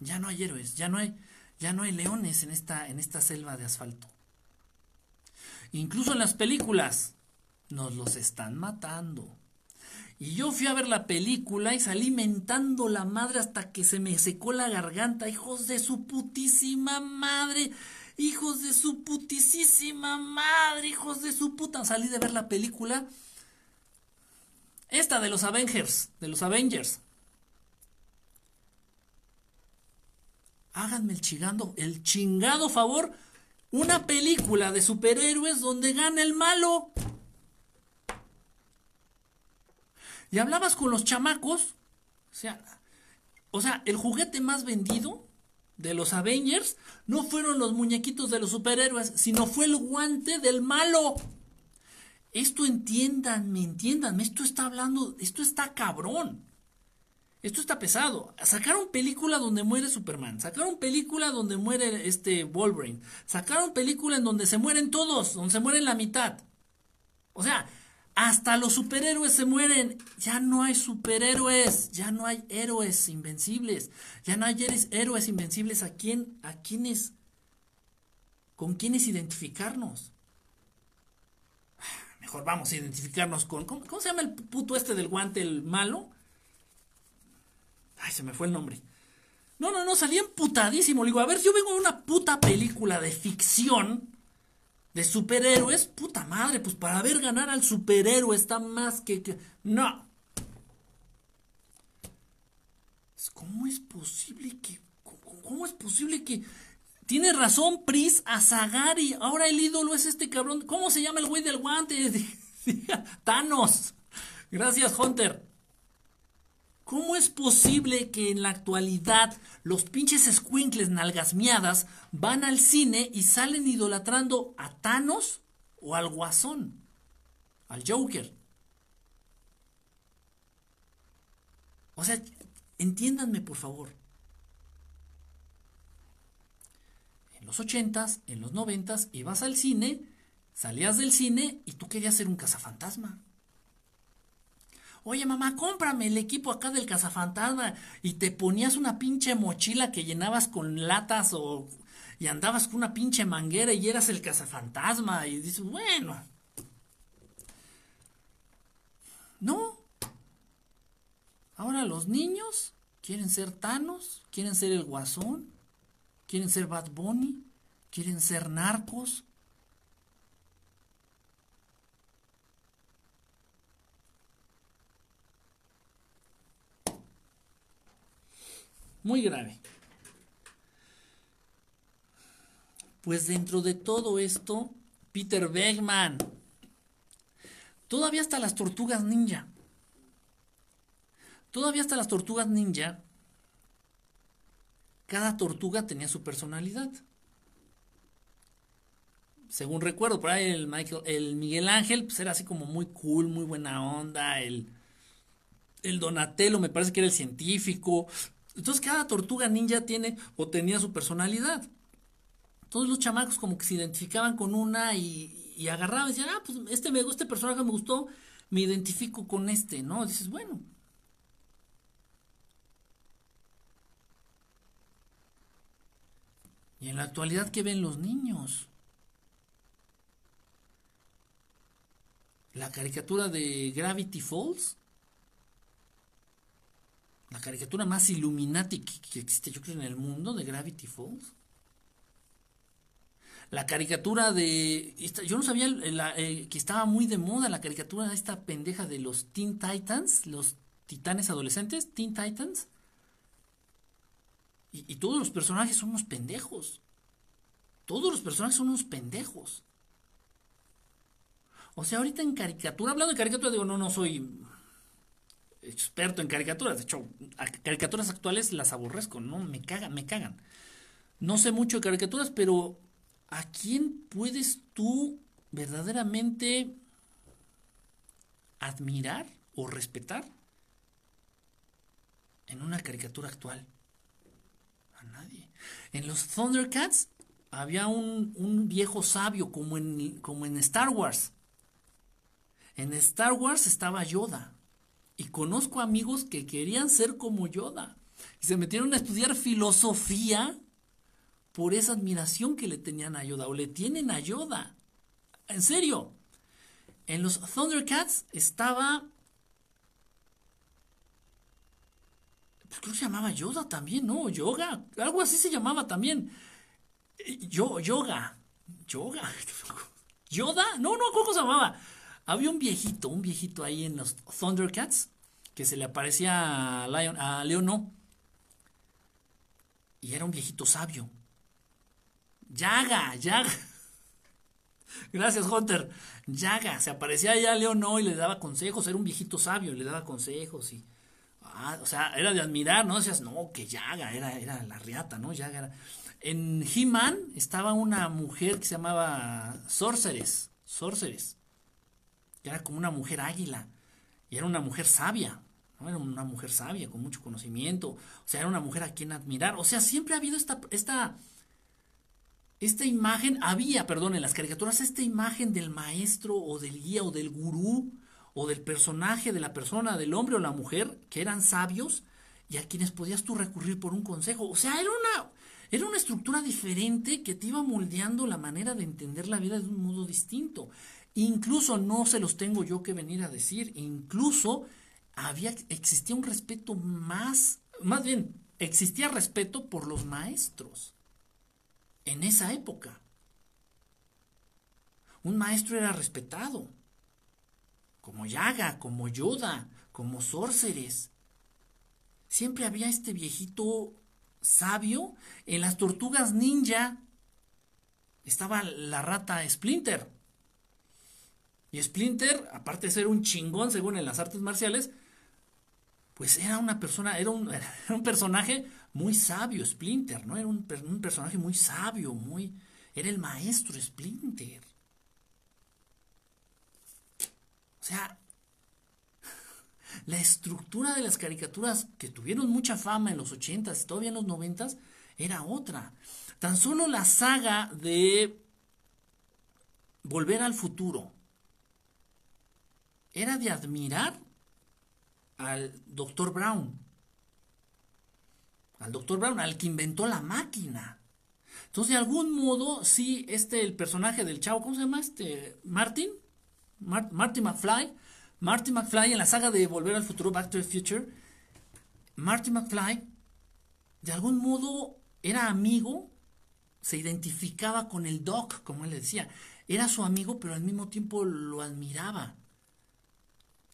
Ya no hay héroes, ya no hay, ya no hay leones en esta, en esta selva de asfalto. Incluso en las películas nos los están matando. Y yo fui a ver la película y salí mentando la madre hasta que se me secó la garganta. Hijos de su putísima madre. Hijos de su putísima madre. Hijos de su puta. Salí de ver la película. Esta de los Avengers. De los Avengers. Háganme el chingando, el chingado favor. Una película de superhéroes donde gana el malo. y hablabas con los chamacos, o sea, o sea, el juguete más vendido de los Avengers no fueron los muñequitos de los superhéroes, sino fue el guante del malo. Esto entiéndanme, entiéndanme, esto está hablando, esto está cabrón. Esto está pesado. Sacaron película donde muere Superman. Sacaron película donde muere este Wolverine. Sacaron película en donde se mueren todos, donde se mueren la mitad. O sea, hasta los superhéroes se mueren. Ya no hay superhéroes. Ya no hay héroes invencibles. Ya no hay héroes invencibles a quién, a quiénes, con quiénes identificarnos. Mejor vamos a identificarnos con, ¿cómo, se llama el puto este del guante, el malo? Ay, se me fue el nombre. No, no, no, salí emputadísimo. Le digo, a ver, yo vengo de una puta película de ficción de superhéroes, puta madre, pues para ver ganar al superhéroe está más que... No. ¿Cómo es posible que... ¿Cómo, es posible que... Tiene razón Pris Azagari. Ahora el ídolo es este cabrón. ¿Cómo se llama el güey del guante? Thanos. Gracias, Hunter. ¿Cómo es posible que en la actualidad los pinches squinkles nalgas miadas van al cine y salen idolatrando a Thanos o al Guasón? Al Joker. O sea, entiéndanme por favor. En los ochentas, en los noventas, ibas al cine, salías del cine y tú querías ser un cazafantasma. Oye, mamá, cómprame el equipo acá del cazafantasma. Y te ponías una pinche mochila que llenabas con latas o. Y andabas con una pinche manguera y eras el cazafantasma. Y dices, bueno. No. Ahora los niños quieren ser Thanos, quieren ser el Guasón, quieren ser Bad Bunny, quieren ser narcos, Muy grave. Pues dentro de todo esto, Peter Bergman. Todavía hasta las tortugas ninja. Todavía hasta las tortugas ninja. Cada tortuga tenía su personalidad. Según recuerdo, por ahí el, Michael, el Miguel Ángel pues era así como muy cool, muy buena onda. El, el Donatello me parece que era el científico. Entonces cada tortuga ninja tiene o tenía su personalidad. Todos los chamacos como que se identificaban con una y, y agarraban y decían, ah, pues este, me, este personaje me gustó, me identifico con este, ¿no? dices, bueno. En la actualidad, ¿qué ven los niños? La caricatura de Gravity Falls la caricatura más Illuminati que, existe, yo creo, en el mundo de Gravity Falls. la caricatura de... Yo no sabía eh, que estaba muy de moda la caricatura de esta pendeja de los Teen Titans, los titanes adolescentes, Teen Titans. Y, todos los personajes son unos pendejos. Todos los personajes son unos pendejos. O sea, ahorita en caricatura, hablando de caricatura, digo, no, no soy experto en caricaturas. De hecho, caricaturas actuales las aborrezco, ¿no? Me cagan, me cagan. No sé mucho de caricaturas, pero ¿a quién puedes tú verdaderamente admirar o respetar en una caricatura actual? En los Thundercats había un, un viejo sabio como en, como en Star Wars. En Star Wars estaba Yoda. Y conozco amigos que querían ser como Yoda. Y se metieron a estudiar filosofía por esa admiración que le tenían a Yoda o le tienen a Yoda. En serio. En los Thundercats estaba... creo que se llamaba Yoda también, ¿no? Yoga. Algo así se llamaba también. Yo, yoga. Yoga. Yoda. No, no, ¿cómo se llamaba? Había un viejito, un viejito ahí en los Thundercats que se le aparecía a, Lion, a Leono. Y era un viejito sabio. Yaga, Yaga. Gracias, Hunter. Yaga, se aparecía allá a Leono y le daba consejos. Era un viejito sabio le daba consejos. Y, ah, o sea, era de admirar, ¿no? Decías, no, que Yaga, era, era la riata, ¿no? Yaga era. En He-Man estaba una mujer que se llamaba Sorceress. Sorceress era como una mujer águila, y era una mujer sabia, ¿no? Era una mujer sabia, con mucho conocimiento, o sea, era una mujer a quien admirar, o sea, siempre ha habido esta, esta, esta imagen, había, perdón, en las caricaturas, esta imagen del maestro o del guía o del gurú o del personaje, de la persona, del hombre o la mujer, que eran sabios y a quienes podías tú recurrir por un consejo. O sea, era una, era una estructura diferente que te iba moldeando la manera de entender la vida de un modo distinto. Incluso no se los tengo yo que venir a decir, incluso había, existía un respeto más, más bien, existía respeto por los maestros en esa época. Un maestro era respetado, como Yaga, como Yoda, como Sorceres. Siempre había este viejito sabio. En las tortugas ninja estaba la rata Splinter. Y Splinter, aparte de ser un chingón según en las artes marciales, pues era una persona, era un, personaje muy sabio, Splinter, ¿no? Era un, un, personaje muy sabio, muy... Era el maestro Splinter. O sea, la estructura de las caricaturas que tuvieron mucha fama en los 80s y todavía en los 90s era otra. Tan solo la saga de Volver al futuro era de admirar al doctor Brown. Al doctor Brown, al que inventó la máquina. Entonces, de algún modo, sí, este, el personaje del chavo, ¿cómo se llama? Este, Martin, Martin McFly, Martin McFly en la saga de Volver al Futuro, Back to the Future, Martin McFly, de algún modo, era amigo, se identificaba con el Doc, como él le decía. Era su amigo, pero al mismo tiempo lo admiraba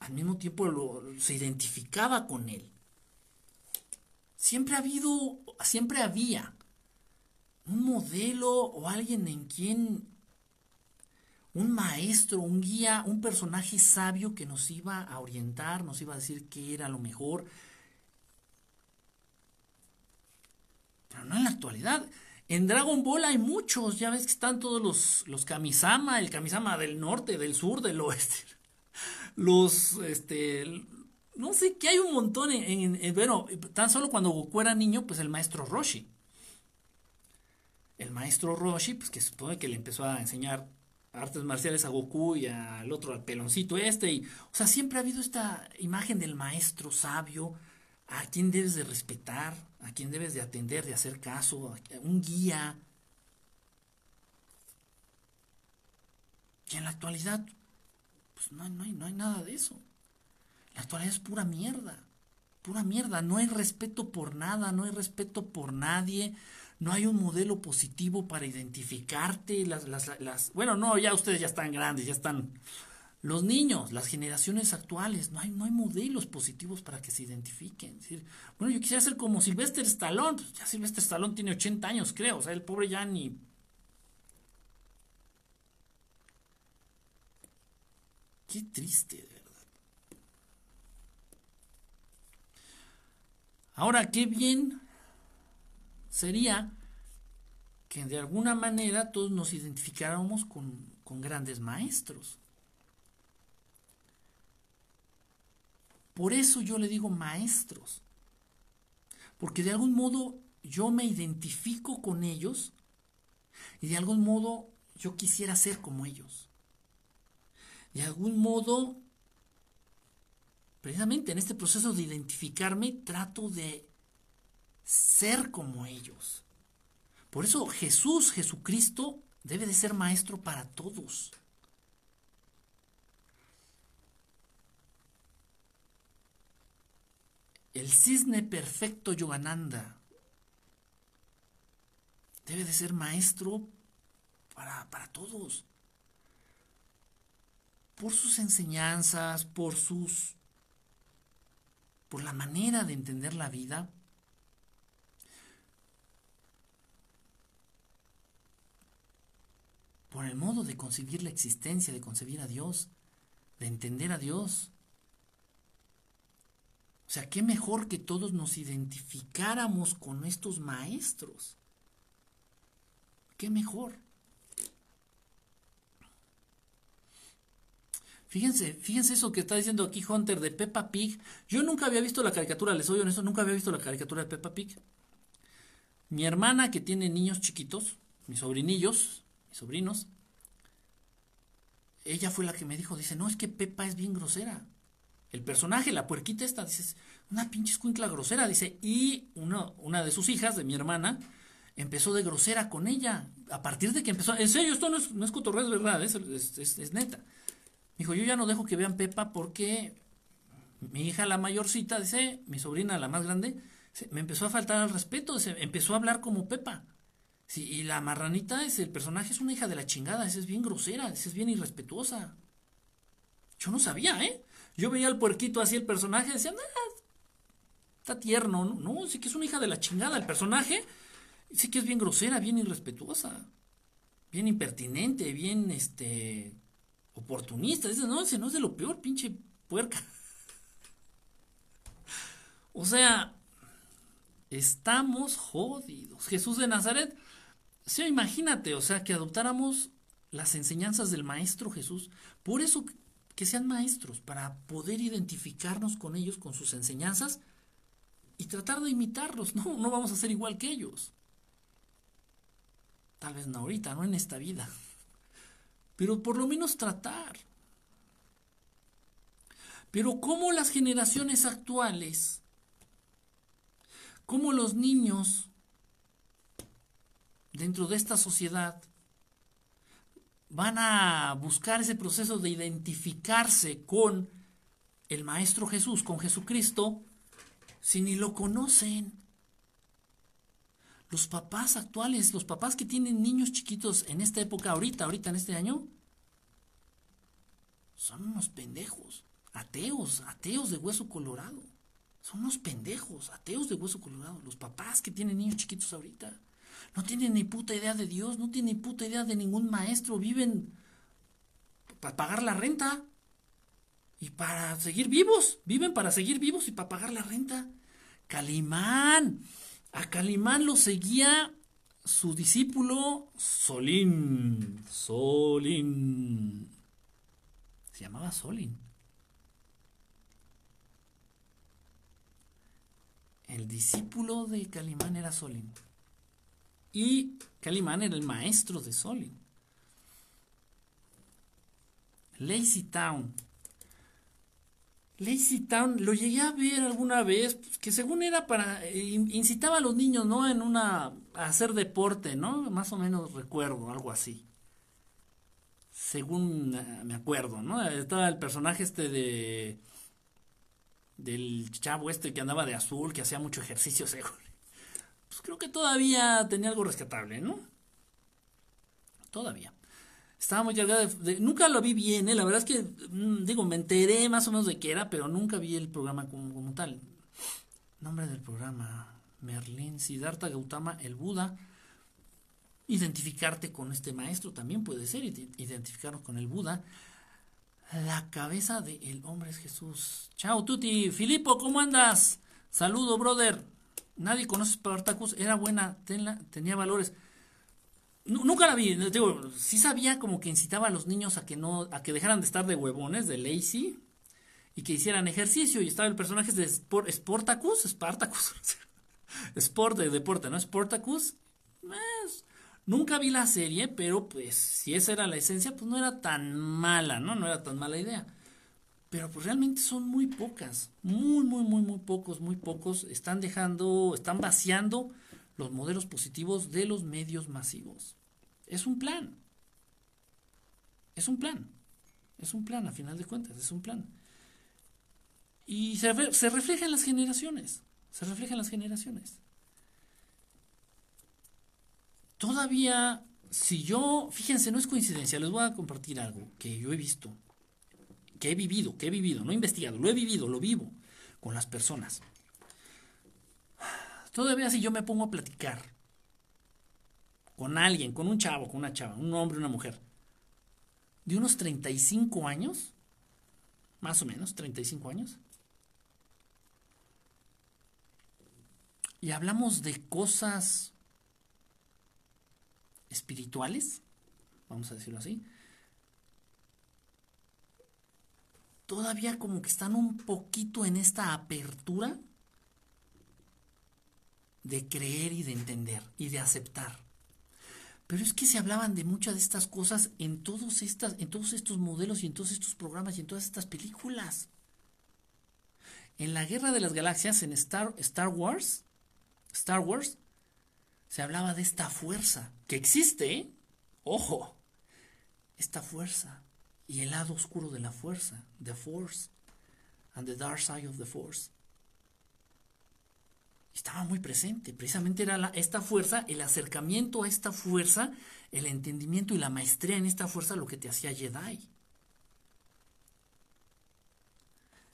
al mismo tiempo se identificaba con él. Siempre ha habido, siempre había un modelo o alguien en quien, un maestro, un guía, un personaje sabio que nos iba a orientar, nos iba a decir qué era lo mejor. Pero no en la actualidad. En Dragon Ball hay muchos, ya ves que están todos los, los Kamisama, el Kamisama del norte, del sur, del oeste los, este, no sé, que hay un montón en, bueno, tan solo cuando Goku era niño, pues el maestro Roshi. El maestro Roshi, pues que supone que le empezó a enseñar artes marciales a Goku y al otro, al peloncito este, y, o sea, siempre ha habido esta imagen del maestro sabio, a quien debes de respetar, a quien debes de atender, de hacer caso, un guía. Y en la actualidad, pues, no, no, hay, no hay nada de eso. La actualidad es pura mierda. Pura mierda. No hay respeto por nada, no hay respeto por nadie. No hay un modelo positivo para identificarte. Las, las, las, bueno, no, ya ustedes ya están grandes, ya están los niños, las generaciones actuales, no hay, no hay modelos positivos para que se identifiquen. bueno, yo quisiera ser como Sylvester Stallone, pues ya Sylvester Stallone tiene 80 años, creo, o sea, el pobre ya ni... Qué triste, de verdad. Ahora, qué bien sería que de alguna manera todos nos identificáramos con, con grandes maestros. Por eso yo le digo maestros. Porque de algún modo yo me identifico con ellos y de algún modo yo quisiera ser como ellos. De algún modo, precisamente en este proceso de identificarme, trato de ser como ellos. Por eso Jesús, Jesucristo, debe de ser maestro para todos. El cisne perfecto Yogananda debe de ser maestro para, para todos. Por sus enseñanzas, por sus. por la manera de entender la vida. Por el modo de concebir la existencia, de concebir a Dios, de entender a Dios. O sea, qué mejor que todos nos identificáramos con estos maestros. Qué mejor. Fíjense, fíjense eso que está diciendo aquí Hunter de Peppa Pig. Yo nunca había visto la caricatura, les soy honesto, nunca había visto la caricatura de Peppa Pig. Mi hermana que tiene niños chiquitos, mis sobrinillos, sobrinos, ella fue la que me dijo, dice, no, es que Peppa es bien grosera el personaje, la puerquita esta, dices, una pinche escuincla grosera, dice, y una, una de sus hijas, de mi hermana, empezó de grosera con ella. A partir de que empezó, en serio, esto no es, no es cotorreo, es verdad, es, es, neta. dijo, yo ya no dejo que vean Pepa porque mi hija, la mayorcita, dice, mi sobrina, la más grande, me empezó a faltar al respeto, se empezó a hablar como Pepa. Sí, y la marranita, es, el personaje es una hija de la chingada, es bien grosera, es bien irrespetuosa. Yo no sabía, ¿eh? Yo veía al puerquito así, el personaje, decía, ah, está tierno, ¿no? No, sí que es una hija de la chingada. El personaje sí que es bien grosera, bien irrespetuosa, bien impertinente, bien, este, oportunista. Dice, no, ese no es de lo peor, pinche puerca. o sea, estamos jodidos. Jesús de Nazaret, sí, imagínate, o sea, que adoptáramos las enseñanzas del Maestro Jesús. Por eso que sean maestros, para poder identificarnos con ellos, con sus enseñanzas y tratar de imitarlos. No, no vamos a ser igual que ellos. Tal vez no ahorita, no en esta vida. Pero por lo menos tratar. Pero cómo las generaciones actuales, cómo los niños dentro de esta sociedad van a buscar ese proceso de identificarse con el Maestro Jesús, con Jesucristo, si ni lo conocen. Los papás actuales, los papás que tienen niños chiquitos en esta época, ahorita, ahorita en este año, son unos pendejos, ateos, ateos de hueso colorado. Son unos pendejos, ateos de hueso colorado. Los papás que tienen niños chiquitos ahorita. No tienen ni puta idea de Dios, no tienen ni puta idea de ningún maestro, viven para pagar la renta y para seguir vivos, viven para seguir vivos y para pagar la renta. Calimán, a Calimán lo seguía su discípulo Solín, Solín, se llamaba Solín. El discípulo de Calimán era Solín. Y Calimán era el maestro de Solin. Lazy Town. Lazy Town lo llegué a ver alguna vez, pues, que según era para, eh, incitaba a los niños, ¿no? En una, a hacer deporte, ¿no? Más o menos recuerdo, algo así. Según eh, me acuerdo, ¿no? Estaba el personaje este de, del chavo este que andaba de azul, que hacía mucho ejercicio, según. Creo que todavía tenía algo rescatable, ¿no? Todavía. Estaba muy cargada de, Nunca lo vi bien, ¿eh? La verdad es que, mm, digo, me enteré más o menos de qué era, pero nunca vi el programa como, tal. Nombre del programa. Merlín, Siddhartha Gautama, el Buda. Identificarte con este maestro también puede ser, identificarnos con el Buda. La cabeza del hombre es Jesús. Chao, Tuti. Filipo, ¿cómo andas? Saludo, brother. Nadie conoce Spartacus. Era buena, tenía valores. nunca la vi. Digo, sí sabía como que incitaba a los niños a que no, a que dejaran de estar de huevones, de lazy, y que hicieran ejercicio. Y estaba el personaje de Sport, Sportacus, Spartacus. Sport de deporte, ¿no? Sportacus. Pues, nunca vi la serie, pero pues si esa era la esencia, pues no era tan mala, ¿no? No era tan mala idea. Pero pues realmente son muy pocas, muy, muy, muy, muy pocos, muy pocos. Están dejando, están vaciando los modelos positivos de los medios masivos. Es un plan. Es un plan. Es un plan, a final de cuentas, es un plan. Y se, se refleja en las generaciones. Se refleja en las generaciones. Todavía, si yo, fíjense, no es coincidencia, les voy a compartir algo que yo he visto, que he vivido, que he vivido, no he investigado, lo he vivido, lo vivo con las personas. Todavía si yo me pongo a platicar con alguien, con un chavo, con una chava, un hombre, una mujer, de unos 35 años, más o menos, 35 años, y hablamos de cosas espirituales, vamos a decirlo así, todavía como que están un poquito en esta apertura de creer y de entender y de aceptar. Pero es que se hablaban de muchas de estas cosas en todos, estas, en todos estos modelos y en todos estos programas y en todas estas películas. En la Guerra de las Galaxias, en Star, Star Wars, Star Wars, se hablaba de esta fuerza que existe, ojo, esta fuerza y el lado oscuro de la fuerza, the force, and the dark side of the force. Estaba muy presente, precisamente era esta fuerza, el acercamiento a esta fuerza, el entendimiento y la maestría en esta fuerza lo que te hacía Jedi.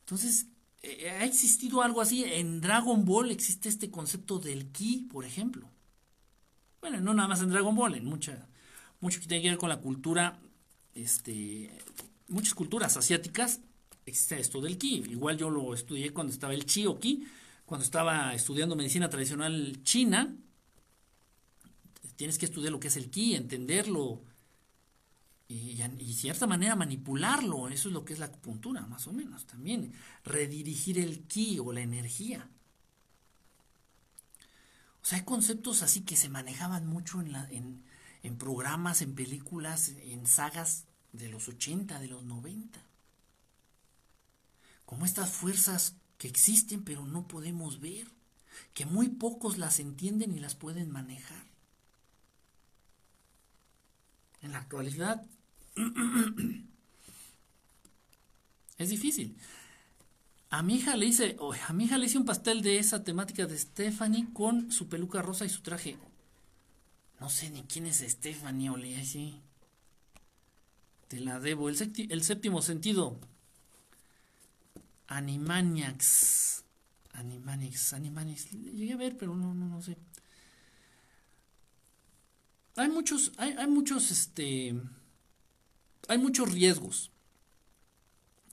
Entonces, eh, ha existido algo así. En Dragon Ball existe este concepto del ki, por ejemplo. Bueno, no nada más en Dragon Ball, en mucha, mucho que tiene que ver con la cultura, este, muchas culturas asiáticas existe esto del ki. Igual yo lo estudié cuando estaba el chi o ki, cuando estaba estudiando medicina tradicional china. Tienes que estudiar lo que es el ki, entenderlo, y, y, cierta manera manipularlo, eso es lo que es la acupuntura, más o menos, también, redirigir el ki o la energía. O sea, hay conceptos así que se manejaban mucho en, la, en, en programas, en películas, en sagas de los 80, de los 90. Como estas fuerzas que existen pero no podemos ver, que muy pocos las entienden y las pueden manejar. En la actualidad es difícil. A mi hija le hice, a mi hija le hice un pastel de esa temática de Stephanie con su peluca rosa y su traje. No sé ni quién es Stephanie, ole, así. Te la debo. El, séptimo sentido. Animaniacs. Animaniacs, Animaniacs. Llegué a ver, pero no, no, no sé. Hay muchos, hay, hay muchos, este hay muchos riesgos.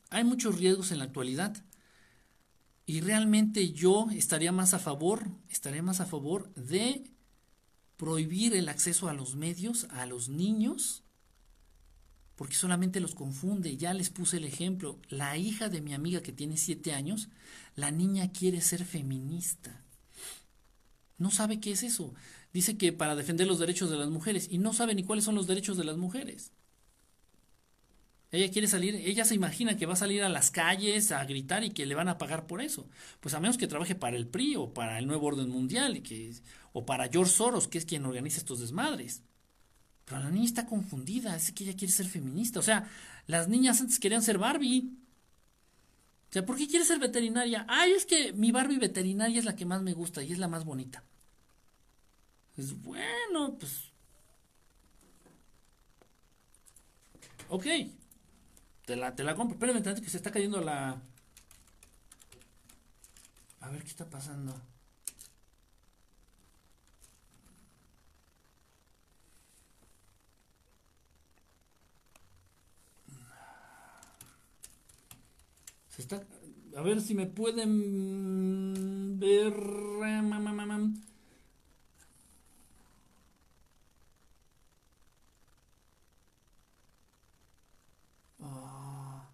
Hay muchos riesgos en la actualidad. Y realmente yo estaría más a favor, estaría más a favor de prohibir el acceso a los medios a los niños, porque solamente los confunde. Ya les puse el ejemplo. La hija de mi amiga que tiene siete años, la niña quiere ser feminista. No sabe qué es eso. Dice que para defender los derechos de las mujeres y no sabe ni cuáles son los derechos de las mujeres. Ella quiere salir, ella se imagina que va a salir a las calles a gritar y que le van a pagar por eso. Pues a menos que trabaje para el PRI o para el Nuevo Orden Mundial y que, o para George Soros, que es quien organiza estos desmadres. Pero la niña está confundida, es que ella quiere ser feminista. O sea, las niñas antes querían ser Barbie. O sea, ¿por qué quiere ser veterinaria? Ay, es que mi Barbie veterinaria es la que más me gusta y es la más bonita. Es bueno, pues. Ok. Te la, te la compro. Espérame que se está cayendo la. A ver qué está pasando. Está. A ver si me pueden ver. Ah.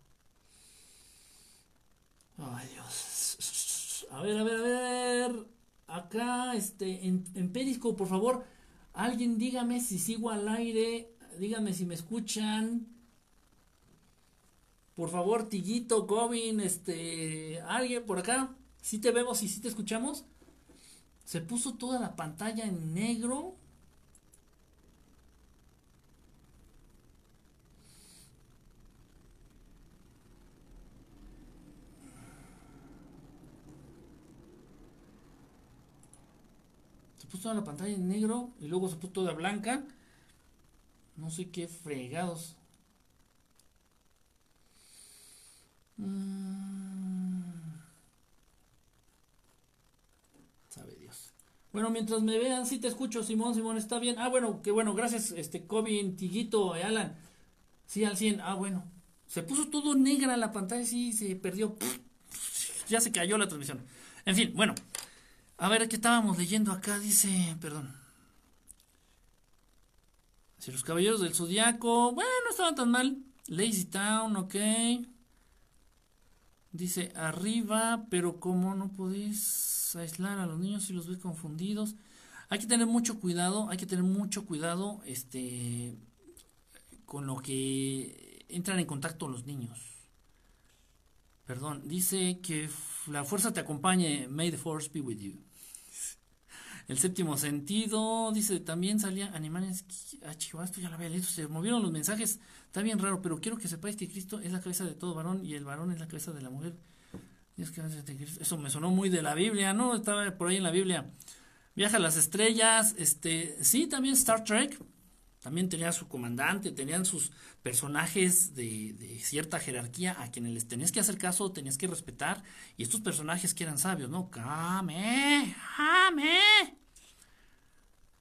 Ay, Dios. A ver, a ver, a ver. Acá, este, en, en por favor, alguien dígame si sigo al aire. Dígame si me escuchan. Por favor, Tiguito, Gobin, este, alguien por acá. Si te vemos y si te escuchamos. Se puso toda la pantalla en negro. Se puso toda la pantalla en negro y luego se puso toda blanca. No sé qué fregados. Sabe Dios. Bueno, mientras me vean, sí te escucho, Simón, Simón, está bien. Ah, bueno, qué bueno, gracias, este, Cobin, Tiguito, eh, Alan. Sí, al 100. Ah, bueno. Se puso todo negra la pantalla, sí, se perdió. Ya se cayó la transmisión. En fin, bueno. A ver, ¿qué estábamos leyendo acá? Dice, perdón. Si los caballeros del zodiaco, bueno, no estaban tan mal. Lazy Town, ok. Dice arriba, pero como no podéis aislar a los niños si los ves confundidos. Hay que tener mucho cuidado, hay que tener mucho cuidado este con lo que entran en contacto los niños. Perdón, dice que la fuerza te acompañe, may the force be with you. El séptimo sentido, dice, también salía animales. Ah, chico, esto ya lo había leído. Se movieron los mensajes. Está bien raro, pero quiero que sepáis que Cristo es la cabeza de todo varón y el varón es la cabeza de la mujer. Eso me sonó muy de la Biblia, ¿no? Estaba por ahí en la Biblia. Viaja a las estrellas. Este, sí, también Star Trek. También tenía su comandante, tenían sus personajes de, cierta jerarquía a quienes les tenías que hacer caso, tenías que respetar. Y estos personajes que eran sabios, ¿no? Kame, Jame.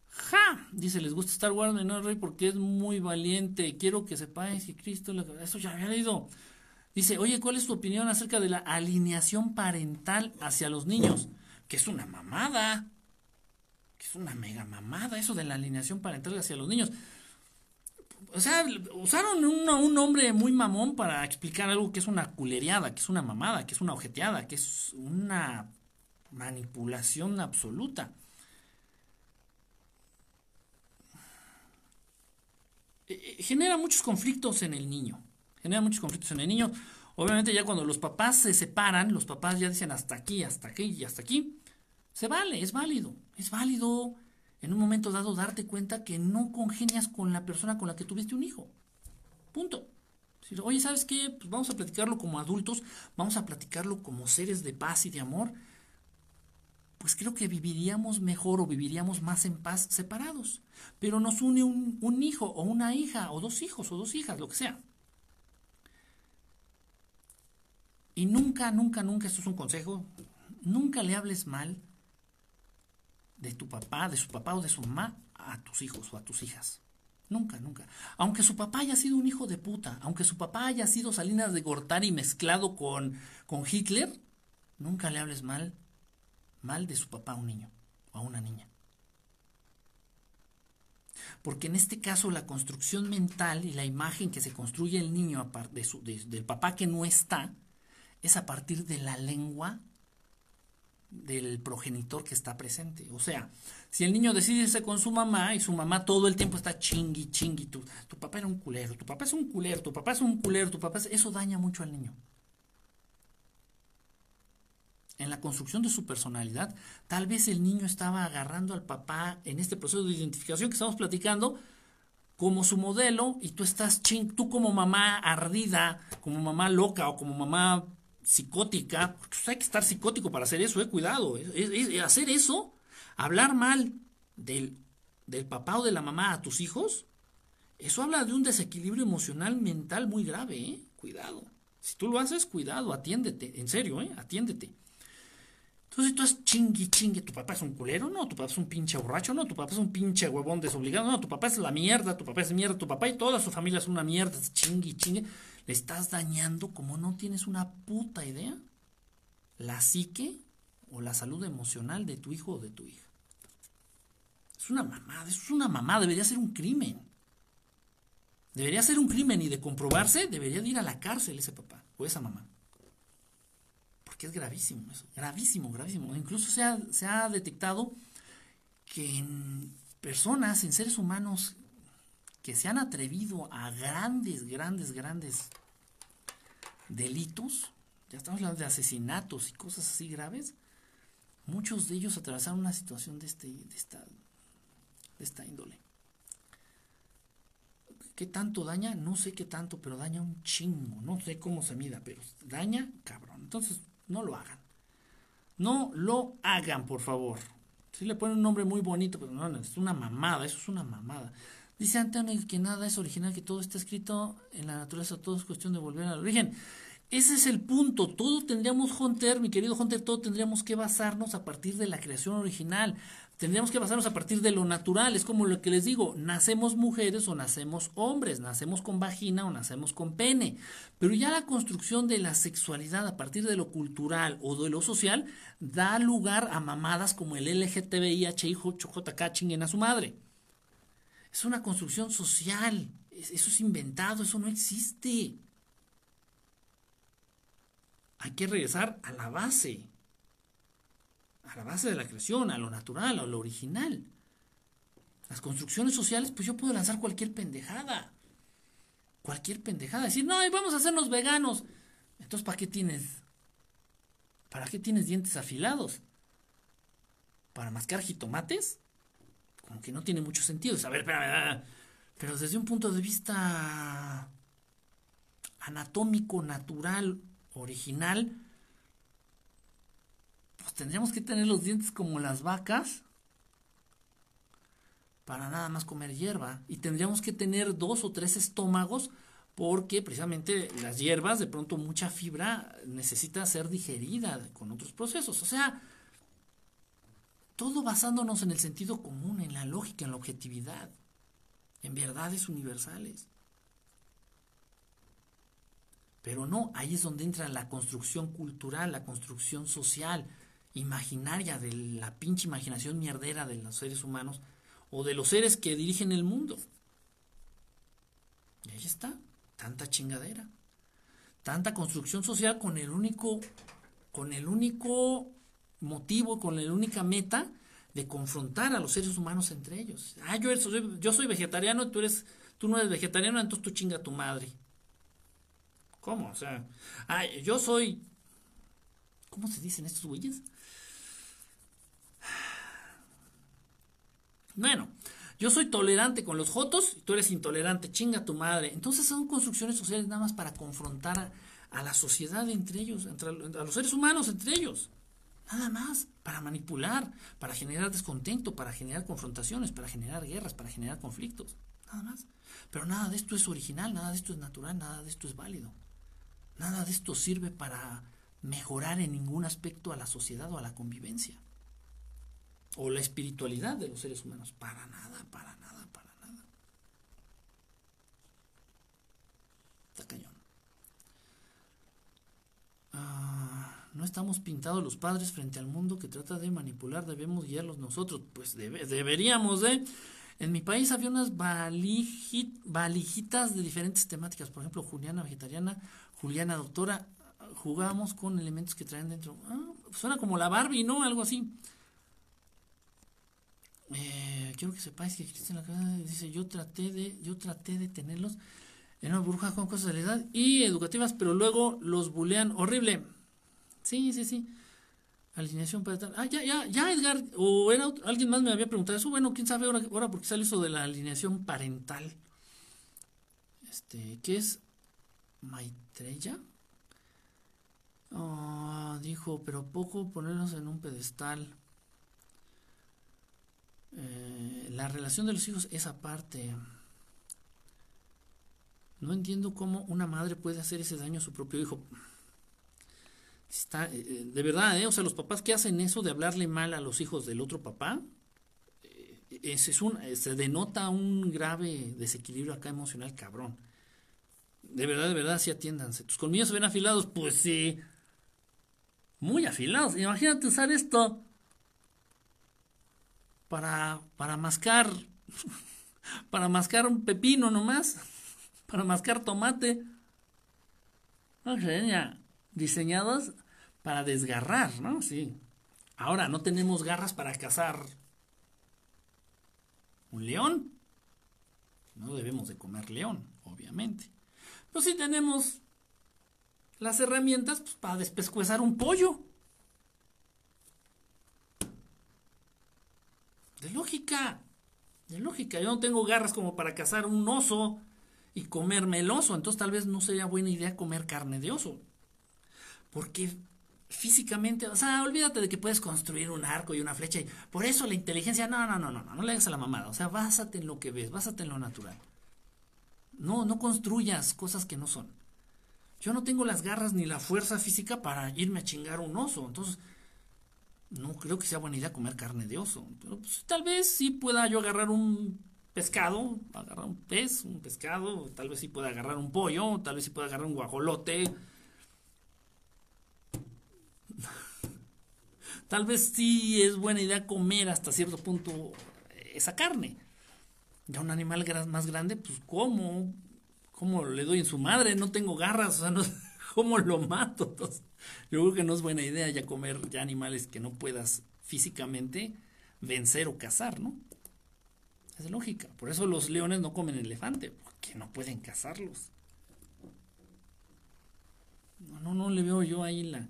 Ja, dice, les gusta Star Wars, no rey, porque es muy valiente. Quiero que sepáis que Cristo, eso ya había leído. Dice, oye, ¿cuál es tu opinión acerca de la alineación parental hacia los niños? Que es una mamada que es una mega mamada eso de la alineación parental hacia los niños. O sea, usaron un nombre muy mamón para explicar algo que es una culereada, que es una mamada, que es una ojeteada, que es una manipulación absoluta. Eh, eh, genera muchos conflictos en el niño. Genera muchos conflictos en el niño. Obviamente ya cuando los papás se separan, los papás ya dicen hasta aquí, hasta aquí y hasta aquí. Se vale, es válido. Es válido en un momento dado darte cuenta que no congenias con la persona con la que tuviste un hijo. Punto. Oye, ¿sabes qué? Pues vamos a platicarlo como adultos, vamos a platicarlo como seres de paz y de amor. Pues creo que viviríamos mejor o viviríamos más en paz separados. Pero nos une un, un hijo o una hija o dos hijos o dos hijas, lo que sea. Y nunca, nunca, nunca, esto es un consejo, nunca le hables mal de tu papá, de su papá o de su mamá a tus hijos o a tus hijas. Nunca, nunca. Aunque su papá haya sido un hijo de puta, aunque su papá haya sido Salinas de Gortari mezclado con, con Hitler, nunca le hables mal, mal de su papá a un niño o a una niña. Porque en este caso la construcción mental y la imagen que se construye el niño de su, del papá que no está es a partir de la lengua del progenitor que está presente. O sea, si el niño decide irse con su mamá y su mamá todo el tiempo está chingui, chingui, tu, papá era un culero, tu papá es un culero, tu papá es un culero, tu papá es... Eso daña mucho al niño. En la construcción de su personalidad, tal vez el niño estaba agarrando al papá en este proceso de identificación que estamos platicando como su modelo y tú estás ching, tú como mamá ardida, como mamá loca o como mamá psicótica, porque hay que estar psicótico para hacer eso, eh, cuidado, hacer eso, hablar mal del del papá o de la mamá a tus hijos, eso habla de un desequilibrio emocional mental muy grave, ¿eh? Cuidado. Si tú lo haces, cuidado, atiéndete, en serio, ¿eh? Atiéndete. Entonces tú es chingue, chingue, tu papá es un culero, no, tu papá es un pinche borracho, no, tu papá es un pinche huevón desobligado, no, tu papá es la mierda, tu papá es mierda, tu papá y toda su familia es una mierda, chingue, chingue. Estás dañando como no tienes una puta idea la psique o la salud emocional de tu hijo o de tu hija. Es una mamada, es una mamada, debería ser un crimen. Debería ser un crimen y de comprobarse, debería de ir a la cárcel ese papá o esa mamá. Porque es gravísimo eso, gravísimo, gravísimo. Incluso se ha, se ha detectado que en personas, en seres humanos que se han atrevido a grandes, grandes, grandes delitos, ya estamos hablando de asesinatos y cosas así graves, muchos de ellos atravesaron una situación de, este, de, esta, de esta índole. ¿Qué tanto daña? No sé qué tanto, pero daña un chingo. No sé cómo se mida, pero daña cabrón. Entonces, no lo hagan. No lo hagan, por favor. Si le ponen un nombre muy bonito, pero no, es una mamada, eso es una mamada. Dice Antonio que nada es original, que todo está escrito en la naturaleza, todo es cuestión de volver al origen. Ese es el punto. Todo tendríamos, Hunter, mi querido Hunter, todo tendríamos que basarnos a partir de la creación original. Tendríamos que basarnos a partir de lo natural. Es como lo que les digo, nacemos mujeres o nacemos hombres, nacemos con vagina o nacemos con pene. Pero ya la construcción de la sexualidad a partir de lo cultural o de lo social da lugar a mamadas como el LGTBI, JK, chinguen a su madre. Es una construcción social. Eso es inventado, eso no existe. Hay que regresar a la base a la base de la creación, a lo natural, a lo original. Las construcciones sociales, pues yo puedo lanzar cualquier pendejada. Cualquier pendejada. Decir, no, vamos a hacernos veganos. Entonces, ¿para qué tienes? ¿Para qué tienes dientes afilados? ¿Para mascar jitomates? Como que no tiene mucho sentido. A ver, espérame, pero desde un punto de vista anatómico, natural, original, pues tendríamos que tener los dientes como las vacas para nada más comer hierba. Y tendríamos que tener dos o tres estómagos porque precisamente las hierbas, de pronto mucha fibra necesita ser digerida con otros procesos. O sea, todo basándonos en el sentido común, en la lógica, en la objetividad, en verdades universales. Pero no, ahí es donde entra la construcción cultural, la construcción social, imaginaria, de la pinche imaginación mierdera de los seres humanos o de los seres que dirigen el mundo. Y ahí está, tanta chingadera. Tanta construcción social con el único, con el único motivo, con la única meta de confrontar a los seres humanos entre ellos. Ah, yo, soy, yo soy vegetariano, tú eres, tú no eres vegetariano, entonces tú chinga a tu madre. ¿Cómo? O sea, ah, yo soy, ¿cómo se dicen estos güeyes? Bueno, yo soy tolerante con los jotos y tú eres intolerante, chinga tu madre. Entonces son construcciones sociales nada más para confrontar a, la sociedad entre ellos, entre, a los seres humanos entre ellos. Nada más, para manipular, para generar descontento, para generar confrontaciones, para generar guerras, para generar conflictos. Nada más. Pero nada de esto es original, nada de esto es natural, nada de esto es válido. Nada de esto sirve para mejorar en ningún aspecto a la sociedad o a la convivencia o la espiritualidad de los seres humanos. Para nada, para nada. Está cañón. Ah, no estamos pintados los padres frente al mundo que trata de manipular, debemos guiarlos nosotros. Pues deberíamos de... En mi país había unas valijitas de diferentes temáticas, por ejemplo, Juliana vegetariana, Juliana doctora, jugábamos con elementos que traen dentro. Ah, suena como la Barbie, ¿no? Algo así. Eh, quiero que sepáis que Cristian dice yo traté de yo traté de tenerlos en una burbuja con cosas de la edad y educativas pero luego los bulean horrible sí sí sí. Alineación parental ah ya ya ya Edgar o era alguien más me había preguntado eso. Bueno quién sabe ahora ahora porque sale eso de la alineación parental. Este qué es Maitreya oh, dijo pero poco ponernos en un pedestal. Eh, la relación de los hijos es aparte. No entiendo cómo una madre puede hacer ese daño a su propio hijo. Está, eh, eh, de verdad, ¿eh? O sea, los papás que hacen eso de hablarle mal a los hijos del otro papá, eh, es un, se denota un grave desequilibrio acá emocional cabrón. De verdad, de verdad, sí atiéndanse. ¿Tus colmillos se ven afilados? Pues sí. Muy afilados. Imagínate usar esto para, para mascar, para mascar un pepino nomás, para mascar tomate. No diseñados para desgarrar, ¿no? Sí. Ahora, no tenemos garras para cazar un león. No debemos de comer león, obviamente. Pero sí tenemos las herramientas pues, para despescuezar un pollo. De lógica. De lógica. Yo no tengo garras como para cazar un oso y comerme el oso. Entonces tal vez no sería buena idea comer carne de oso. Porque físicamente, o sea, olvídate de que puedes construir un arco y una flecha. Y por eso la inteligencia, no, no, no, no, no, no le hagas a la mamada. O sea, básate en lo que ves, básate en lo natural. No, no construyas cosas que no son. Yo no tengo las garras ni la fuerza física para irme a chingar un oso. Entonces, no creo que sea buena idea comer carne de oso. Pero pues, tal vez sí pueda yo agarrar un pescado, agarrar un pez, un pescado, tal vez sí pueda agarrar un pollo, tal vez sí pueda agarrar un guajolote. Tal vez sí es buena idea comer hasta cierto punto esa carne. Ya un animal más grande, pues ¿cómo? ¿Cómo le doy en su madre? No tengo garras, o sea, no, ¿cómo lo mato? Yo creo que no es buena idea ya comer ya animales que no puedas físicamente vencer o cazar, ¿no? Es lógica. Por eso los leones no comen elefante, porque no pueden cazarlos. No, no, no le veo yo ahí la.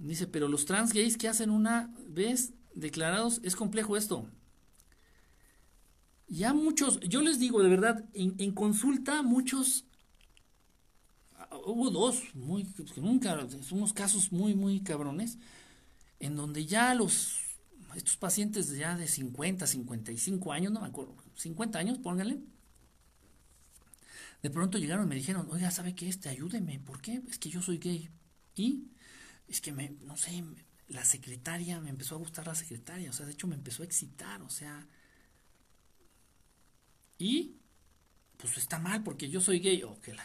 Dice, pero los trans gays que hacen una vez declarados, es complejo esto. Ya muchos, yo les digo de verdad, en, consulta muchos hubo dos, muy, nunca, unos casos muy, muy cabrones, en donde ya los, estos pacientes ya de 50, 55 años, no me acuerdo, 50 años, pónganle, de pronto llegaron y me dijeron, oiga, ¿sabe qué? Este, ayúdeme, ¿por qué? Es que yo soy gay. Y es que me, no sé, la secretaria, me empezó a gustar la secretaria, o sea, de hecho me empezó a excitar, o sea, y pues está mal porque yo soy gay. o que la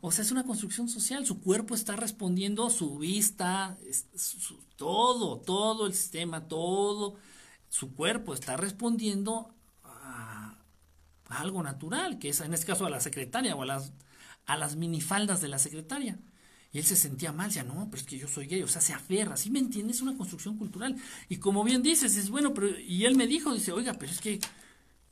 o sea, es una construcción social. Su cuerpo está respondiendo, su vista, todo, todo el sistema, todo, su cuerpo está respondiendo a, algo natural, que es en este caso a la secretaria o a las, a las minifaldas de la secretaria. Y él se sentía mal, decía, no, pero es que yo soy gay, o sea, se aferra, ¿sí me entiendes? Es una construcción cultural. Y como bien dices, es bueno, pero, y él me dijo, dice, oiga, pero es que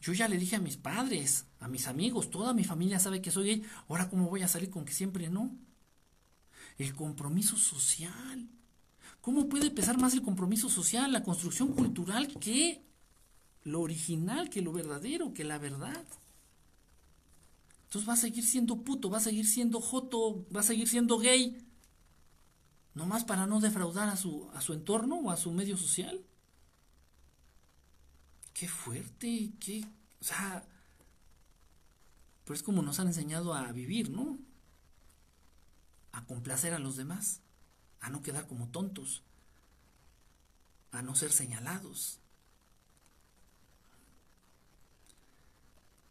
yo ya le dije a mis padres, a mis amigos, toda mi familia sabe que soy gay. Ahora, ¿cómo voy a salir con que siempre no? El compromiso social. ¿Cómo puede pesar más el compromiso social, la construcción cultural, que lo original, que lo verdadero, que la verdad? Entonces va a seguir siendo puto, va a seguir siendo joto, va a seguir siendo gay. Nomás para no defraudar a su, a su entorno o a su medio social qué fuerte, qué, o sea, pues es como nos han enseñado a vivir, ¿no? A complacer a los demás, a no quedar como tontos, a no ser señalados.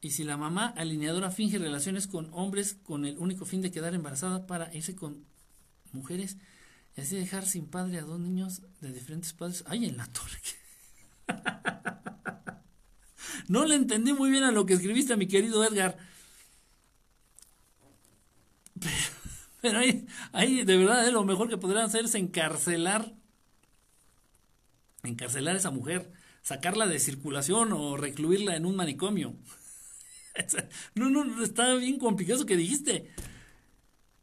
Y si la mamá alineadora finge relaciones con hombres con el único fin de quedar embarazada para irse con mujeres y así dejar sin padre a dos niños de diferentes padres, ay, en la torre. No le entendí muy bien a lo que escribiste, a mi querido Edgar. Pero, ahí, ahí, de verdad, lo mejor que podrían hacer es encarcelar. Encarcelar a esa mujer. Sacarla de circulación o recluirla en un manicomio. No, no, está bien complicado eso que dijiste.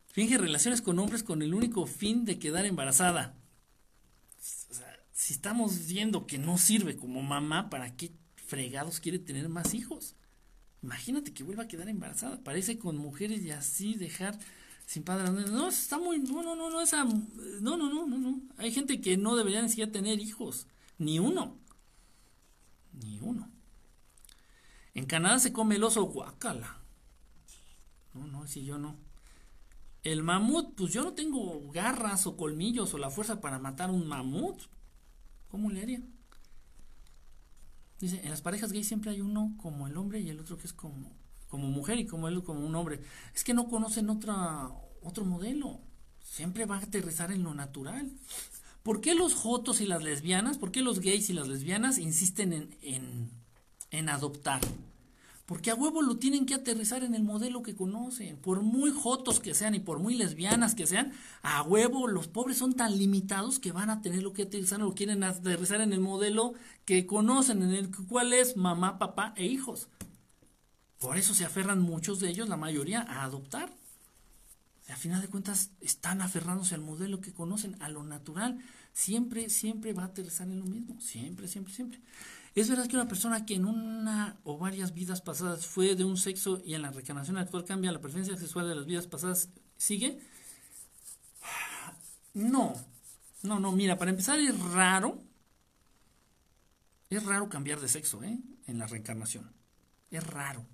Finge relaciones con hombres con el único fin de quedar embarazada. O sea, si estamos viendo que no sirve como mamá, ¿para qué fregados quiere tener más hijos. Imagínate que vuelva a quedar embarazada. Parece con mujeres y así dejar sin padre. No, está muy. No, no, no, no, esa. No, no, no, no, no. Hay gente que no debería ni siquiera tener hijos. Ni uno. Ni uno. En Canadá se come el oso guacala. No, no, si yo no. El mamut, pues yo no tengo garras o colmillos o la fuerza para matar un mamut. ¿Cómo le haría? Dice, en las parejas gays siempre hay uno como el hombre y el otro que es como, como mujer y como él como un hombre. Es que no conocen otra, otro modelo. Siempre va a aterrizar en lo natural. ¿Por qué los jotos y las lesbianas, por qué los gays y las lesbianas insisten en, en, en adoptar? Porque a huevo lo tienen que aterrizar en el modelo que conocen. Por muy jotos que sean y por muy lesbianas que sean, a huevo los pobres son tan limitados que van a tener lo que aterrizar, lo quieren aterrizar en el modelo que conocen, en el cual es mamá, papá e hijos. Por eso se aferran muchos de ellos, la mayoría, a adoptar. A final de cuentas, están aferrándose al modelo que conocen, a lo natural. Siempre, siempre va a aterrizar en lo mismo. Siempre, siempre, siempre. ¿Es verdad que una persona que en una o varias vidas pasadas fue de un sexo y en la reencarnación actual cambia la preferencia sexual de las vidas pasadas, sigue? No, no, no, mira, para empezar es raro, es raro cambiar de sexo, ¿eh? En la reencarnación. Es raro.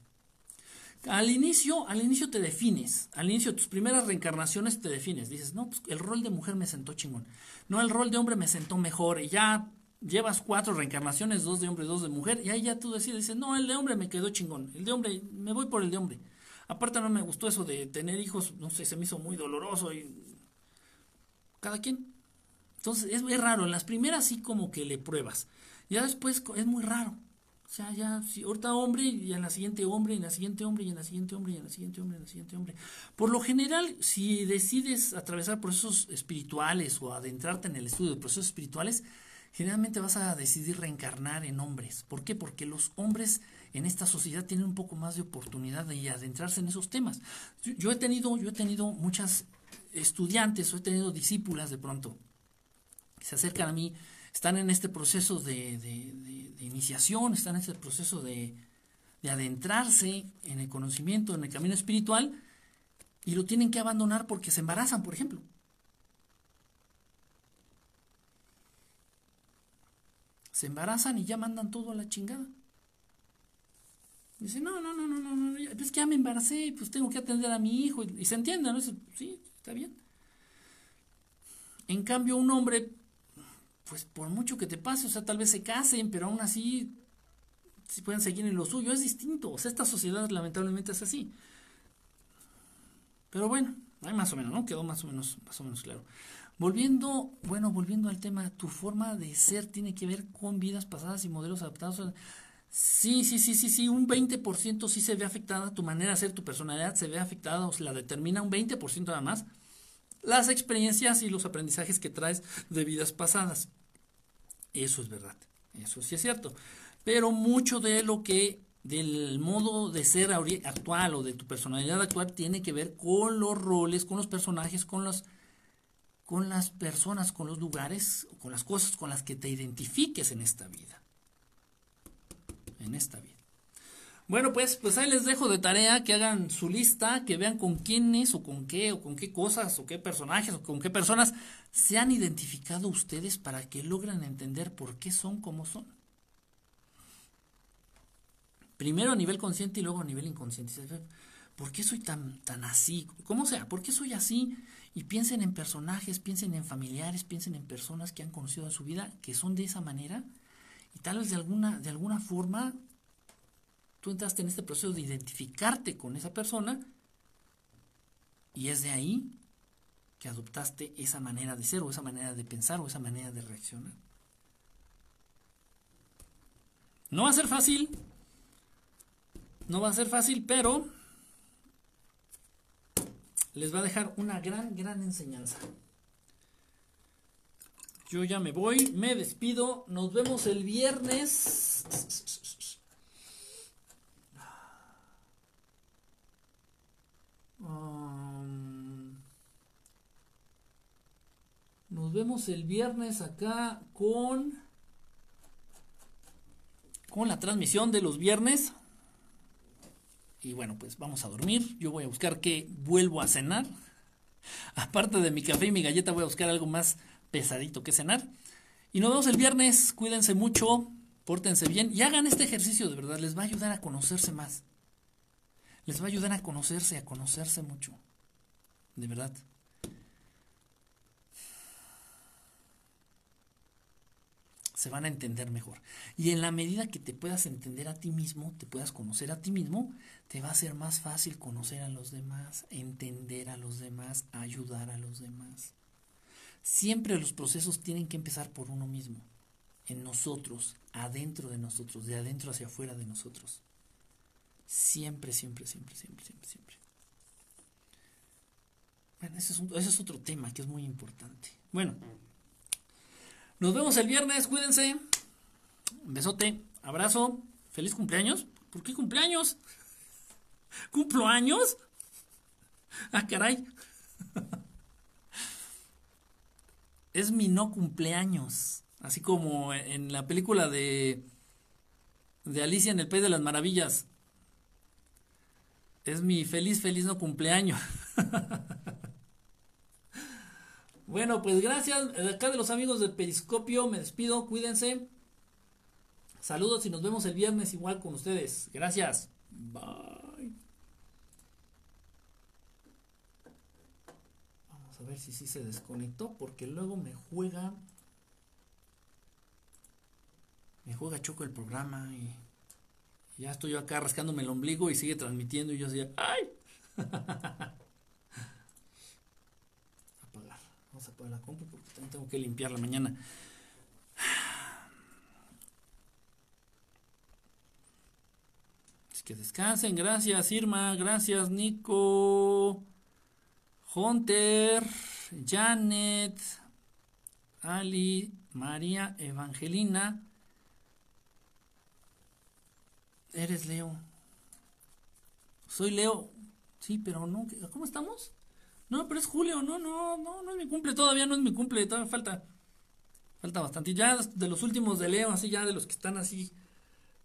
Al inicio, al inicio te defines, al inicio de tus primeras reencarnaciones te defines, dices, no, pues el rol de mujer me sentó chingón, no, el rol de hombre me sentó mejor, y ya llevas cuatro reencarnaciones, dos de hombre, dos de mujer, y ahí ya tú decides, dices, no, el de hombre me quedó chingón, el de hombre, me voy por el de hombre. Aparte no me gustó eso de tener hijos, no sé, se me hizo muy doloroso y cada quien. Entonces es muy raro, en las primeras sí como que le pruebas, ya después es muy raro. O sea, ya, si ahorita hombre, y en la siguiente hombre, y en la siguiente hombre, y en la siguiente hombre, y en la siguiente hombre, y en la siguiente hombre. Por lo general, si decides atravesar procesos espirituales o adentrarte en el estudio de procesos espirituales, generalmente vas a decidir reencarnar en hombres. ¿Por qué? Porque los hombres en esta sociedad tienen un poco más de oportunidad de adentrarse en esos temas. Yo, he tenido, yo he tenido muchas estudiantes, o he tenido discípulas de pronto, que se acercan a mí están en este proceso de, iniciación, están en este proceso de, adentrarse en el conocimiento, en el camino espiritual, y lo tienen que abandonar porque se embarazan, por ejemplo. Se embarazan y ya mandan todo a la chingada. Dice, no, no, no, no, no, no, es que ya me embaracé, pues tengo que atender a mi hijo. Y, y se entiende, ¿no? sí, está bien. En cambio, un hombre pues por mucho que te pase, o sea, tal vez se casen, pero aún así, si pueden seguir en lo suyo, es distinto. O sea, esta sociedad lamentablemente es así. Pero bueno, hay más o menos, ¿no? Quedó más o menos, más o menos claro. Volviendo, bueno, volviendo al tema, tu forma de ser tiene que ver con vidas pasadas y modelos adaptados. Sí, sí, sí, sí, sí, un 20% sí se ve afectada, tu manera de ser, tu personalidad se ve afectada, o se la determina un 20% nada más, las experiencias y los aprendizajes que traes de vidas pasadas. Eso es verdad, eso sí es cierto. Pero mucho de lo que del modo de ser actual o de tu personalidad actual tiene que ver con los roles, con los personajes, con las con las personas, con los lugares, con las cosas con las que te identifiques en esta vida. En esta vida. Bueno, pues, pues ahí les dejo de tarea que hagan su lista, que vean con quiénes o con qué o con qué cosas o qué personajes o con qué personas se han identificado ustedes para que logren entender por qué son como son. Primero a nivel consciente y luego a nivel inconsciente. ¿Por qué soy tan, tan así? ¿Cómo sea? ¿Por qué soy así? Y piensen en personajes, piensen en familiares, piensen en personas que han conocido en su vida que son de esa manera y tal vez de alguna, de alguna forma tú entraste en este proceso de identificarte con esa persona y es de ahí que adoptaste esa manera de ser o esa manera de pensar o esa manera de reaccionar. No va a ser fácil, no va a ser fácil, pero les va a dejar una gran, gran enseñanza. Yo ya me voy, me despido, nos vemos el viernes. Um, nos vemos el viernes acá con con la transmisión de los viernes. Y bueno, pues vamos a dormir. Yo voy a buscar que vuelvo a cenar. Aparte de mi café y mi galleta, voy a buscar algo más pesadito que cenar. Y nos vemos el viernes. Cuídense mucho. pórtense bien y hagan este ejercicio de verdad, les va a ayudar a conocerse más. Les va a ayudar a conocerse, a conocerse mucho. De verdad. Se van a entender mejor. Y en la medida que te puedas entender a ti mismo, te puedas conocer a ti mismo, te va a ser más fácil conocer a los demás, entender a los demás, ayudar a los demás. Siempre los procesos tienen que empezar por uno mismo, en nosotros, adentro de nosotros, de adentro hacia afuera de nosotros. Siempre, siempre, siempre, siempre, siempre, siempre. Bueno, ese es, ese es otro tema que es muy importante. Bueno. Nos vemos el viernes, cuídense. Besote, abrazo, feliz cumpleaños. ¿Por qué cumpleaños? ¿Cumplo años? Ah, caray. Es mi no cumpleaños. Así como en la película de, de Alicia en el País de las Maravillas. Es mi feliz, feliz no cumpleaños. Bueno, pues gracias. Acá de los amigos de Periscopio me despido. Cuídense. Saludos y nos vemos el viernes igual con ustedes. Gracias. Bye. Vamos a ver si sí se desconectó porque luego me juega. Me juega choco el programa y ya estoy yo acá rascándome el ombligo y sigue transmitiendo y yo así, ¡ay! Vamos a poner la compu porque también tengo que limpiar la mañana. Así que descansen. Gracias, Irma. Gracias, Nico. Hunter. Janet. Ali. María. Evangelina. Eres Leo. Soy Leo. Sí, pero no. ¿Cómo estamos? No, pero es julio, no, no, no, no es mi cumple, todavía no es mi cumple, todavía falta, falta bastante. Ya de los últimos de Leo, así ya de los que están así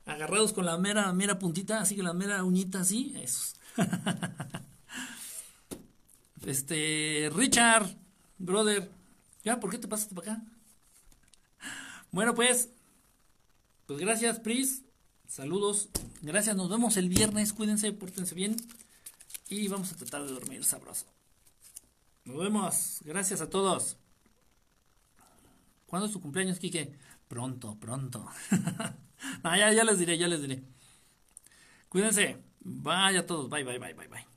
agarrados con la mera, mera puntita, así que la mera uñita así, esos. este, Richard, brother, ya, ¿por qué te pasaste para acá? Bueno, pues, pues gracias, Pris, saludos, gracias, nos vemos el viernes, cuídense, pórtense bien y vamos a tratar de dormir sabroso. Nos vemos. Gracias a todos. ¿Cuándo es tu cumpleaños, Kike? Pronto, pronto. ya, ya les diré, ya les diré. Cuídense. Vaya a todos. Bye, bye, bye, bye, bye.